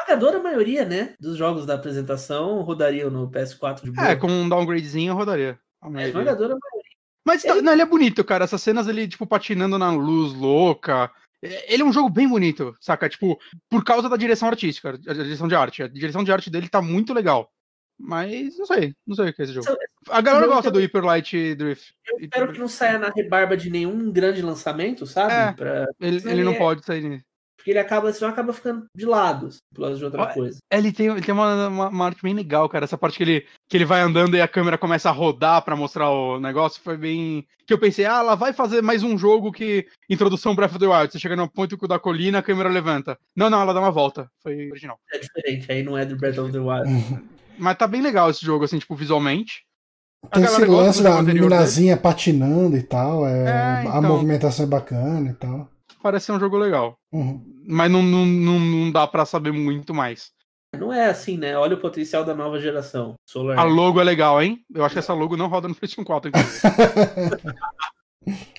S3: esmagadora maioria, né, dos jogos da apresentação rodariam no PS4 de
S2: boa. É, com um downgradezinho rodaria.
S3: A é, esmagadora maioria.
S2: Mas é. não, ele é bonito, cara. Essas cenas ele, tipo, patinando na luz louca. É, ele é um jogo bem bonito, saca? Tipo, por causa da direção artística, a direção de arte. A direção de arte dele tá muito legal. Mas não sei, não sei o que é esse jogo. A galera gosta do Hyper Light Drift.
S3: Eu espero que não saia na rebarba de nenhum grande lançamento, sabe?
S2: É, pra... Ele, ele não é... pode sair.
S3: Porque ele acaba, senão acaba ficando de lado, assim, por causa de outra coisa.
S2: Ele tem, ele tem uma, uma, uma, arte bem legal, cara. Essa parte que ele, que ele vai andando e a câmera começa a rodar para mostrar o negócio foi bem. Que eu pensei, ah, ela vai fazer mais um jogo que. Introdução Breath of the Wild. Você chega no ponto da colina, a câmera levanta. Não, não, ela dá uma volta. Foi original.
S3: É diferente, aí não é do Breath of the Wild. <laughs>
S2: Mas tá bem legal esse jogo, assim, tipo, visualmente.
S1: Tem esse lance da minazinha patinando e tal. É, é então... A movimentação é bacana e tal
S2: parece ser um jogo legal. Uhum. Mas não, não, não, não dá para saber muito mais.
S3: Não é assim, né? Olha o potencial da nova geração.
S2: Solar a logo é legal, hein? Eu acho que essa logo não roda no PlayStation 4, inclusive.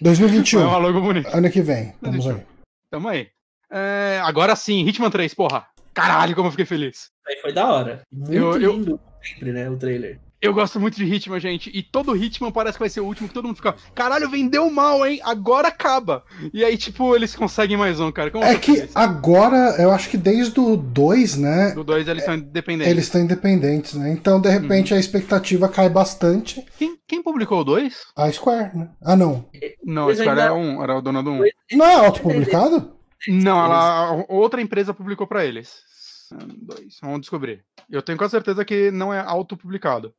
S1: 2021. É
S2: uma logo bonita.
S1: Ano que vem. Tamo aí.
S2: Tamo aí. É, agora sim, Hitman 3, porra. Caralho, como eu fiquei feliz.
S3: Aí foi da hora. Muito eu, lindo eu... sempre, né? O trailer.
S2: Eu gosto muito de Hitman, gente. E todo Hitman parece que vai ser o último, que todo mundo fica, caralho, vendeu mal, hein? Agora acaba. E aí, tipo, eles conseguem mais um, cara. Como
S1: é que agora, eu acho que desde o 2, né?
S2: Do 2 eles estão independentes.
S1: Eles estão independentes, né? Então, de repente, uhum. a expectativa cai bastante.
S2: Quem, quem publicou o 2?
S1: A Square, né? Ah, não.
S2: Não, a Square era, um, era o dono do 1. Um.
S1: Não é autopublicado?
S2: Não, ela, outra empresa publicou para eles. Dois. Vamos descobrir. Eu tenho quase certeza que não é autopublicado.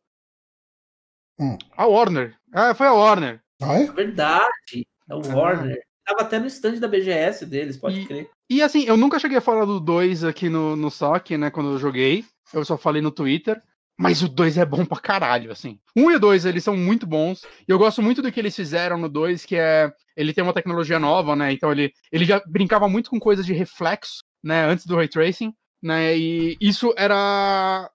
S2: Hum. A Warner. Ah, foi a Warner.
S1: Ah, é?
S3: Verdade. É o ah. Warner. Tava até no stand da BGS deles, pode e, crer.
S2: E assim, eu nunca cheguei a falar do 2 aqui no, no SOC, né, quando eu joguei. Eu só falei no Twitter. Mas o 2 é bom pra caralho, assim. Um e o 2, eles são muito bons. E eu gosto muito do que eles fizeram no 2, que é. Ele tem uma tecnologia nova, né? Então ele, ele já brincava muito com coisas de reflexo, né? Antes do ray tracing, né? E isso era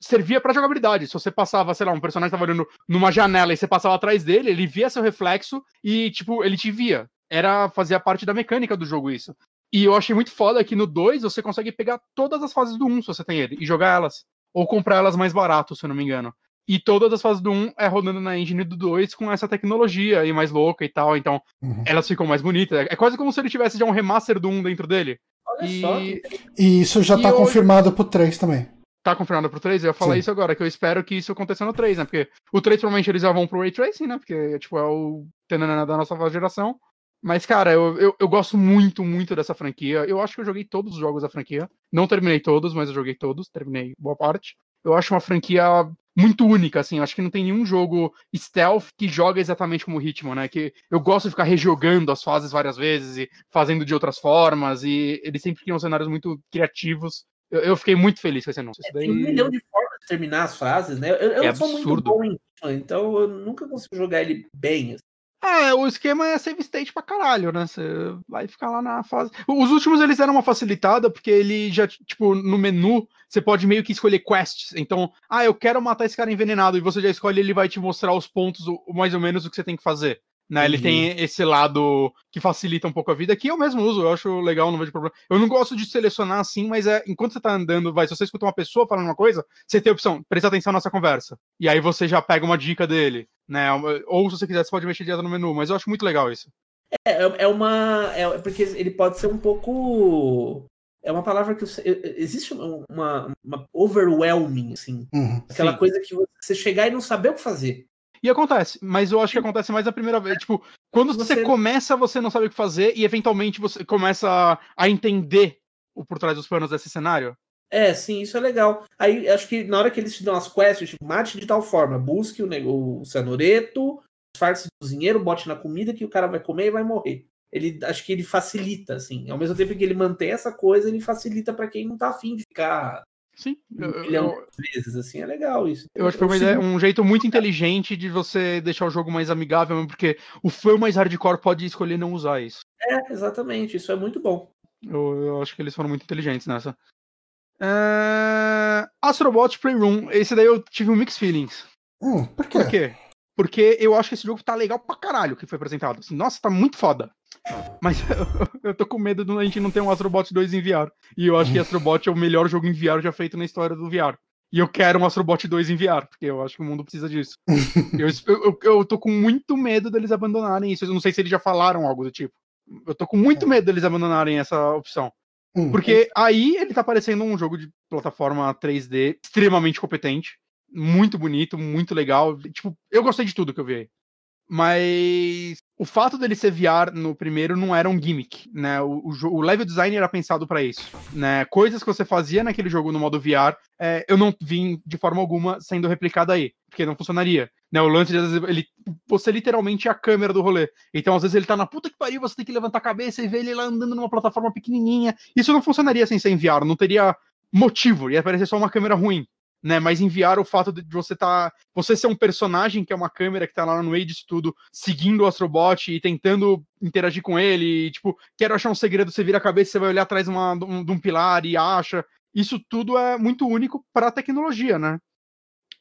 S2: servia para jogabilidade. Se você passava, sei lá, um personagem tava olhando numa janela e você passava atrás dele, ele via seu reflexo e, tipo, ele te via. Era fazia parte da mecânica do jogo isso. E eu achei muito foda que no 2 você consegue pegar todas as fases do 1 um, se você tem ele e jogar elas. Ou comprar elas mais barato, se eu não me engano. E todas as fases do 1 é rodando na engine do 2 com essa tecnologia aí mais louca e tal. Então, uhum. elas ficam mais bonitas. É quase como se ele tivesse já um remaster do 1 dentro dele.
S3: Olha e... só.
S1: E isso já e tá confirmado pro 3 também
S2: tá confirmado pro 3, eu ia falar Sim. isso agora, que eu espero que isso aconteça no 3, né? Porque o 3 provavelmente eles já vão pro Ray Tracing, né? Porque, tipo, é o Tenanana da nossa geração. Mas, cara, eu, eu, eu, gosto muito, muito dessa franquia. Eu acho que eu joguei todos os jogos da franquia. Não terminei todos, mas eu joguei todos, terminei boa parte. Eu acho uma franquia muito única, assim. Eu acho que não tem nenhum jogo stealth que joga exatamente como o Hitman, né? Que eu gosto de ficar rejogando as fases várias vezes e fazendo de outras formas. E eles sempre criam cenários muito criativos eu, eu, fiquei muito feliz com esse anúncio.
S3: É, daí... Tem um milhão de formas terminar as frases, né? Eu, eu é não sou muito bom em então eu nunca consigo jogar ele bem. Assim.
S2: É, o esquema é save state pra caralho, né? Você vai ficar lá na fase. Os últimos eles deram uma facilitada, porque ele já, tipo, no menu, você pode meio que escolher quests. Então, ah, eu quero matar esse cara envenenado, e você já escolhe, ele vai te mostrar os pontos, mais ou menos, o que você tem que fazer. Né? Ele tem esse lado que facilita um pouco a vida, que eu mesmo uso, eu acho legal, não vejo problema. Eu não gosto de selecionar assim, mas é enquanto você tá andando, vai, se você escuta uma pessoa falando uma coisa, você tem a opção, presta atenção nessa conversa. E aí você já pega uma dica dele, né? Ou se você quiser, você pode mexer direto no menu, mas eu acho muito legal isso.
S3: É, é, é uma. É, porque ele pode ser um pouco. É uma palavra que existe uma, uma overwhelming, assim. Uhum, aquela sim. coisa que você chegar e não saber o que fazer.
S2: E acontece, mas eu acho que acontece mais a primeira vez. Tipo, quando você... você começa, você não sabe o que fazer e eventualmente você começa a entender o por trás dos panos desse cenário.
S3: É, sim, isso é legal. Aí acho que na hora que eles te dão as quests, tipo, mate de tal forma, busque o, o cenoreto, disfarce do cozinheiro, bote na comida que o cara vai comer e vai morrer. Ele acho que ele facilita, assim. Ao mesmo tempo que ele mantém essa coisa, ele facilita para quem não tá afim de ficar
S2: Sim.
S3: Um milhão de vezes, assim, é legal isso.
S2: Eu acho que foi ideia, um jeito muito inteligente de você deixar o jogo mais amigável, porque o fã mais hardcore pode escolher não usar isso.
S3: É, exatamente, isso é muito bom.
S2: Eu, eu acho que eles foram muito inteligentes nessa. É... Astrobot Playroom, esse daí eu tive um mixed feelings.
S1: Hum, por quê?
S2: Por quê? Porque eu acho que esse jogo tá legal pra caralho que foi apresentado. Assim, nossa, tá muito foda. Mas <laughs> eu, tô com medo de a gente não ter um Astrobot 2 em VR. E eu acho que Astrobot é o melhor jogo em VR já feito na história do VR. E eu quero um Astrobot 2 em VR, porque eu acho que o mundo precisa disso. <laughs> eu, eu, eu, tô com muito medo deles abandonarem isso. Eu não sei se eles já falaram algo do tipo. Eu tô com muito medo deles abandonarem essa opção. Hum. Porque aí ele tá parecendo um jogo de plataforma 3D extremamente competente muito bonito, muito legal. Tipo, eu gostei de tudo que eu vi aí. Mas o fato dele ser VR no primeiro não era um gimmick, né? O, o, o level design era pensado para isso, né? Coisas que você fazia naquele jogo no modo VR, é, eu não vi de forma alguma sendo replicada aí, porque não funcionaria. Né, o lance, às vezes, ele, você literalmente é a câmera do rolê. Então, às vezes, ele tá na puta que pariu, você tem que levantar a cabeça e ver ele lá andando numa plataforma pequenininha. Isso não funcionaria sem ser em VR, não teria motivo, ia parecer só uma câmera ruim né? Mas enviar o fato de você tá, você ser um personagem que é uma câmera que tá lá no meio tudo, seguindo o Astrobot e tentando interagir com ele, e, tipo, quero achar um segredo, você vira a cabeça, você vai olhar atrás de, uma, um, de um pilar e acha. Isso tudo é muito único para a tecnologia, né?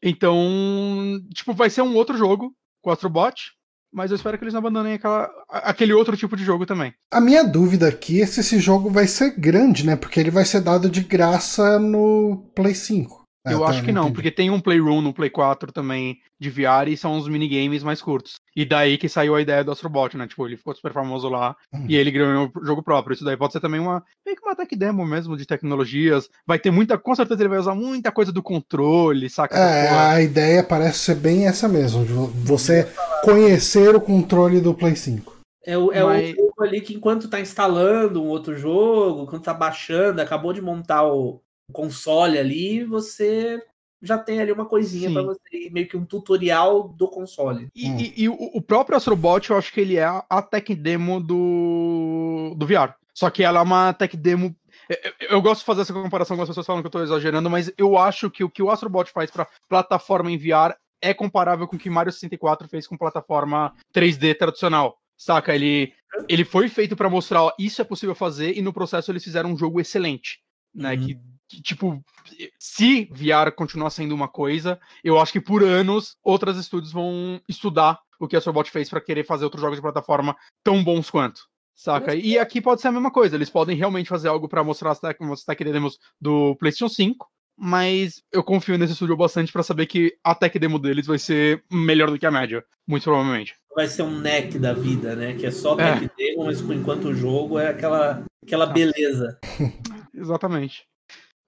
S2: Então, tipo, vai ser um outro jogo com o Astrobot, mas eu espero que eles não abandonem aquela, aquele outro tipo de jogo também.
S1: A minha dúvida aqui é se esse jogo vai ser grande, né? Porque ele vai ser dado de graça no Play 5.
S2: É, eu tá, acho que não, porque tem um Playroom no Play 4 também de VR e são os minigames mais curtos. E daí que saiu a ideia do Astrobot, né? Tipo, ele ficou super famoso lá hum. e ele ganhou um jogo próprio. Isso daí pode ser também uma meio que uma tech demo mesmo de tecnologias. Vai ter muita, com certeza ele vai usar muita coisa do controle, saca?
S1: É, a ideia parece ser bem essa mesmo, você conhecer o controle do Play 5.
S3: É o, é Mas... o jogo ali que enquanto tá instalando um outro jogo, quando tá baixando, acabou de montar o, console ali, você já tem ali uma coisinha para você, meio que um tutorial do console.
S2: E, hum. e, e, o próprio Astrobot, eu acho que ele é a tech demo do, do VR. Só que ela é uma tech demo. Eu, eu gosto de fazer essa comparação com as pessoas falam que eu tô exagerando, mas eu acho que o que o Astrobot faz para plataforma em VR é comparável com o que Mario 64 fez com plataforma 3D tradicional. Saca? Ele, ele foi feito para mostrar, ó, isso é possível fazer, e no processo eles fizeram um jogo excelente. Né, uhum. que que, tipo, se VR continuar sendo uma coisa, eu acho que por anos outras estúdios vão estudar o que a Sobot fez para querer fazer outros jogos de plataforma tão bons quanto. Saca? E aqui pode ser a mesma coisa. Eles podem realmente fazer algo para mostrar as tech demos do PlayStation 5, mas eu confio nesse estúdio bastante para saber que a tech demo deles vai ser melhor do que a média, muito provavelmente.
S3: Vai ser um neck da vida, né? Que é só tech é. demo, mas enquanto o jogo é aquela, aquela beleza. <laughs>
S2: Exatamente.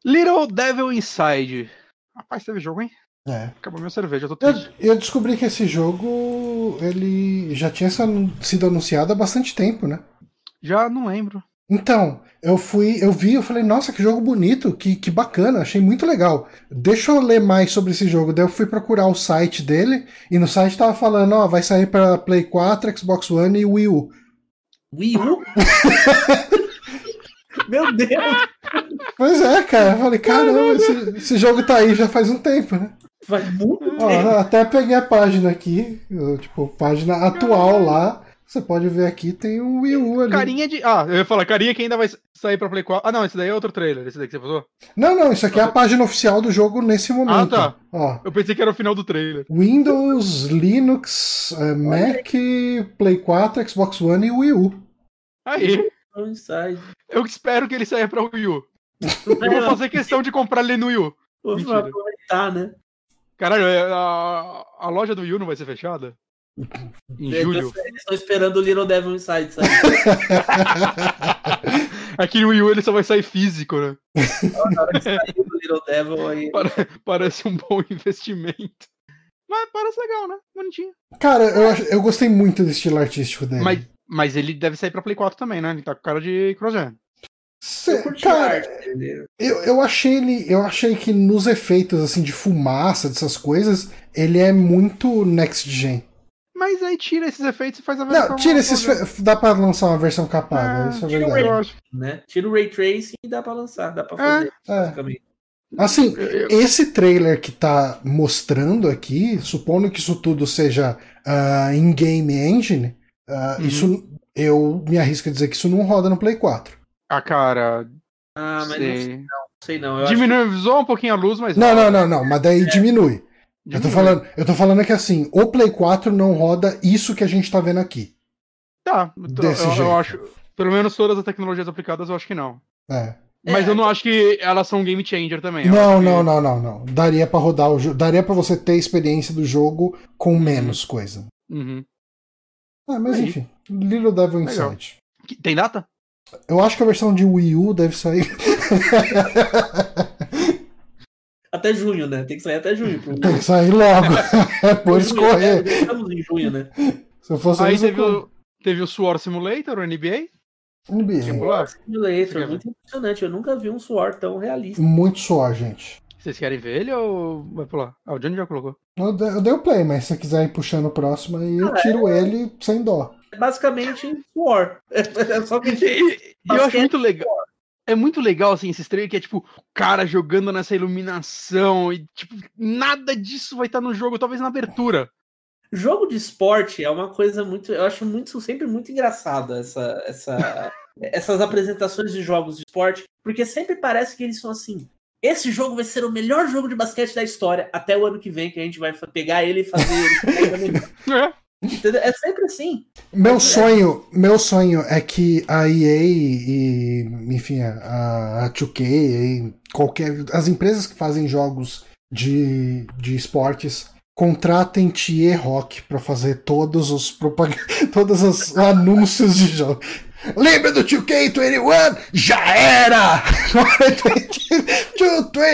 S2: Little Devil Inside. Rapaz, teve jogo, hein?
S1: É.
S2: Acabou minha cerveja, tô
S1: triste. Eu, eu, descobri que esse jogo ele já tinha sido anunciado há bastante tempo, né?
S2: Já não lembro.
S1: Então, eu fui, eu vi, eu falei, nossa, que jogo bonito, que, que bacana, achei muito legal. Deixa eu ler mais sobre esse jogo. Daí eu fui procurar o site dele, e no site tava falando, ó, vai sair para Play 4, Xbox One e Wii U.
S3: Wii U? <laughs> Meu Deus!
S1: Pois é, cara. Eu falei, caramba, esse, esse, jogo tá aí já faz um tempo, né?
S3: Faz muito
S1: Ó, tempo. Até peguei a página aqui, tipo, página atual lá. Você pode ver aqui, tem o Wii U ali.
S2: Carinha de. Ah, eu ia falar, carinha que ainda vai sair pra Play 4. Ah, não, esse daí é outro trailer, esse daí que você passou?
S1: Não, não, isso aqui é a página oficial do jogo nesse momento.
S2: Ah, tá. Ó. Eu pensei que era o final do trailer.
S1: Windows, Linux, uh, Mac, Play 4, Xbox One e Wii U.
S2: Aí. Eu espero que ele saia pra Wii U. Eu vou fazer questão de comprar ele no Wii U.
S3: Vou aproveitar, né?
S2: Caralho, é, a, a loja do Wii U não vai ser fechada? Em julho.
S3: Eles estão esperando o Little Devil Inside sair. <laughs>
S2: Aqui no Wii U ele só vai sair físico, né?
S3: Na hora que sair o Little Devil aí.
S2: Parece um bom investimento. Mas parece legal, né? Bonitinho.
S1: Cara, eu, eu gostei muito do estilo artístico dele.
S2: Mas, mas ele deve sair pra Play 4 também, né? Ele tá com cara de cross-gen.
S1: Cara, eu, eu achei ele. Eu achei que nos efeitos assim de fumaça, dessas coisas, ele é muito next gen.
S2: Mas aí tira esses efeitos e faz a versão.
S1: Não, tira esses. Dá pra lançar uma versão capada, é, isso é tira verdade.
S3: O ray, né? Tira o Ray Tracing e dá pra lançar, dá pra fazer. É.
S1: Assim, esse trailer que tá mostrando aqui, supondo que isso tudo seja uh, in-game engine, uh, uhum. isso eu me arrisco a dizer que isso não roda no Play 4.
S2: Ah, cara.
S3: Ah, mas sei. não sei não. não.
S2: Diminui, que... um pouquinho a luz, mas.
S1: Não, não, não, não, mas daí é. diminui. Eu tô, falando, eu tô falando que assim, o Play 4 não roda isso que a gente tá vendo aqui.
S2: Tá, Desse eu, jeito. eu acho. Pelo menos todas as tecnologias aplicadas eu acho que não.
S1: É.
S2: Mas é, eu não acho que elas são game changer também.
S1: Não,
S2: que...
S1: não, não, não, não. Daria para rodar o jogo. Daria para você ter a experiência do jogo com uhum. menos coisa.
S2: Uhum.
S1: Ah, mas Aí. enfim. Little Devil Inside.
S2: Tem data?
S1: Eu acho que a versão de Wii U deve sair. <laughs>
S3: até junho, né? Tem que sair até junho. Pro...
S1: Tem que sair logo. <laughs> é por escorrer.
S3: É, estamos em junho, né?
S1: Se eu fosse
S2: Aí teve o, teve o Suor Simulator, o NBA.
S1: NBA.
S3: Suor Simulator, muito impressionante. Eu nunca vi um suor tão realista.
S1: Muito suor, gente.
S2: Vocês querem ver ele ou vai pular? Ah, o Johnny já colocou.
S1: Eu, eu dei o play, mas se você quiser ir puxando o próximo aí, eu tiro é... ele sem dó.
S3: É basicamente suor. <laughs> É só que.
S2: E, eu acho muito legal é muito legal, assim, esse trailer que é tipo, o cara jogando nessa iluminação e, tipo, nada disso vai estar no jogo, talvez na abertura.
S3: Jogo de esporte é uma coisa muito. Eu acho muito, sempre muito engraçada essa, essa, <laughs> essas apresentações de jogos de esporte, porque sempre parece que eles são assim. Esse jogo vai ser o melhor jogo de basquete da história até o ano que vem, que a gente vai pegar ele e fazer ele. <laughs> é. Entendeu? É sempre assim.
S1: Meu sonho, meu sonho é que a EA e, enfim, a, a 2K e qualquer as empresas que fazem jogos de, de esportes contratem Thier Rock para fazer todos os propag... <laughs> todos os anúncios de jogo. Lembra do 2K21? Já era! <laughs>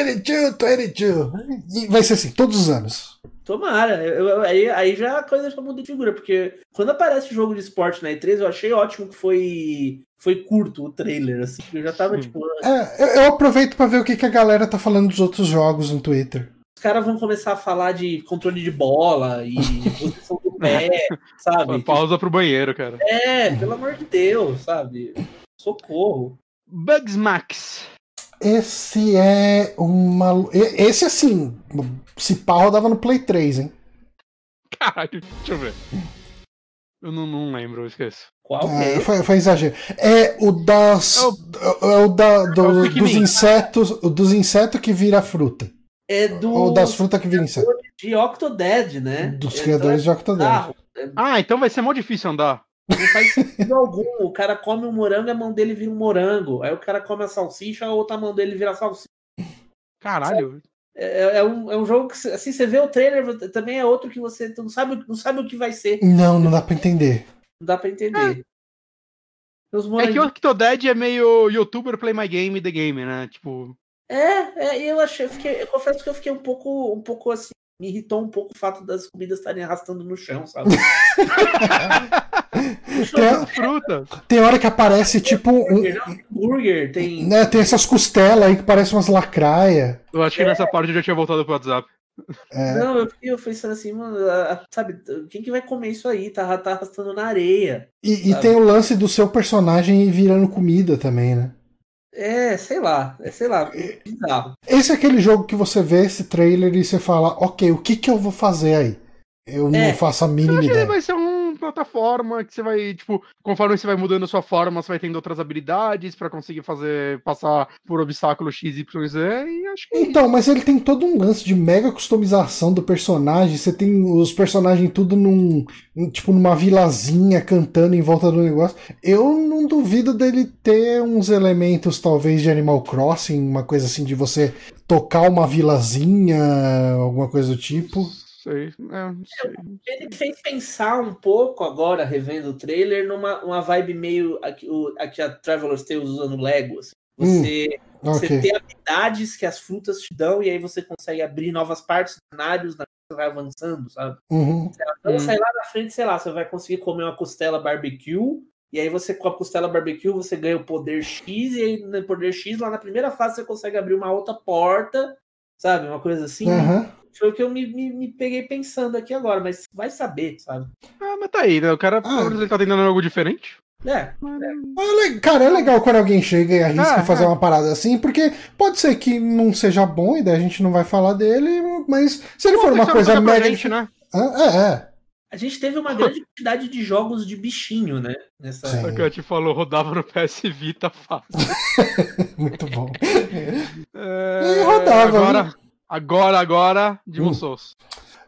S1: 22, 22. E vai ser assim, todos os anos.
S3: Tomara. Eu, eu, aí, aí já a coisa já muda de figura, porque quando aparece jogo de esporte na E3, eu achei ótimo que foi foi curto o trailer, assim, eu já tava tipo.
S1: É, eu, eu aproveito para ver o que, que a galera tá falando dos outros jogos no Twitter.
S3: Os caras vão começar a falar de controle de bola e <laughs> posição do pé, sabe?
S2: Pausa pro banheiro, cara.
S3: É, pelo amor de Deus, sabe? Socorro.
S2: Bugs Max.
S1: Esse é uma. Esse, assim, se pá, rodava no Play 3, hein?
S2: Caralho, deixa eu ver. Eu não, não lembro, eu esqueço.
S3: Qual é, é?
S1: Foi, foi exagero. É o das. É o, é o da, do, é o dos insetos. Dos insetos que vira fruta.
S3: É do.
S1: Ou das frutas que vira inseto.
S3: De Octodad, né?
S1: Dos então, criadores de Octodad.
S2: Ah, então vai ser mó difícil andar.
S3: Não faz sentido algum. O cara come um morango, a mão dele vira um morango. Aí o cara come a salsicha, a outra mão dele vira salsicha.
S2: Caralho.
S3: É, é, um, é um jogo que, assim, você vê o trailer, também é outro que você não sabe, não sabe o que vai ser.
S1: Não, não dá pra entender.
S3: Não dá pra entender.
S2: É, é que o Octodad é meio youtuber play my game the game, né? Tipo.
S3: É, é eu achei, eu, fiquei, eu confesso que eu fiquei um pouco, um pouco assim, me irritou um pouco o fato das comidas estarem arrastando no chão, sabe? <laughs>
S1: tem, fruta. Tem hora que aparece tipo um.
S3: Burger, tem.
S1: Né, tem essas costelas aí que parecem umas lacraia.
S2: Eu acho que é. nessa parte eu já tinha voltado pro WhatsApp.
S3: É. Não, eu fiquei pensando assim, mano, sabe, quem que vai comer isso aí? Tá, tá arrastando na areia.
S1: E, e tem o lance do seu personagem virando comida também, né?
S3: É, sei lá, é, sei lá,
S1: bizarro. Esse é aquele jogo que você vê esse trailer e você fala, ok, o que que eu vou fazer aí? Eu é. não faço a mínima ideia.
S2: vai ser uma plataforma que você vai, tipo, conforme você vai mudando a sua forma, você vai tendo outras habilidades para conseguir fazer, passar por obstáculo X, Y, Z, e acho que.
S1: É então, mas ele tem todo um lance de mega customização do personagem. Você tem os personagens tudo num. Tipo, numa vilazinha cantando em volta do negócio. Eu não duvido dele ter uns elementos, talvez, de Animal Crossing, uma coisa assim, de você tocar uma vilazinha, alguma coisa do tipo
S2: sei. É, sei.
S3: Ele fez pensar um pouco agora, revendo o trailer, numa uma vibe meio aqui, o, aqui a Traveler's Tales usando Lego. Assim. Você, hum, okay. você tem habilidades que as frutas te dão e aí você consegue abrir novas partes, cenários, na você vai avançando, sabe?
S1: Uhum.
S3: Então uhum. sai lá na frente, sei lá, você vai conseguir comer uma costela barbecue e aí você com a costela barbecue você ganha o poder X e aí no poder X lá na primeira fase você consegue abrir uma outra porta, sabe? Uma coisa assim.
S1: Uhum.
S3: Foi o que eu me, me, me, peguei pensando aqui agora, mas vai saber, sabe?
S2: Ah, mas tá aí, né? O cara ah. ele tá tentando algo diferente.
S3: É. é.
S1: Ah, cara, é legal quando alguém chega e arrisca é, fazer é. uma parada assim, porque pode ser que não seja bom e daí a gente não vai falar dele, mas se ele Pô, for uma coisa mega. Gente,
S2: né?
S1: Ah, é, é.
S3: A gente teve uma grande quantidade de jogos de bichinho, né?
S2: Nessa Sim. que a gente falou, rodava no PS Vita fácil. <laughs>
S1: Muito bom.
S2: É... E rodava. Agora, né? Agora, agora, Demon hum. Souls.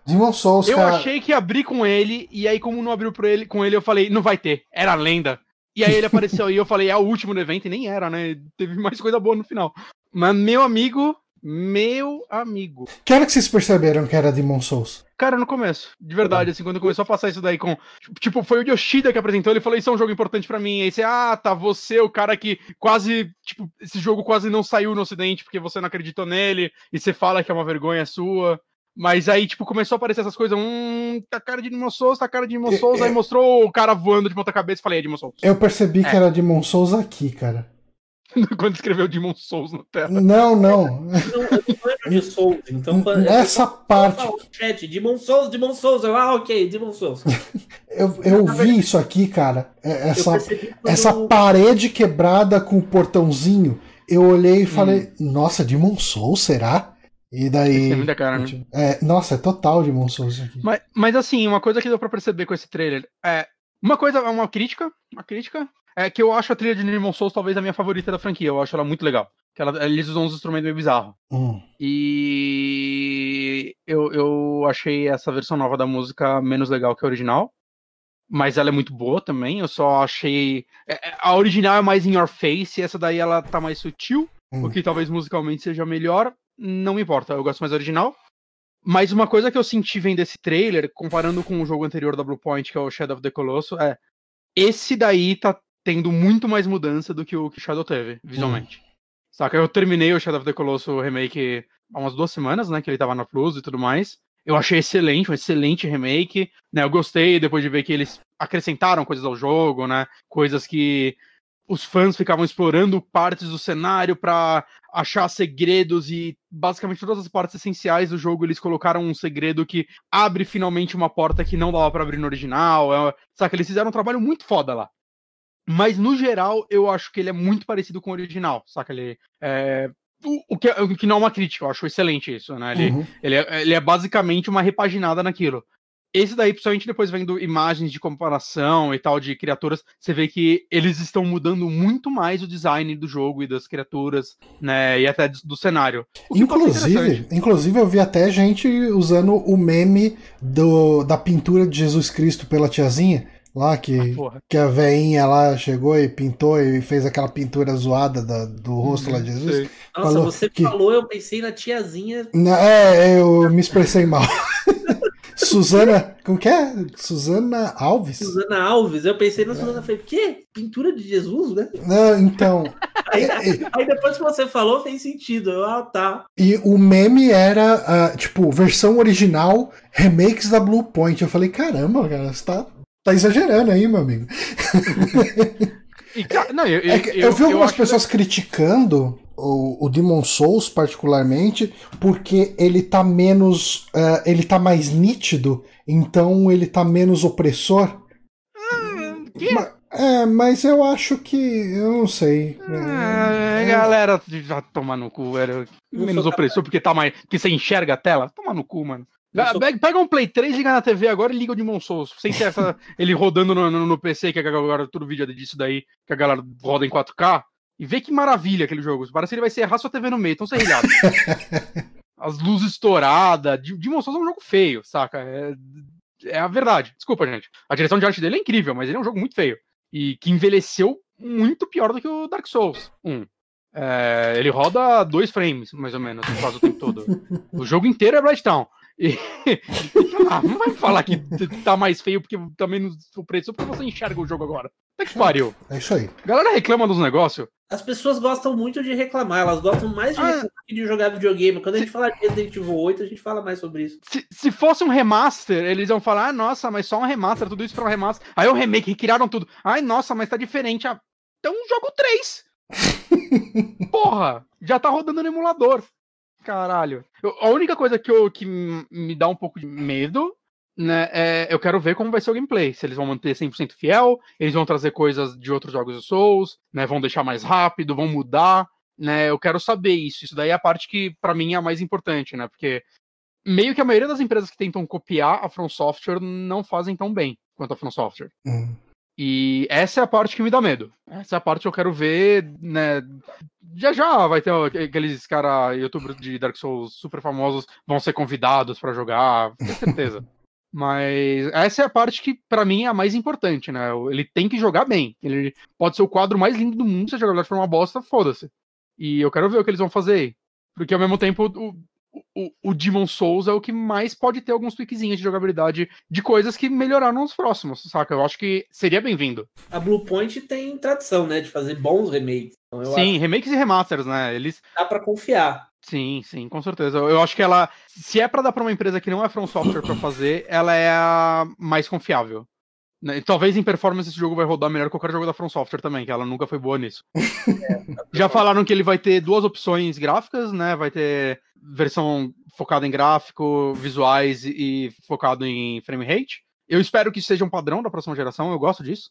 S1: Demon Souls,
S2: Eu cara... achei que ia abrir com ele, e aí, como não abriu ele, com ele, eu falei, não vai ter. Era lenda. E aí ele apareceu e eu falei, é o último do evento, e nem era, né? Teve mais coisa boa no final. Mas, meu amigo, meu amigo.
S1: Que hora que vocês perceberam que era Demon Souls?
S2: Cara, no começo. De verdade, assim, quando começou a passar isso daí com. Tipo, foi o Yoshida que apresentou, ele falou: Isso é um jogo importante para mim. Aí você, ah, tá, você, o cara que quase. Tipo, esse jogo quase não saiu no ocidente porque você não acreditou nele, e você fala que é uma vergonha sua. Mas aí, tipo, começou a aparecer essas coisas. Hum, tá cara de Demon Souls, tá cara de Demon Souls. Aí mostrou o cara voando de ponta cabeça e falei, é Demon Souls.
S1: Eu percebi é. que era Demon Souls aqui, cara. <laughs>
S2: quando escreveu Demon Souls na tela.
S1: Não, não.
S3: Não de Souls, então.
S1: Essa parte.
S3: Chat, Demon Souls, Demon Souls. Eu, ah, ok, Demon Souls. <laughs>
S1: eu eu vi isso aqui, cara. É, essa, essa parede quebrada com o portãozinho. Eu olhei e falei, hum. nossa, Demon Souls, será? E daí.
S2: É muita cara, né?
S1: É, nossa, é total Demon Souls aqui.
S2: Mas, mas assim, uma coisa que deu pra perceber com esse trailer é. Uma coisa, uma crítica, uma crítica é que eu acho a trilha de Demon Souls talvez a minha favorita da franquia. Eu acho ela muito legal. Que ela, eles usam uns instrumentos meio bizarros.
S1: Hum.
S2: E eu, eu achei essa versão nova da música menos legal que a original. Mas ela é muito boa também. Eu só achei. É, é, a original é mais in your face, e essa daí ela tá mais sutil. Hum. O que talvez musicalmente seja melhor. Não me importa, eu gosto mais da original. Mas uma coisa que eu senti vendo esse trailer, comparando com o jogo anterior da Bluepoint, que é o Shadow of the Colossus, é. Esse daí tá tendo muito mais mudança do que o que Shadow teve, visualmente. Hum. Saca? Eu terminei o Shadow of the Colossus remake há umas duas semanas, né? Que ele tava na Plus e tudo mais. Eu achei excelente, um excelente remake, né? Eu gostei depois de ver que eles acrescentaram coisas ao jogo, né? Coisas que os fãs ficavam explorando partes do cenário para achar segredos e basicamente todas as partes essenciais do jogo eles colocaram um segredo que abre finalmente uma porta que não dava para abrir no original. É, saca? Eles fizeram um trabalho muito foda lá. Mas, no geral, eu acho que ele é muito parecido com o original, saca? Ele é, o, que, o que não é uma crítica, eu acho excelente isso, né? Ele, uhum. ele, é, ele é basicamente uma repaginada naquilo. Esse daí, principalmente depois vendo imagens de comparação e tal de criaturas, você vê que eles estão mudando muito mais o design do jogo e das criaturas, né? E até do, do cenário.
S1: Inclusive, inclusive, eu vi até gente usando o meme do, da pintura de Jesus Cristo pela tiazinha Lá que, ah, que a veinha lá chegou e pintou e fez aquela pintura zoada da, do rosto lá de Jesus. Sei.
S3: Nossa, falou você que... falou, eu pensei na tiazinha.
S1: É, eu me expressei mal. <laughs> Suzana, como que é? Suzana Alves?
S3: Suzana Alves, eu pensei na Suzana, falei, que? Pintura de Jesus, né?
S1: Não, então. <laughs>
S3: aí, aí, depois que você falou, fez sentido. Eu, ah, tá.
S1: E o meme era, uh, tipo, versão original, remakes da Blue Point. Eu falei, caramba, cara, você tá Tá exagerando aí, meu amigo.
S2: E, não, eu,
S1: eu, é eu, eu, vi algumas pessoas que... criticando o, o Demon Souls, particularmente, porque ele tá menos. Uh, ele tá mais nítido, então ele tá menos opressor.
S2: Hum, que? Mas,
S1: É, mas eu acho que. Eu não sei.
S2: É, é... Galera, já toma no cu, era menos opressor porque tá mais. Porque você enxerga a tela. Toma no cu, mano. Sou... Pega um Play 3, liga na TV agora e liga o Demon Souls. Sem ter essa, <laughs> ele rodando no, no, no, PC, que agora todo vídeo é disso daí, que a galera roda em 4K. E vê que maravilha aquele jogo. Parece que ele vai ser errar sua TV no meio, então você ligado. <laughs> As luzes estouradas. Demon Souls é um jogo feio, saca? É, é a verdade. Desculpa, gente. A direção de arte dele é incrível, mas ele é um jogo muito feio. E que envelheceu muito pior do que o Dark Souls 1. É, ele roda dois frames, mais ou menos, quase o tempo todo. <laughs> o jogo inteiro é Town. E... <laughs> ah, não vai falar que tá mais feio porque também o preço porque você enxerga o jogo agora. Até que pariu.
S1: É isso aí.
S2: A galera reclama dos negócios.
S3: As pessoas gostam muito de reclamar, elas gostam mais de, ah, de jogar videogame. Quando a gente fala de Resident Evil 8, a gente fala mais sobre isso.
S2: Se, se fosse um remaster, eles iam falar: ah, nossa, mas só um remaster, tudo isso pra um remaster. Aí o remake, recriaram tudo. Ai, nossa, mas tá diferente. Ah, então jogo 3. <laughs> Porra, já tá rodando no emulador. Caralho. Eu, a única coisa que, eu, que me dá um pouco de medo, né, é eu quero ver como vai ser o gameplay. Se eles vão manter 100% fiel, eles vão trazer coisas de outros jogos do Souls, né, vão deixar mais rápido, vão mudar, né, eu quero saber isso. Isso daí é a parte que, para mim, é a mais importante, né, porque meio que a maioria das empresas que tentam copiar a From Software não fazem tão bem quanto a From Software. Uhum. E essa é a parte que me dá medo. Essa é a parte que eu quero ver, né? Já já vai ter aqueles cara youtubers de Dark Souls super famosos vão ser convidados para jogar, com certeza. <laughs> Mas essa é a parte que, para mim, é a mais importante, né? Ele tem que jogar bem. Ele pode ser o quadro mais lindo do mundo, se a jogabilidade for uma bosta, foda-se. E eu quero ver o que eles vão fazer aí. Porque ao mesmo tempo, o, o, o Demon Souls é o que mais pode ter alguns tweakzinhos de jogabilidade de coisas que melhoraram nos próximos, saca? Eu acho que seria bem-vindo.
S3: A Bluepoint tem tradição, né, de fazer bons remakes.
S2: Então sim, acho... remakes e remasters, né? Eles.
S3: Dá pra confiar.
S2: Sim, sim, com certeza. Eu acho que ela, se é para dar para uma empresa que não é From Software para fazer, ela é a mais confiável. Né, talvez em performance esse jogo vai rodar melhor que qualquer jogo da From Software também, que ela nunca foi boa nisso. É, <laughs> Já falaram que ele vai ter duas opções gráficas, né? Vai ter versão focada em gráfico, visuais e focado em frame rate. Eu espero que seja um padrão da próxima geração, eu gosto disso.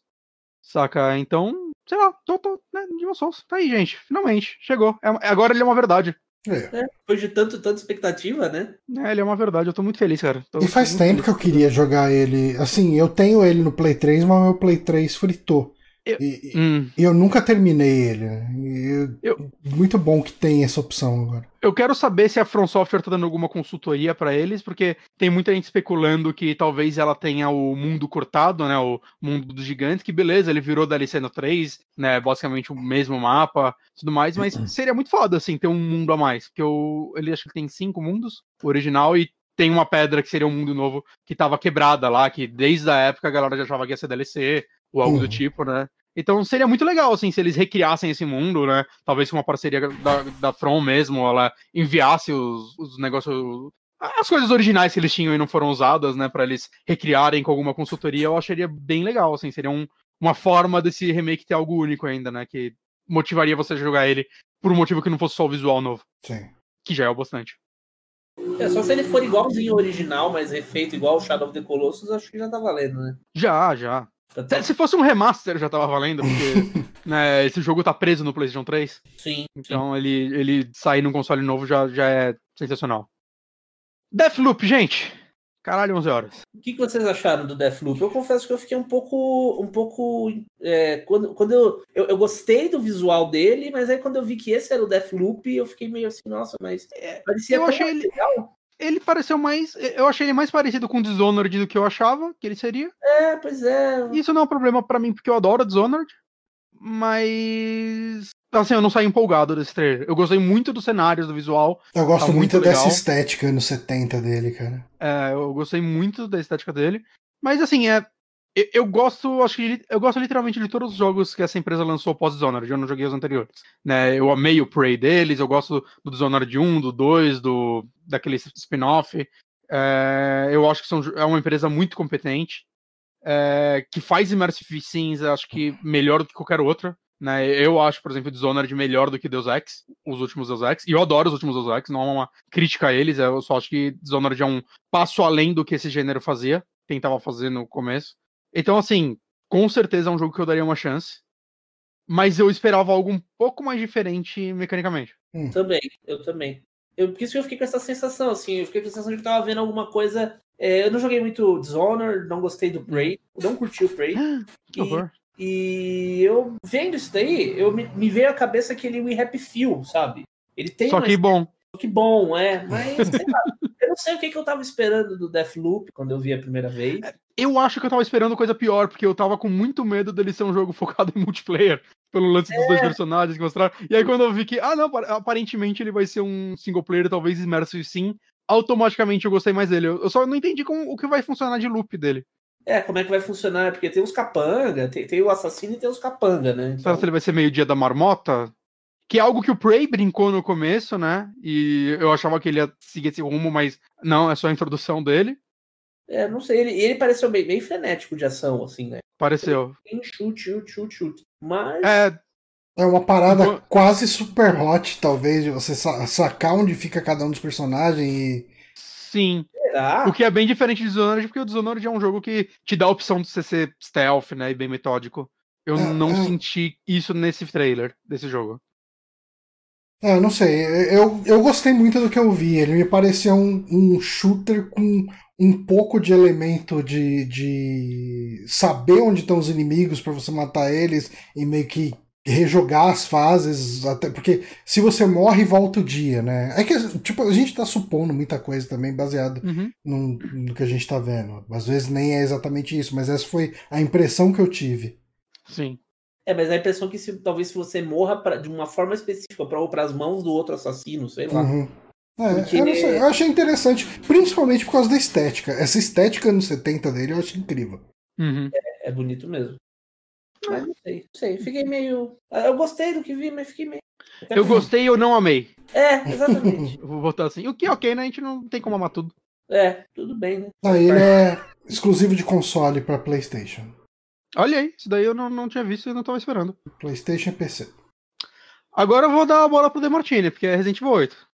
S2: Saca? Então, sei lá, tô, tô, né, Demon Souls. Tá aí, gente. Finalmente, chegou. É, agora ele é uma verdade.
S3: É. é. depois de tanto, tanta expectativa, né?
S2: É, ele é uma verdade, eu tô muito feliz, cara. Tô,
S1: e faz tempo feliz. que eu queria jogar ele. Assim, eu tenho ele no Play 3, mas meu Play 3 fritou. Eu, e, hum. eu nunca terminei ele. Né? Eu, muito bom que tem essa opção agora.
S2: Eu quero saber se a From Software tá dando alguma consultoria para eles, porque tem muita gente especulando que talvez ela tenha o mundo cortado, né? O mundo dos gigantes, que beleza, ele virou DLC no 3, né? Basicamente o mesmo mapa tudo mais, mas uhum. seria muito foda, assim, ter um mundo a mais. Porque eu, ele acho que tem cinco mundos, o original, e tem uma pedra que seria um mundo novo que tava quebrada lá, que desde a época a galera já achava que ia ser DLC, ou algo uhum. do tipo, né? Então seria muito legal, assim, se eles recriassem esse mundo, né? Talvez com uma parceria da, da From mesmo, ela enviasse os, os negócios. As coisas originais que eles tinham e não foram usadas, né? para eles recriarem com alguma consultoria, eu acharia bem legal, assim, seria um, uma forma desse remake ter algo único ainda, né? Que motivaria você a jogar ele por um motivo que não fosse só o visual novo.
S1: Sim.
S2: Que já é o bastante.
S3: É, só se ele for igualzinho ao original, mas refeito igual o Shadow of the Colossus, acho que já tá valendo, né?
S2: Já, já. Se fosse um remaster já tava valendo, porque <laughs> né, esse jogo tá preso no PlayStation 3.
S3: Sim.
S2: Então sim. Ele, ele sair num console novo já, já é sensacional. Deathloop, gente. Caralho, 11 horas.
S3: O que, que vocês acharam do Deathloop? Eu confesso que eu fiquei um pouco. Um pouco é, quando quando eu, eu, eu, gostei do visual dele, mas aí quando eu vi que esse era o Deathloop, eu fiquei meio assim, nossa, mas. É, parecia
S2: eu achei ele legal ele pareceu mais. Eu achei ele mais parecido com Dishonored do que eu achava que ele seria.
S3: É, pois é.
S2: Isso não é um problema para mim, porque eu adoro Dishonored. Mas. Assim, eu não saí empolgado desse trailer. Eu gostei muito dos cenários, do visual.
S1: Eu gosto tá muito, muito dessa estética no 70 dele, cara.
S2: É, eu gostei muito da estética dele. Mas assim, é. Eu, gosto, acho que eu gosto literalmente de todos os jogos que essa empresa lançou pós Dishonored, eu não joguei os anteriores. Né, eu amei o Prey deles, eu gosto do Dishonored 1, do 2, do, daquele spin-off. É, eu acho que são, é uma empresa muito competente, é, que faz Immersive Sims, acho que melhor do que qualquer outra. Né? Eu acho, por exemplo, Dishonored melhor do que Deus Ex, os últimos Deus Ex, e eu adoro os últimos Deus Ex, não é uma crítica a eles, eu só acho que Dishonored é um passo além do que esse gênero fazia, tentava fazer no começo. Então, assim, com certeza é um jogo que eu daria uma chance. Mas eu esperava algo um pouco mais diferente mecanicamente.
S3: Hum. Também, eu também. Eu, por isso que eu fiquei com essa sensação, assim, eu fiquei com a sensação de que tava vendo alguma coisa. É, eu não joguei muito Dishonored, não gostei do Prey, <gasps> não curti o Prey. <gasps>
S2: Que horror.
S3: E eu vendo isso daí, eu me, me veio à cabeça aquele We Happy Feel, sabe? Ele tem
S2: Só que bom.
S3: Que bom, é. Mas, <laughs> lá, eu não sei o que, que eu tava esperando do Deathloop quando eu vi a primeira vez. É,
S2: eu acho que eu tava esperando coisa pior, porque eu tava com muito medo dele ser um jogo focado <laughs> em multiplayer, pelo lance é. dos dois é. personagens que mostraram. E aí quando eu vi que, ah não, aparentemente ele vai ser um single player, talvez immersive sim, automaticamente eu gostei mais dele. Eu só não entendi como, o que vai funcionar de loop dele.
S3: É, como é que vai funcionar? Porque tem os capanga, tem, tem o assassino e tem os capanga, né?
S2: Então... Será que ele vai ser meio dia da marmota? Que é algo que o Prey brincou no começo, né? E eu achava que ele ia seguir esse rumo, mas não, é só a introdução dele.
S3: É, não sei, ele, ele pareceu bem, bem frenético de ação, assim, né?
S2: Pareceu.
S3: Tem chute, chute, chute, chute. Mas.
S1: É. É uma parada quase super hot, talvez, de você sacar onde fica cada um dos personagens e.
S2: Sim. Será? O que é bem diferente de Dishonored, porque o Dishonored é um jogo que te dá a opção de você ser stealth, né? E bem metódico. Eu é, não é... senti isso nesse trailer desse jogo.
S1: É, não sei. Eu, eu gostei muito do que eu vi. Ele me pareceu um, um shooter com um pouco de elemento de, de saber onde estão os inimigos para você matar eles e meio que rejogar as fases, até porque se você morre, volta o dia, né? É que, tipo, a gente tá supondo muita coisa também, baseado uhum. no, no, que a gente tá vendo. Às vezes nem é exatamente isso, mas essa foi a impressão que eu tive.
S2: Sim.
S3: É, mas a impressão que se, talvez se você morra pra, de uma forma específica para ou para as mãos do outro assassino, sei lá. Uhum.
S1: É, Porque... eu, sei, eu achei interessante, principalmente por causa da estética. Essa estética no 70 dele eu achei incrível.
S2: Uhum.
S3: É, é bonito mesmo. Mas não sei, não sei. Fiquei meio. Eu gostei do que vi, mas fiquei meio.
S2: Eu gostei e eu não amei.
S3: É, exatamente. <laughs>
S2: Vou botar assim. O que é ok, né? A gente não tem como amar tudo.
S3: É, tudo bem, né?
S1: Ah, ele é exclusivo de console para PlayStation.
S2: Olha aí, isso daí eu não, não tinha visto e não tava esperando.
S1: PlayStation e PC.
S2: Agora eu vou dar a bola pro The Martini, porque é Resident Evil 8.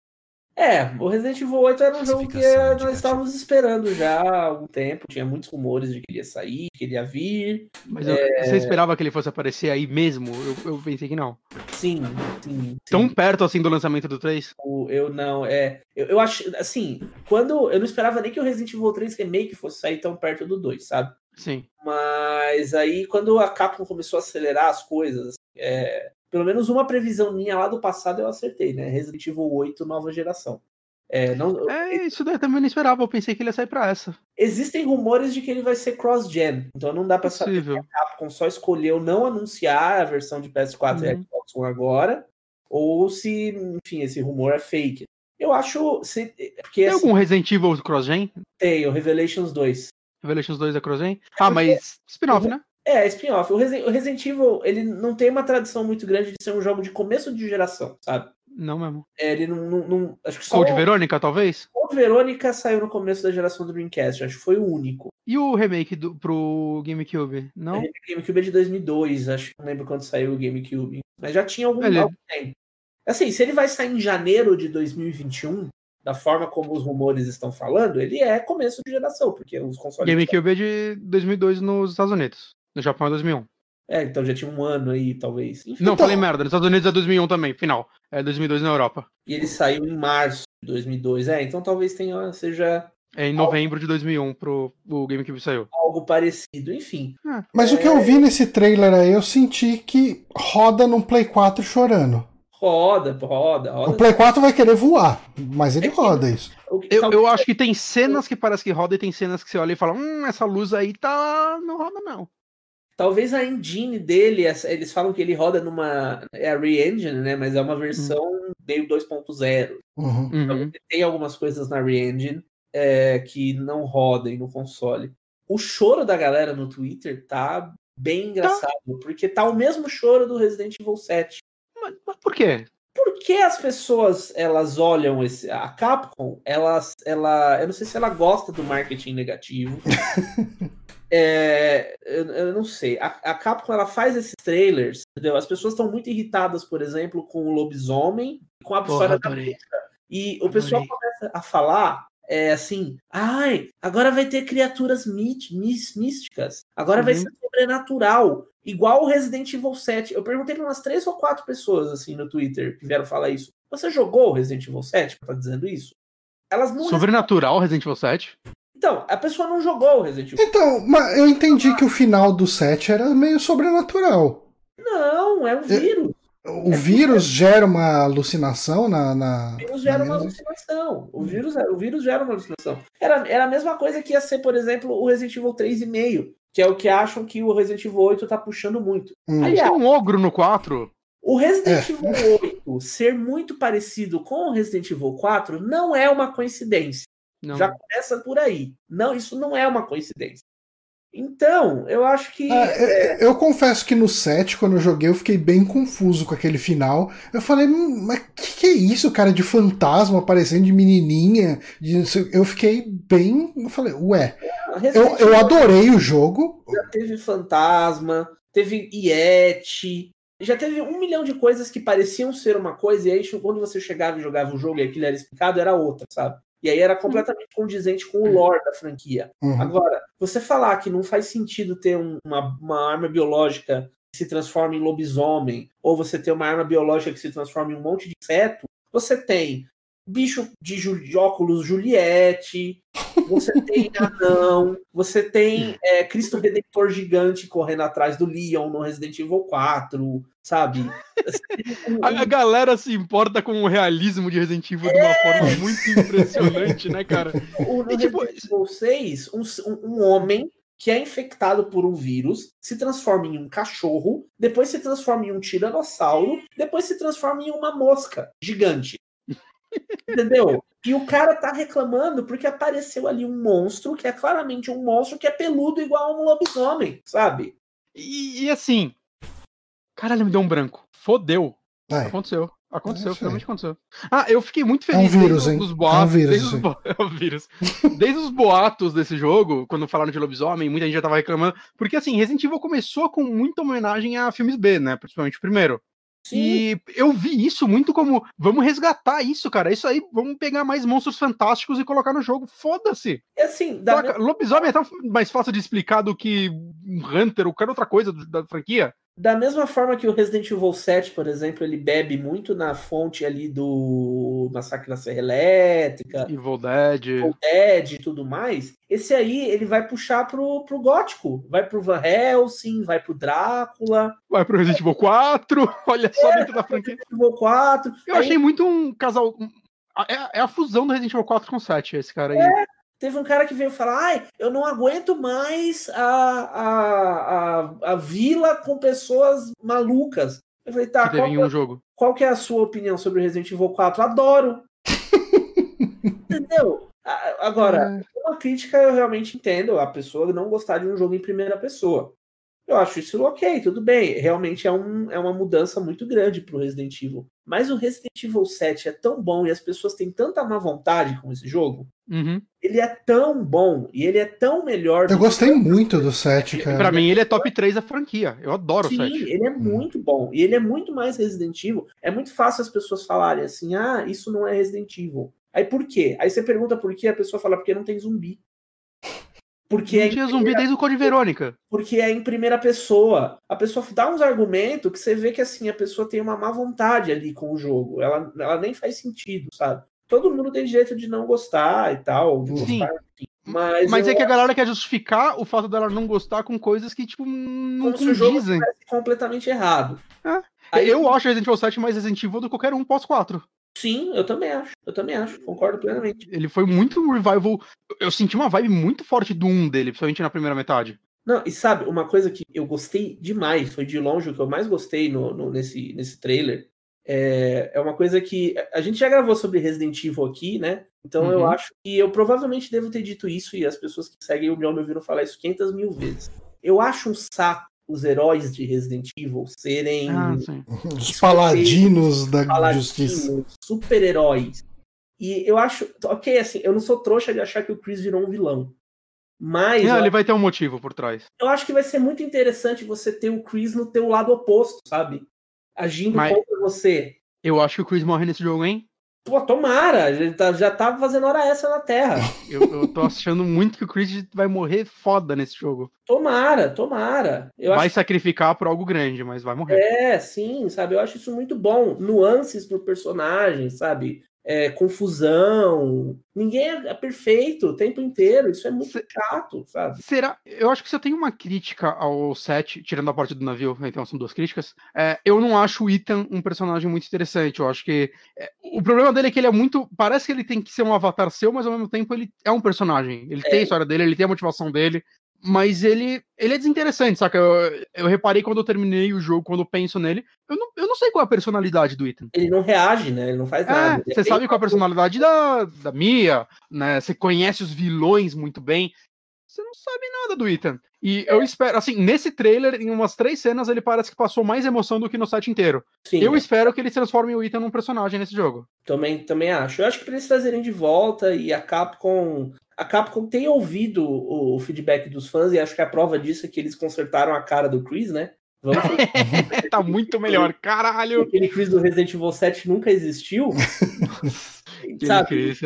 S3: É, o Resident Evil 8 era um jogo que nós estávamos esperando já há algum tempo. Tinha muitos rumores de que ele ia sair, que ele ia vir.
S2: Mas eu, é... você esperava que ele fosse aparecer aí mesmo? Eu, eu pensei que não.
S3: Sim, sim,
S2: Tão perto assim do lançamento do 3?
S3: Eu não, é. Eu, eu acho, assim, quando. Eu não esperava nem que o Resident Evil 3 Remake fosse sair tão perto do 2, sabe?
S2: Sim.
S3: Mas aí, quando a Capcom começou a acelerar as coisas, é, pelo menos uma previsão minha lá do passado eu acertei, né? Resident Evil 8 nova geração.
S2: É, não, é isso daí também não esperava, eu pensei que ele ia sair pra essa.
S3: Existem rumores de que ele vai ser cross-gen, então não dá pra saber se a Capcom só escolheu não anunciar a versão de PS4 uhum. e Xbox One agora, ou se, enfim, esse rumor é fake. Eu acho. Se, porque,
S2: tem assim, algum Resident Evil cross-gen?
S3: Tem, o Revelations 2.
S2: Revelations 2 é cross-gen? É ah, mas spin-off, né?
S3: É, spin-off. O, Resident, Evil, ele não tem uma tradição muito grande de ser um jogo de começo de geração, sabe?
S2: Não mesmo.
S3: É, ele não, não, não acho que
S2: só Code Verônica, talvez?
S3: Code Verônica saiu no começo da geração do Dreamcast, acho que foi o único.
S2: E o remake do, pro GameCube, não? O
S3: GameCube é de 2002, acho que não lembro quando saiu o GameCube. Mas já tinha algum, ele... tempo. Assim, se ele vai sair em janeiro de 2021, da forma como os rumores estão falando, ele é começo de geração, porque os consoles...
S2: GameCube é de 2002 nos Estados Unidos. No Japão é 2001.
S3: É, então já tinha um ano aí, talvez.
S2: Enfim, não, então... falei merda. Nos Estados Unidos é 2001 também, final. É 2002 na Europa.
S3: E ele saiu em março de 2002. É, então talvez tenha, seja...
S2: É em novembro algo... de 2001 pro o GameCube saiu.
S3: Algo parecido, enfim.
S1: É. Mas é... o que eu vi nesse trailer aí, eu senti que roda num Play 4 chorando.
S3: Roda, roda, roda.
S1: O Play 4 vai querer voar, mas ele é roda isso.
S2: Eu, eu acho que tem cenas que parece que roda e tem cenas que você olha e fala, hum, essa luz aí tá. não roda, não.
S3: Talvez a engine dele, eles falam que ele roda numa. É a Re-Engine, né? Mas é uma versão uhum. meio 2.0.
S1: Uhum.
S3: Então tem algumas coisas na Re-Engine é, que não rodem no console. O choro da galera no Twitter tá bem engraçado, tá. porque tá o mesmo choro do Resident Evil 7.
S2: Mas, mas por quê?
S3: Porque as pessoas elas olham esse, a Capcom, elas, ela, eu não sei se ela gosta do marketing negativo. <laughs> É, eu, eu, não sei. A, a, Capcom ela faz esses trailers, entendeu? As pessoas estão muito irritadas, por exemplo, com o lobisomem, com a história da. E o pessoal começa a falar é, assim, ai, agora vai ter criaturas místicas, agora uhum. vai ser sobrenatural, igual o Resident Evil 7. Eu perguntei para umas três ou quatro pessoas assim no Twitter que vieram falar isso. Você jogou o Resident Evil 7 pra tá dizendo isso?
S2: Elas não Sobrenatural Resident Evil 7?
S3: Então, a pessoa não jogou o Resident Evil.
S1: Então, mas eu entendi que o final do 7 era meio sobrenatural.
S3: Não, é um vírus.
S1: O é vírus gera uma alucinação na. na...
S3: O vírus gera uma alucinação. O vírus, o vírus gera uma alucinação. Era, era a mesma coisa que ia ser, por exemplo, o Resident Evil 3,5, que é o que acham que o Resident Evil 8 tá puxando muito.
S2: Hum. Aliás, tem um ogro no 4.
S3: O Resident é. Evil 8 ser muito parecido com o Resident Evil 4 não é uma coincidência. Não. Já começa por aí. Não, isso não é uma coincidência. Então, eu acho que.
S1: Ah, é... Eu confesso que no set, quando eu joguei, eu fiquei bem confuso com aquele final. Eu falei, hum, mas que, que é isso, cara? De fantasma aparecendo de menininha. De... Eu fiquei bem. Eu falei, ué. Eu, eu adorei o jogo.
S3: Já teve fantasma, teve Yeti. Já teve um milhão de coisas que pareciam ser uma coisa, e aí quando você chegava e jogava o jogo e aquilo era explicado, era outra, sabe? E aí era completamente condizente com o lore da franquia. Uhum. Agora, você falar que não faz sentido ter um, uma, uma arma biológica que se transforma em lobisomem, ou você ter uma arma biológica que se transforma em um monte de inseto, você tem bicho de, de óculos Juliette, você <laughs> tem anão, você tem é, Cristo Redentor gigante correndo atrás do Leon no Resident Evil 4, sabe?
S2: A, galera se importa com o realismo de Resident Evil é. de uma é. forma muito impressionante, né, cara? <laughs>
S3: O, no e, tipo... Resident Evil 6, um, um homem que é infectado por um vírus, se transforma em um cachorro, depois se transforma em um tiranossauro, depois se transforma em uma mosca gigante. Entendeu? E o cara tá reclamando porque apareceu ali um monstro que é claramente um monstro que é peludo igual a um lobisomem, sabe?
S2: E, e assim. Caralho, me deu um branco. Fodeu. Vai. Aconteceu. Aconteceu, é finalmente aconteceu. Ah, eu fiquei muito feliz
S1: é um vírus, desde
S2: os boatos. É um vírus, desde, os bo... <laughs> é um vírus. desde os boatos desse jogo, quando falaram de lobisomem, muita gente já tava reclamando. Porque assim, Resident Evil começou com muita homenagem a filmes B, né? Principalmente o primeiro. Sim. E eu vi isso muito como vamos resgatar isso, cara. Isso aí, vamos pegar mais monstros fantásticos e colocar no jogo. Foda-se.
S3: Assim,
S2: da Lobisomem é tão mais fácil de explicar do que um Hunter ou qualquer outra coisa da franquia.
S3: Da mesma forma que o Resident Evil 7, por exemplo, ele bebe muito na fonte ali do Massacre da Serra Elétrica,
S2: Evil Dead,
S3: Evil Dead e tudo mais, esse aí ele vai puxar pro, pro gótico, vai pro Van Helsing, vai pro Drácula,
S2: vai pro Resident Evil 4, <laughs> olha só é, dentro da franquia.
S3: Resident Evil 4.
S2: Eu aí... achei muito um casal é, é, a fusão do Resident Evil 4 com 7, esse cara aí. É,
S3: Teve um cara que veio falar: ai, eu não aguento mais a, a, a, a vila com pessoas malucas. Eu falei, tá,
S2: qual, um jogo.
S3: qual que é a sua opinião sobre Resident Evil 4? Adoro. <laughs> Entendeu? Agora, é. uma crítica eu realmente entendo a pessoa não gostar de um jogo em primeira pessoa. Eu acho isso ok, tudo bem. Realmente é, um, é uma mudança muito grande pro Resident Evil. Mas o Resident Evil 7 é tão bom e as pessoas têm tanta má vontade com esse jogo.
S2: Uhum.
S3: Ele é tão bom e ele é tão melhor.
S1: Eu gostei que... muito do 7, cara.
S2: Pra mim, ele é top 3 da franquia. Eu adoro
S3: Sim,
S2: o 7.
S3: ele é hum. muito bom. E ele é muito mais Resident Evil. É muito fácil as pessoas falarem assim: ah, isso não é Resident Evil. Aí por quê? Aí você pergunta por quê, a pessoa fala porque não tem zumbi.
S2: Porque não é tinha zumbi desde o Code Verônica.
S3: Porque é em primeira pessoa. A pessoa dá uns argumentos que você vê que assim, a pessoa tem uma má vontade ali com o jogo. Ela, ela nem faz sentido, sabe? Todo mundo tem direito de não gostar e tal. Sim. Gostar,
S2: mas, Mas eu... é que a galera quer justificar o fato dela não gostar com coisas que, tipo, não Como condizem. Se o jogo
S3: completamente errado.
S2: É. Aí, eu acho Resident Evil 7 mais Resident Evil do que qualquer um pós-4.
S3: Sim, eu também acho. Eu também acho. Concordo plenamente.
S2: Ele foi muito um revival. Eu senti uma vibe muito forte do 1 dele, principalmente na primeira metade.
S3: Não, e sabe, uma coisa que eu gostei demais, foi de longe o que eu mais gostei no, no nesse, nesse trailer. É, é uma coisa que. A gente já gravou sobre Resident Evil aqui, né? Então uhum. eu acho que eu provavelmente devo ter dito isso, e as pessoas que seguem o meu me ouviram falar isso 500 mil vezes. Eu acho um saco os heróis de Resident Evil serem ah,
S1: os paladinos da paladinos, justiça,
S3: super-heróis. E eu acho, ok, assim, eu não sou trouxa de achar que o Chris virou um vilão. Mas.
S2: Não, ele vai ter um motivo por trás.
S3: Eu acho que vai ser muito interessante você ter o Chris no teu lado oposto, sabe? Agindo mas contra você.
S2: Eu acho que o Chris morre nesse jogo, hein?
S3: Pô, tomara, ele tá, já tá fazendo hora essa na Terra.
S2: Eu, eu tô achando muito que o Chris vai morrer foda nesse jogo.
S3: Tomara, tomara.
S2: Eu vai acho... sacrificar por algo grande, mas vai morrer.
S3: É, sim, sabe? Eu acho isso muito bom. Nuances pro personagem, sabe? É, confusão. Ninguém é, é perfeito o tempo inteiro. Isso é muito chato, sabe?
S2: Será? Eu acho que você tem uma crítica ao set, tirando a parte do navio, então são duas críticas. É, eu não acho o Ethan um personagem muito interessante. Eu acho que é, o problema dele é que ele é muito. Parece que ele tem que ser um avatar seu, mas ao mesmo tempo ele é um personagem. Ele tem a é. história dele, ele tem a motivação dele mas ele, ele é desinteressante, saca? Eu, eu reparei quando eu terminei o jogo, quando eu penso nele, eu não, eu não sei qual é a personalidade do Ethan.
S3: Ele não reage, né? Ele não faz é, nada.
S2: Você sabe qual é a personalidade da, da Mia, né? Você conhece os vilões muito bem. Você não sabe nada do Ethan. E é. eu espero, assim, nesse trailer, em umas três cenas, ele parece que passou mais emoção do que no set inteiro. Sim, eu é. espero que eles transformem o Ethan num personagem nesse jogo.
S3: Também, também acho. Eu acho que pra eles trazerem de volta e a Capcom a Capcom tem ouvido o, feedback dos fãs e acho que a prova disso é que eles consertaram a cara do Chris, né?
S2: Vamos <laughs> tá muito melhor, caralho.
S3: Aquele Chris do Resident Evil 7 nunca existiu. <laughs>
S2: sabe? Chris,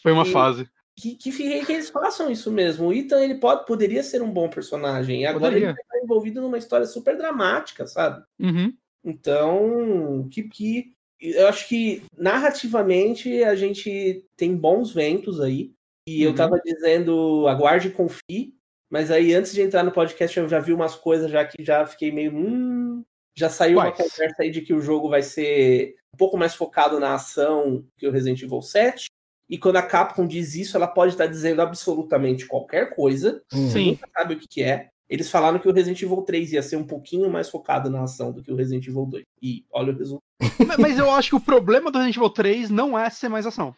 S2: foi uma e, fase.
S3: Que, que, que, eles façam isso mesmo. O Ethan ele pode, poderia ser um bom personagem. E agora poderia. ele tá envolvido numa história super dramática, sabe?
S2: Uhum.
S3: Então, que, que eu acho que narrativamente a gente tem bons ventos aí. E uhum. eu tava dizendo, aguarde e confie, mas aí antes de entrar no podcast eu já vi umas coisas já que já fiquei meio. Hum, já saiu Quais? uma conversa aí de que o jogo vai ser um pouco mais focado na ação que o Resident Evil 7. E quando a Capcom diz isso, ela pode estar dizendo absolutamente qualquer coisa.
S2: Sim.
S3: Nunca sabe o que, que é. Eles falaram que o Resident Evil 3 ia ser um pouquinho mais focado na ação do que o Resident Evil 2. E olha o resultado. <laughs>
S2: Mas eu acho que o problema do Resident Evil 3 não é ser mais ação.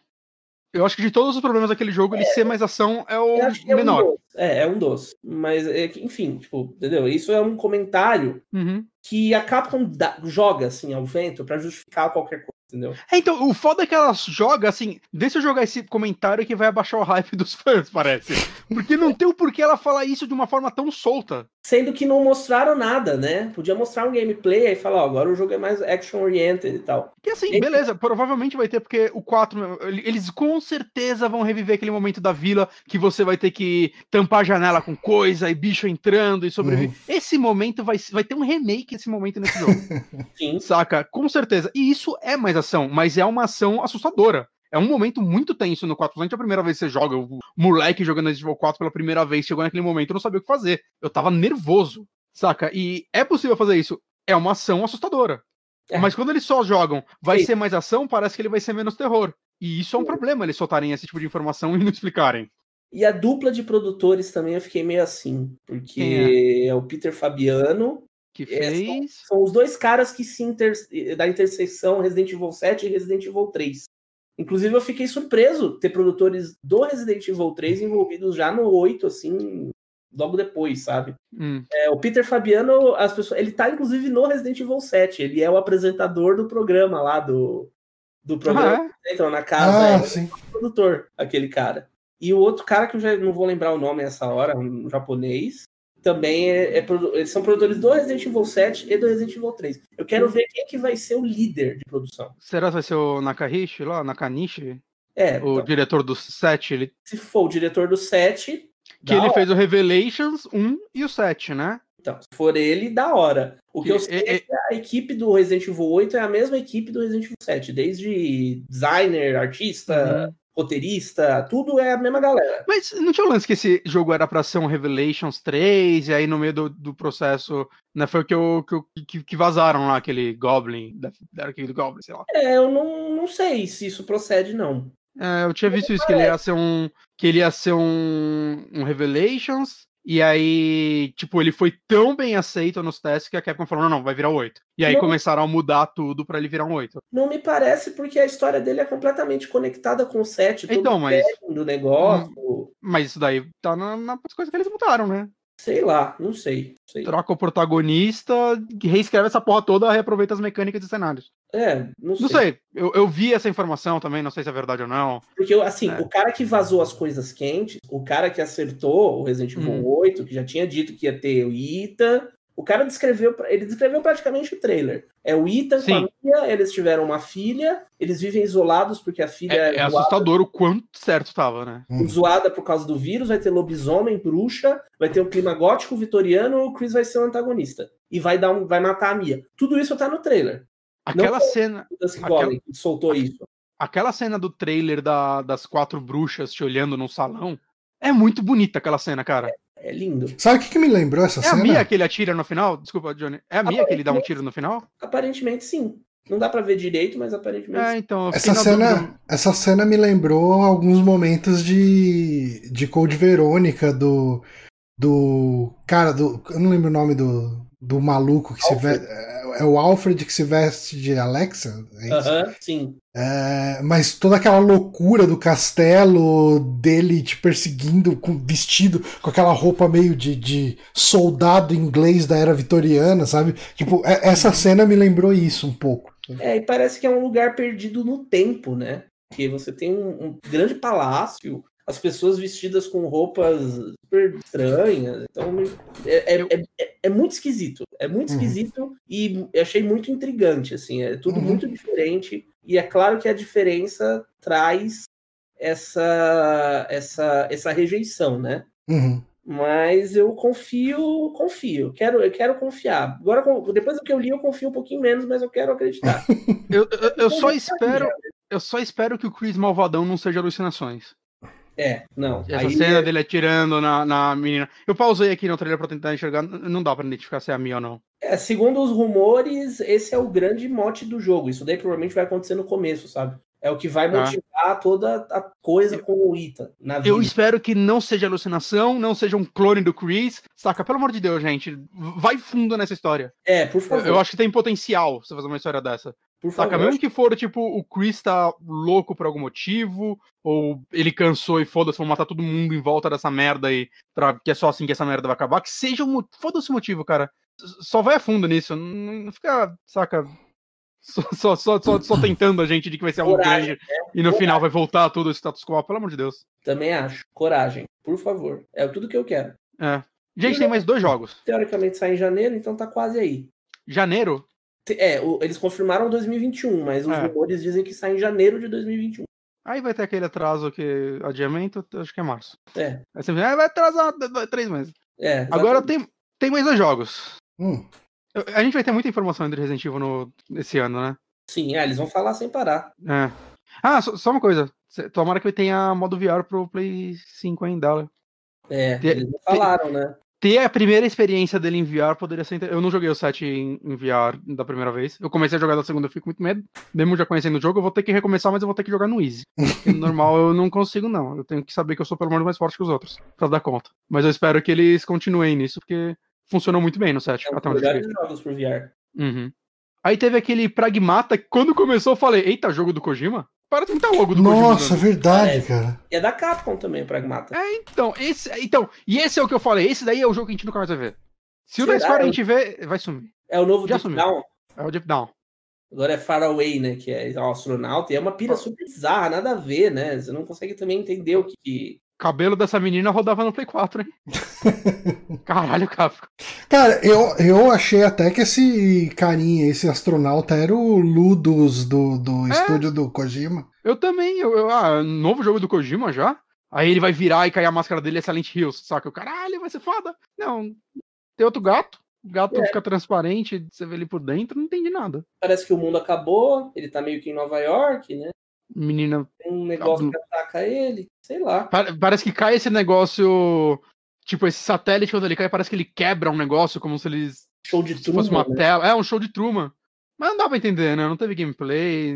S2: Eu acho que de todos os problemas daquele jogo, é, ele ser mais ação é o menor.
S3: É um, é, é um dos. Mas, é, enfim, tipo, entendeu? Isso é um comentário
S2: uhum.
S3: que a Capcom dá, joga, assim, ao vento para justificar qualquer coisa entendeu?
S2: É, então, o foda é que ela joga, assim, deixa eu jogar esse comentário que vai abaixar o hype dos fãs, parece. Porque não tem o porquê ela falar isso de uma forma tão solta.
S3: Sendo que não mostraram nada, né? Podia mostrar um gameplay e falar, ó, agora o jogo é mais action-oriented e tal.
S2: Que assim, beleza, provavelmente vai ter, porque o 4, eles com certeza vão reviver aquele momento da vila que você vai ter que tampar a janela com coisa e bicho entrando e sobreviver. Uhum. Esse momento vai, vai ter um remake desse momento nesse jogo. <laughs>
S3: Sim.
S2: Saca? Com certeza. E isso é mais ação, mas é uma ação assustadora. É um momento muito tenso no 4. Não é a primeira vez que você joga, o moleque jogando Resident Evil 4 pela primeira vez, chegou naquele momento, eu não sabia o que fazer. Eu tava nervoso, saca? E é possível fazer isso. É uma ação assustadora. É. Mas quando eles só jogam, vai Sim. ser mais ação, parece que ele vai ser menos terror. E isso é um problema, eles soltarem esse tipo de informação <laughs> e não explicarem.
S3: E a dupla de produtores também eu fiquei meio assim, porque é? é? o Peter Fabiano
S2: que fez. É, são,
S3: são, os dois caras que se inter... da interseção Resident Evil 7 e Resident Evil 3. Inclusive, eu fiquei surpreso ter produtores do Resident Evil 3 envolvidos já no 8, assim, logo depois, sabe?
S2: Hum.
S3: É, o Peter Fabiano, as pessoas, ele tá inclusive no Resident Evil 7. Ele é o apresentador do programa lá do, do programa. Ah, é? Então, na casa,
S1: ah,
S3: é
S1: sim.
S3: o produtor, aquele cara. E o outro cara que eu já não vou lembrar o nome nessa hora, um japonês, também é, é, eles são produtores do Resident Evil 7 e do Resident Evil 3. Eu quero ver quem que vai ser o líder de produção.
S2: Será que vai ser o Nakanishi lá, Nakanishi?
S3: É.
S2: O então, diretor do 7, ele...
S3: Se for o diretor do 7,
S2: que ele hora. fez o Revelations 1 e o 7, né?
S3: Então, se for ele, da hora. O que, que eu sei é, é, que a equipe do Resident Evil 8 é a mesma equipe do Resident Evil 7, desde designer, artista, uhum roteirista, tudo é a mesma galera.
S2: Mas não tinha o lance que esse jogo era pra ser um Revelations 3, e aí no meio do, do processo, né, foi o que, eu, que, que, vazaram lá, aquele Goblin, da aquele Goblin, sei lá.
S3: É, eu não, não sei se isso procede, não.
S2: É, eu tinha visto isso, que ele ia ser um. Que ele ia ser um, um Revelations, e aí, tipo, ele foi tão bem aceito nos testes que a Capcom falou: não, não, vai virar 8. E aí não, começaram a mudar tudo para ele virar um 8.
S3: Não me parece, porque a história dele é completamente conectada com o 7.
S2: Então, mas.
S3: Do negócio.
S2: Mas isso daí tá na, nas coisas que eles mudaram, né?
S3: Sei lá, não sei, sei.
S2: Troca o protagonista, reescreve essa porra toda, reaproveita as mecânicas e cenários.
S3: É, não sei.
S2: Não sei, eu, eu vi essa informação também, não sei se é verdade ou não.
S3: Porque, assim, é. o cara que vazou as coisas quentes, o cara que acertou o Resident Evil hum. 8, que já tinha dito que ia ter o Ita, O cara descreveu, ele descreveu praticamente o trailer. É o Ethan Sim. com a Mia, eles tiveram uma filha, eles vivem isolados porque a filha
S2: é, é, é assustador o quanto certo tava, né?
S3: Hum. Zoada por causa do vírus, vai ter lobisomem, bruxa, vai ter um clima gótico vitoriano, o Chris vai ser o antagonista e vai dar um, vai matar a Mia. Tudo isso tá no trailer.
S2: Aquela Não cena,
S3: aquela... que soltou isso.
S2: Aquela cena do trailer da, das quatro bruxas te olhando no salão é muito bonita aquela cena, cara.
S3: É é lindo.
S1: Sabe o que, que me lembrou essa
S2: é
S1: cena?
S2: É a Mia que ele atira no final? Desculpa, Johnny. É a Mia que ele dá um tiro no final?
S3: Aparentemente sim. Não dá para ver direito, mas aparentemente.
S2: É, então.
S1: Essa cena, essa cena me lembrou alguns momentos de, de Code Verônica do. Do. Cara, do. Eu não lembro o nome do, do maluco que Alfred. se veste. É o Alfred que se veste de Alexa?
S3: É sim.
S1: É, mas toda aquela loucura do castelo, dele te perseguindo, com, vestido com aquela roupa meio de, de soldado inglês da era vitoriana, sabe? Tipo, é, essa cena me lembrou isso um pouco.
S3: É, e parece que é um lugar perdido no tempo, né? Que você tem um, um grande palácio, as pessoas vestidas com roupas super estranhas. Então, é, é, é, é muito esquisito. É muito uhum. esquisito e achei muito intrigante, assim. É tudo uhum. muito diferente. E é claro que a diferença traz essa, essa, essa rejeição, né?
S1: Uhum.
S3: Mas eu confio, confio. Quero, eu quero confiar. Agora, depois do que eu li, eu confio um pouquinho menos, mas eu quero acreditar. <laughs>
S2: eu, eu, eu só espero. Eu só espero que o Chris Malvadão não seja alucinações.
S3: É, não.
S2: Essa aí cena é... dele atirando na, na menina. Eu pausei aqui no trailer pra tentar enxergar. Não dá pra identificar se é a minha ou não.
S3: É, segundo os rumores, esse é o grande mote do jogo. Isso daí provavelmente vai acontecer no começo, sabe? É o que vai ah. motivar ah. toda a coisa com o Ita
S2: na vida. Eu espero que não seja alucinação, não seja um clone do Chris. Saca? Pelo amor de Deus, gente. Vai fundo nessa história.
S3: É, por favor.
S2: Eu, eu acho que tem potencial você fazer uma história dessa. Por Saca, favor. mesmo que for, tipo, o Chris tá louco por algum motivo, ou ele cansou e foda-se, vão matar todo mundo em volta dessa merda aí, pra, que é só assim que essa merda vai acabar, que seja um. Foda-se o motivo, cara. Só vai a fundo nisso. Não, não fica, saca, <laughs> só, só, só, só, só tentando a gente de que vai ser algo grande né? e no Coragem. final vai voltar tudo o status quo, pelo amor de Deus.
S3: Também acho. Coragem, por favor. É tudo que eu quero.
S2: É. Gente, e tem mais dois jogos.
S3: Teoricamente sai em janeiro, então tá quase aí.
S2: Janeiro?
S3: É, eles confirmaram 2021, mas os é. rumores dizem que sai em janeiro de 2021.
S2: Aí vai ter aquele atraso que. Adiamento, acho que é março.
S3: É.
S2: Aí você vai atrasar três meses.
S3: É.
S2: Exatamente. Agora tem, tem mais dois jogos.
S1: Hum.
S2: A gente vai ter muita informação de Resident Evil no, esse ano, né?
S3: Sim, é, eles vão falar sem parar.
S2: É. Ah, só, só uma coisa. Tomara que tenha modo VR pro Play 5 ainda.
S3: É, eles não falaram, né?
S2: Ter a primeira experiência dele em VR poderia ser. Eu não joguei o 7 em, em VR da primeira vez. Eu comecei a jogar da segunda, eu fico muito medo. Mesmo já conhecendo o jogo, eu vou ter que recomeçar, mas eu vou ter que jogar no Easy. normal eu não consigo, não. Eu tenho que saber que eu sou pelo menos mais forte que os outros, pra dar conta. Mas eu espero que eles continuem nisso, porque funcionou muito bem no 7.
S3: É um até jogos pro VR.
S2: Uhum. Aí teve aquele Pragmata, que quando começou eu falei, eita, jogo do Kojima? Parece muito logo do
S1: Nossa, Kojima, verdade, é, cara.
S3: E é da Capcom também, Pragmata.
S2: É, então, esse, então, e esse é o que eu falei, esse daí é o jogo que a gente nunca mais vai ver. Se Será? o da Square a gente vê, vai sumir.
S3: É o novo Já Deep sumiu. Down?
S2: É o Deep Down.
S3: Agora é Far Away, né? Que é o astronauta. E é uma pira super bizarra, nada a ver, né? Você não consegue também entender o que,
S2: cabelo dessa menina rodava no Play 4, hein? <laughs> Caralho, Capcom.
S1: Cara, eu, eu achei até que esse carinha, esse astronauta, era o Ludus do, do é. estúdio do Kojima.
S2: Eu também. Eu, eu, ah, novo jogo do Kojima já? Aí ele vai virar e cair a máscara dele é Silent Hills, saca? O caralho, vai ser foda. Não, tem outro gato. O gato é. fica transparente, você vê ele por dentro, não entendi nada.
S3: Parece que o mundo acabou, ele tá meio que em Nova York, né?
S2: Menina.
S3: Tem um negócio que ataca ele, sei lá.
S2: Parece que cai esse negócio. Tipo, esse satélite, quando ele cai, parece que ele quebra um negócio, como se eles.
S3: Show de Truman.
S2: fosse uma né? tela. É, um show de Truman. Mas não dá pra entender, né? Não teve gameplay.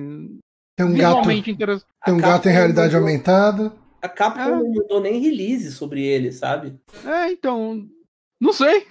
S1: Tem um gato. Inter... Tem um gato em realidade mandou... aumentada.
S3: A Capcom é. não mandou nem release sobre ele, sabe?
S2: É, então. Não sei.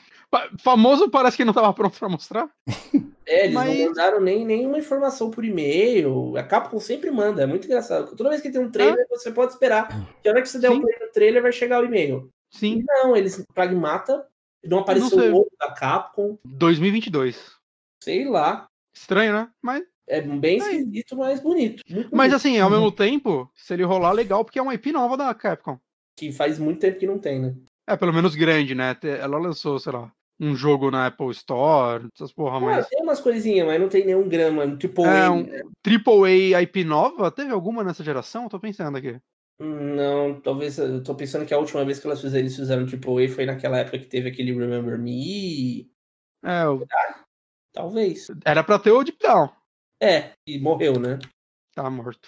S2: Famoso parece que não estava pronto para mostrar. <laughs>
S3: É, eles mas... não mandaram nem nenhuma informação por e-mail. A Capcom sempre manda, é muito engraçado. Toda vez que tem um trailer, é. você pode esperar. Que a hora que você der o um play no trailer, vai chegar o e-mail.
S2: Sim.
S3: E não, eles Pragmata, não apareceu o logo da Capcom.
S2: 2022.
S3: Sei lá.
S2: Estranho, né? Mas
S3: é bem esquisito, mas bonito.
S2: Mas assim, ao mesmo tempo, se ele rolar, legal, porque é uma IP nova da Capcom.
S3: Que faz muito tempo que não tem, né?
S2: É, pelo menos grande, né? Ela lançou, sei lá, um jogo na Apple Store, essas porra, mas.
S3: Tem umas coisinhas, mas não tem nenhum grama. Tipo,
S2: é, um Triple A IP nova? Teve alguma nessa geração? Tô pensando aqui.
S3: Não, talvez. Eu tô pensando que a última vez que elas fizeram, eles fizeram Triple A foi naquela época que teve aquele Remember Me.
S2: É, o...
S3: talvez.
S2: Era pra ter o Deep Down.
S3: É, e morreu, né?
S2: Tá morto.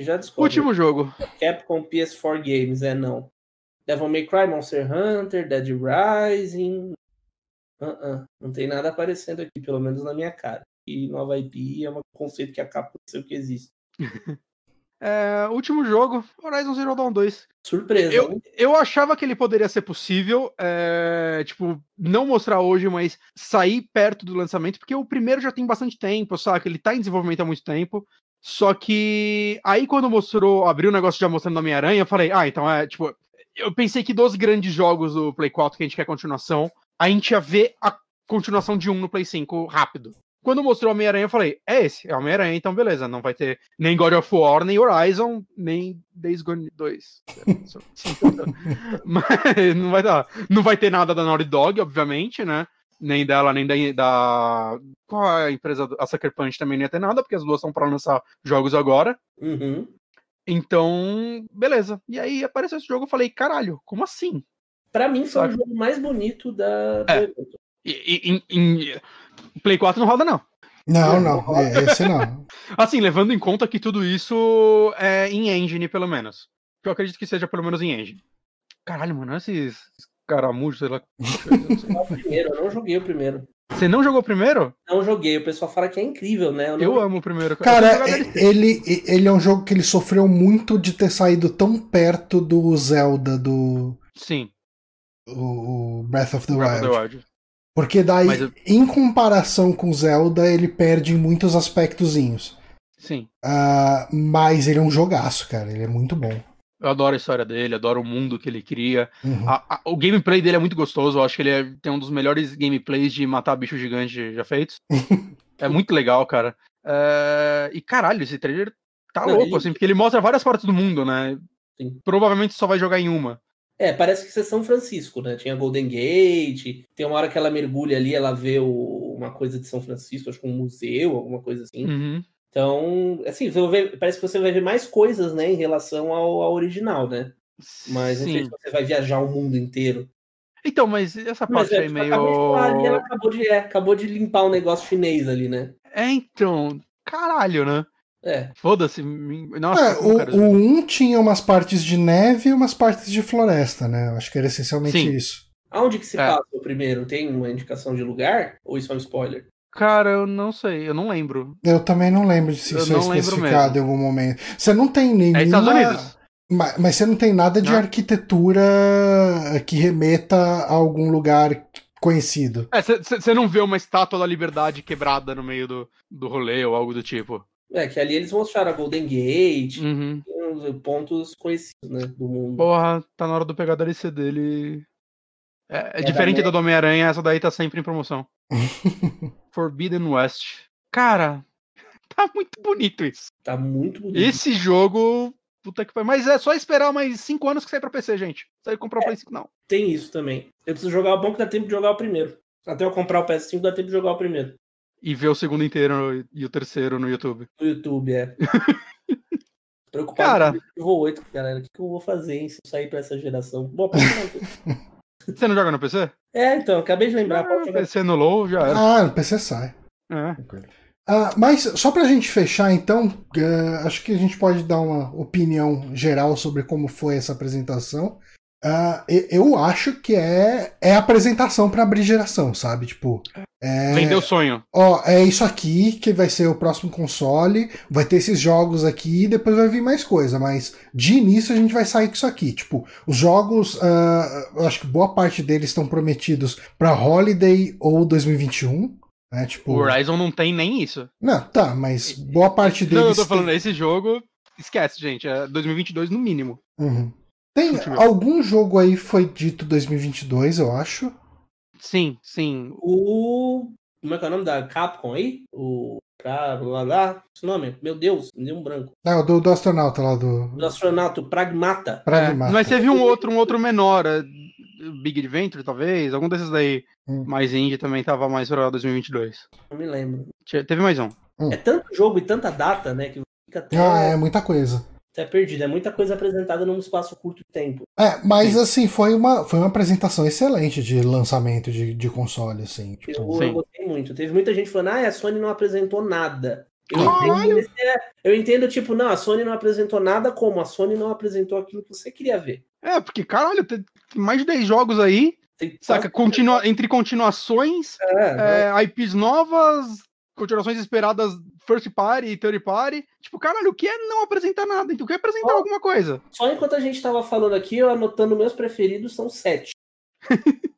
S3: Já descobriu.
S2: Último jogo.
S3: Capcom PS4 Games, é não. Devil May Cry, Monster Hunter, Dead Rising. Uh -uh. Não tem nada aparecendo aqui, pelo menos na minha cara. E nova IP é um conceito que a Capcom sei que existe. <laughs>
S2: é, último jogo, Horizon Zero Dawn 2.
S3: Surpresa.
S2: Eu, eu achava que ele poderia ser possível, é, tipo, não mostrar hoje, mas sair perto do lançamento, porque o primeiro já tem bastante tempo, sabe? Ele tá em desenvolvimento há muito tempo. Só que aí quando mostrou, abriu o negócio já mostrando Homem-Aranha, eu falei, ah, então é, tipo, eu pensei que dos grandes jogos do Play 4 que a gente quer continuação, a gente ia ver a continuação de um no Play 5 rápido. Quando mostrou Homem-Aranha, eu falei, é esse, é Homem-Aranha, então beleza, não vai ter nem God of War, nem Horizon, nem Days Gone 2. <laughs> Mas não vai dar. Não vai ter nada da Naughty Dog, obviamente, né? Nem dela, nem da. da... Qual é a empresa? A Sucker Punch também não ia ter nada, porque as duas são para lançar jogos agora.
S3: Uhum.
S2: Então, beleza. E aí apareceu esse jogo, eu falei, caralho, como assim?
S3: Para mim foi Sabe? o jogo mais bonito da.
S2: É. E, e, em, Play 4 não roda, não.
S1: Não, não, é, esse não. <laughs>
S2: assim, levando em conta que tudo isso é em engine, pelo menos. Eu acredito que seja pelo menos em engine. Caralho, mano, esses caramujos, sei lá.
S3: o <laughs> primeiro, eu não joguei o primeiro.
S2: Você não jogou o primeiro?
S3: Não joguei, o pessoal fala que é incrível, né?
S2: Eu, eu amo o primeiro.
S1: Cara, ele, ele é um jogo que ele sofreu muito de ter saído tão perto do Zelda, do.
S2: Sim.
S1: O Breath of the, Breath Wild.
S2: Of the Wild.
S1: Porque daí, eu... em comparação com Zelda, ele perde em muitos aspectozinhos.
S2: Sim.
S1: Uh, mas ele é um jogaço, cara. Ele é muito bom.
S2: Eu adoro a história dele, adoro o mundo que ele cria. Uhum. A, a, o gameplay dele é muito gostoso. Eu acho que ele é, tem um dos melhores gameplays de matar bicho gigante já feitos. <laughs> é muito legal, cara. É... E caralho, esse trailer tá Não, louco, assim, porque ele mostra várias partes do mundo, né? Sim. Provavelmente só vai jogar em uma.
S3: É, parece que isso é São Francisco, né? Tinha Golden Gate, tem uma hora que ela mergulha ali, ela vê o, uma coisa de São Francisco, acho que um museu, alguma coisa assim.
S2: Uhum.
S3: Então, assim, ver, parece que você vai ver mais coisas, né, em relação ao, ao original, né? Mas não sei se você vai viajar o mundo inteiro.
S2: Então, mas essa parte mas, é, aí meio.
S3: Ali, ela acabou de, é, acabou de limpar um negócio chinês ali, né?
S2: É, então. Caralho, né?
S3: É.
S2: Foda-se. Nossa,
S1: é, o, o 1 tinha umas partes de neve e umas partes de floresta, né? Eu acho que era essencialmente Sim. isso.
S3: Aonde que se é. passa o primeiro? Tem uma indicação de lugar? Ou isso é um spoiler?
S2: Cara, eu não sei, eu não lembro.
S1: Eu também não lembro se isso é especificado em algum momento. Você não tem nenhuma. É
S2: Estados Unidos.
S1: Mas, mas você não tem nada de não. arquitetura que remeta a algum lugar conhecido.
S2: É, você não vê uma estátua da liberdade quebrada no meio do, do rolê ou algo do tipo.
S3: É, que ali eles mostraram a Golden Gate,
S2: uhum.
S3: pontos conhecidos, né, do mundo.
S2: Porra, tá na hora do pegar a DLC dele. É, é, é diferente da do Homem-Aranha, essa daí tá sempre em promoção. <laughs> Forbidden West. Cara, <laughs> tá muito bonito isso.
S3: Tá muito bonito.
S2: Esse jogo, puta que foi. Mas é só esperar mais 5 anos que sai pra PC, gente. Sai comprar o é, PS5, não.
S3: Tem isso também. Eu preciso jogar o bom que dá tempo de jogar o primeiro. Até eu comprar o PS5 dá tempo de jogar o primeiro.
S2: E ver o segundo inteiro e o terceiro no YouTube.
S3: No YouTube, é. <laughs>
S2: Preocupado cara,
S3: com o 8, galera. O que, eu vou fazer hein, se eu sair pra essa geração? Boa,
S2: Você não joga no PC?
S3: É, então, acabei de lembrar.
S2: Ah, PC no low já era.
S1: Ah, no PC sai.
S2: É.
S1: Ah, mas só pra gente fechar, então, uh, acho que a gente pode dar uma opinião geral sobre como foi essa apresentação. Uh, eu acho que é, é apresentação para abrir geração, sabe? Tipo. É,
S2: Vendeu o sonho.
S1: Ó, é isso aqui que vai ser o próximo console. Vai ter esses jogos aqui e depois vai vir mais coisa. Mas de início a gente vai sair com isso aqui. Tipo, os jogos, uh, eu acho que boa parte deles estão prometidos para Holiday ou 2021. Né? Tipo,
S2: o Horizon não tem nem isso.
S1: Não, tá, mas boa parte deles.
S2: Não, eu tô falando, tem... esse jogo, esquece, gente. É 2022 no mínimo.
S1: Uhum. Tem algum jogo aí foi dito 2022, eu acho.
S2: Sim, sim.
S3: O. Como é que é o nome da Capcom aí? O. Pra lá, lá, esse nome? Meu Deus, me deu um branco.
S1: Não, do, do astronauta lá do.
S3: Do astronauta, Pragmata.
S2: Pragmata. É, mas teve um outro, um outro menor. É, Big Adventure, talvez. Algum desses daí hum. mais indie também tava mais pra 2022.
S3: Não me lembro.
S2: Teve mais um.
S3: Hum. É tanto jogo e tanta data, né? Que
S1: fica até. Ah, é muita coisa.
S3: Até perdido. É muita coisa apresentada num espaço curto de tempo.
S1: É, mas Sim. assim, foi uma, foi uma apresentação excelente de lançamento de, de console, assim.
S3: Tipo... Eu, eu gostei muito. Teve muita gente falando, ah, a Sony não apresentou nada. Eu entendo, é, eu entendo, tipo, não, a Sony não apresentou nada como a Sony não apresentou aquilo que você queria ver.
S2: É, porque, caralho, tem mais de 10 jogos aí, tem saca? Continua, entre continuações, é, é, IPs novas, continuações esperadas first party e third party. Tipo, caralho, o que é não apresentar nada? Então, o que é apresentar só, alguma coisa?
S3: Só enquanto a gente tava falando aqui, eu anotando meus preferidos, são sete. <laughs>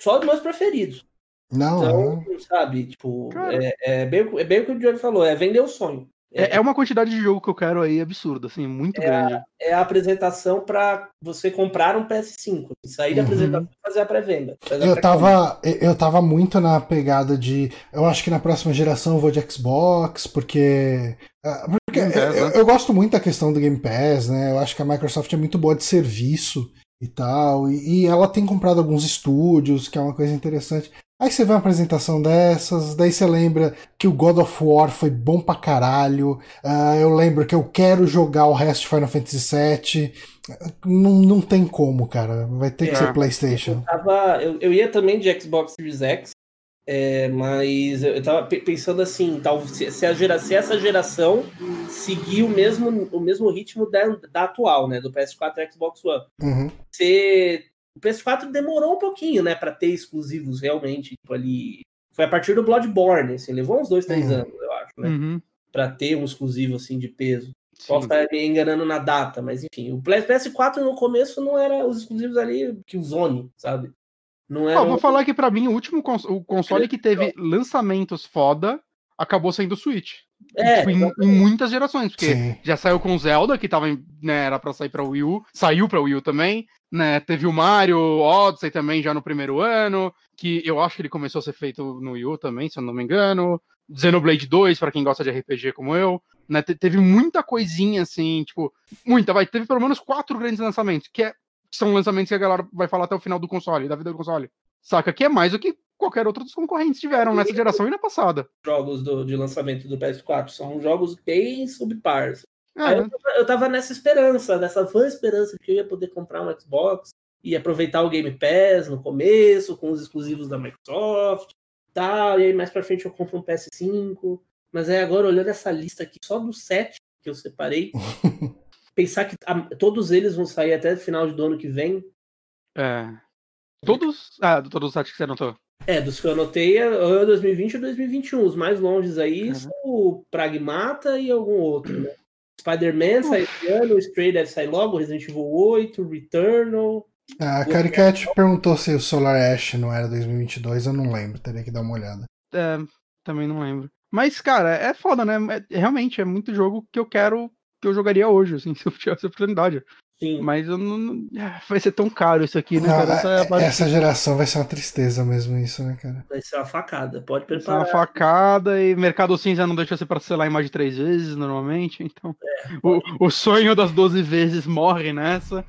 S3: só os meus preferidos.
S1: Não. Então,
S3: sabe, tipo, é, é, bem, é bem o que o Johnny falou, é vender o sonho.
S2: É, é, uma quantidade de jogo que eu quero aí absurda, assim, muito
S3: é
S2: grande.
S3: A, é a apresentação para você comprar um PS5, sair da uhum. apresentação e fazer a pré-venda.
S1: Eu tava, eu tava muito na pegada de, eu acho que na próxima geração eu vou de Xbox, porque ah, porque Pass, eu, né? eu, gosto muito da questão do Game Pass, né? Eu acho que a Microsoft é muito boa de serviço e tal, e, e ela tem comprado alguns estúdios, que é uma coisa interessante. Aí você vê uma apresentação dessas, daí você lembra que o God of War foi bom pra caralho. Uh, eu lembro que eu quero jogar o resto de Final Fantasy VII. Não, não tem como, cara. Vai ter é, que ser PlayStation.
S3: Eu, tava, eu, eu, ia também de Xbox Series X, é, mas eu tava pensando assim, tal, se, se, a gera, se essa geração seguir o mesmo, o mesmo ritmo da, da atual, né? Do PS4 e Xbox One.
S1: Uhum.
S3: Você o PS4 demorou um pouquinho, né, para ter exclusivos realmente, tipo, ali. Foi a partir do Bloodborne, assim, levou uns dois, três uhum. anos, eu acho, né?
S2: Uhum.
S3: Pra ter um exclusivo assim de peso. Posso estar me enganando na data, mas enfim, o PS4 no começo não era os exclusivos ali que o Zone, sabe?
S2: Não era. Ah, vou falar que para mim o último cons o console que teve lançamentos foda acabou sendo o Switch. É, tipo, em, em, muitas gerações, porque Sim. já saiu com Zelda, que tava, né, era pra sair pra Wii U, saiu pra Wii U também, né, teve o Mario Odyssey também já no primeiro ano, que eu acho que ele começou a ser feito no Wii U também, se eu não me engano, Xenoblade 2, para quem gosta de RPG como eu, né, teve muita coisinha assim, tipo, muita, vai, teve pelo menos quatro grandes lançamentos, que, é, que são lançamentos que a galera vai falar até o final do console, da vida do console. Saca? Que é mais do que qualquer outro dos concorrentes tiveram nessa geração e na passada.
S3: Jogos do, de lançamento do PS4 são jogos bem subpars. É, eu, eu tava nessa esperança, nessa vã esperança que eu ia poder comprar um Xbox e aproveitar o Game Pass no começo, com os exclusivos da Microsoft tal, e aí mais pra frente eu compro um PS5. Mas aí agora, olhando essa lista aqui, só dos sete que eu separei, <laughs> pensar que a, todos eles vão sair até o final do ano que vem.
S2: É. Todos. Ah, todos os sete que você anotou.
S3: É, dos que eu anotei é 2020 e 2021. Os mais longes aí uhum. são o Pragmata e algum outro, né? Spider-Man sai esse ano, o Stray deve sair logo, Resident Evil 8, Returnal.
S1: Ah, a Caricat perguntou se o Solar Ash não era 2022, eu não lembro, teria que dar uma olhada.
S2: É, também não lembro. Mas, cara, é foda, né? É, realmente, é muito jogo que eu quero, que eu jogaria hoje, assim, <laughs> se eu tivesse oportunidade.
S3: Sim.
S2: Mas eu não, ah, vai ser tão caro isso aqui, né,
S1: não, cara? Essa, é essa, geração vai ser uma tristeza mesmo, isso, né, cara?
S3: Vai ser uma facada, pode preparar.
S2: Vai ser uma facada e Mercado Cinza não deixa você parcelar em mais de três vezes normalmente, então é, o, o sonho das 12 vezes morre nessa.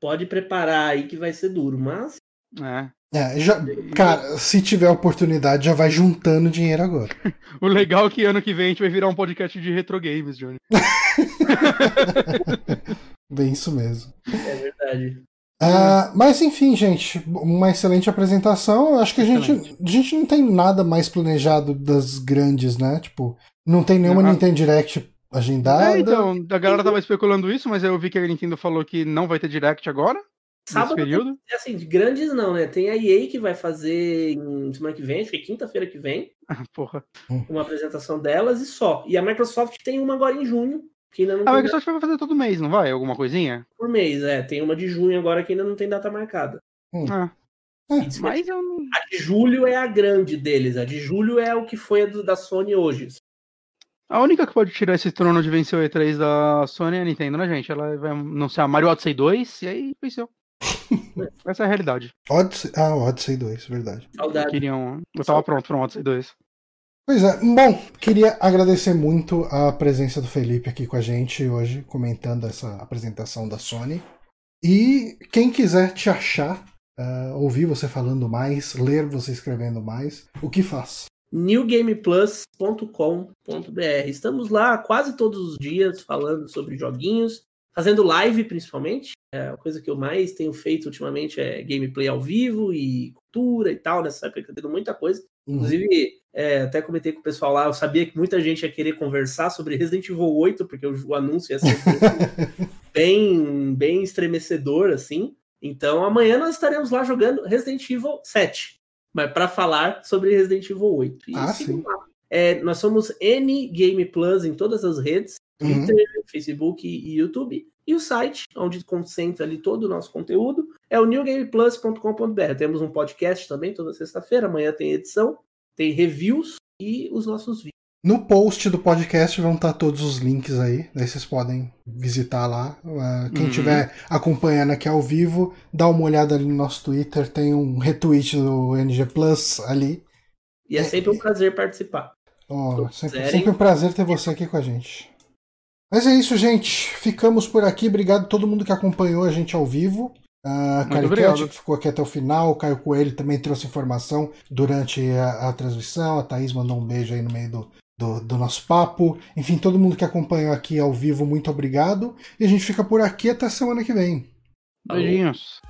S3: Pode preparar aí que vai ser duro, mas.
S2: É.
S1: É, já, cara, se tiver oportunidade, já vai juntando dinheiro agora. <laughs>
S2: o legal é que ano que vem a gente vai virar um podcast de retro games, Johnny. <laughs>
S1: Bem isso mesmo.
S3: É verdade.
S1: Uh, mas enfim, gente, uma excelente apresentação. Acho que a gente, a gente não tem nada mais planejado das grandes, né? Tipo, não tem nenhuma uhum. Nintendo Direct agendada. É,
S2: então, a galera tava especulando isso, mas eu vi que a Nintendo falou que não vai ter Direct agora. Sábado, período.
S3: Tem, assim, de grandes não, né? Tem a EA que vai fazer em semana que vem, acho que é quinta-feira que vem.
S2: Ah, <laughs> porra.
S3: Uma apresentação delas e só. E a Microsoft tem uma agora em junho, que ainda não
S2: a Microsoft vai fazer todo mês, não vai? Alguma coisinha?
S3: Por mês, é. Tem uma de junho agora que ainda não tem data marcada.
S2: Hum. Ah. É, mas eu não...
S3: A de julho é a grande deles. A de julho é o que foi a do, da Sony hoje.
S2: A única que pode tirar esse trono de vencer o E3 da Sony é a Nintendo, né, gente? Ela vai anunciar Mario Odyssey 2 e aí venceu. <laughs> Essa é a realidade.
S1: Odyssey, ah, Odyssey 2, verdade.
S3: Saudade.
S2: Queriam, eu tava pronto para um Odyssey 2.
S1: Pois é, bom, queria agradecer muito a presença do Felipe aqui com a gente hoje, comentando essa apresentação da Sony. E quem quiser te achar uh, ouvir você falando mais, ler você escrevendo mais, o que faz?
S3: newgameplus.com.br. Estamos lá quase todos os dias falando sobre joguinhos, fazendo live principalmente. É, a coisa que eu mais tenho feito ultimamente é gameplay ao vivo e cultura e tal. Nessa época tendo muita coisa. Uhum. É, até comentei com o pessoal lá, eu sabia que muita gente ia querer conversar sobre Resident Evil 8, porque o, o anúncio ia ser <laughs> bem, bem estremecedor, assim. Então, amanhã nós estaremos lá jogando Resident Evil 7 mas para falar sobre Resident Evil 8.
S1: E ah, sim.
S3: É, nós somos N Game Plus em todas as redes, uhum. Twitter, uhum. Facebook e YouTube. E o site, onde concentra ali todo o nosso conteúdo, é o newgameplus.com.br. Temos um podcast também toda sexta-feira. Amanhã tem edição, tem reviews e os nossos vídeos.
S1: No post do podcast vão estar todos os links aí, daí vocês podem visitar lá. Uh, quem estiver uhum. acompanhando aqui ao vivo, dá uma olhada ali no nosso Twitter, tem um retweet do NG Plus ali.
S3: E é sempre um prazer participar.
S1: Oh, sempre, sempre um prazer ter você aqui com a gente. Mas é isso, gente. Ficamos por aqui. Obrigado a todo mundo que acompanhou a gente ao vivo. Uh, Caricat, que ficou aqui até o final. O Caio Coelho também trouxe informação durante a, a, transmissão. A Thaís mandou um beijo aí no meio do, do, do, nosso papo. Enfim, todo mundo que acompanhou aqui ao vivo, muito obrigado. E a gente fica por aqui até semana que vem.
S2: Beijinhos.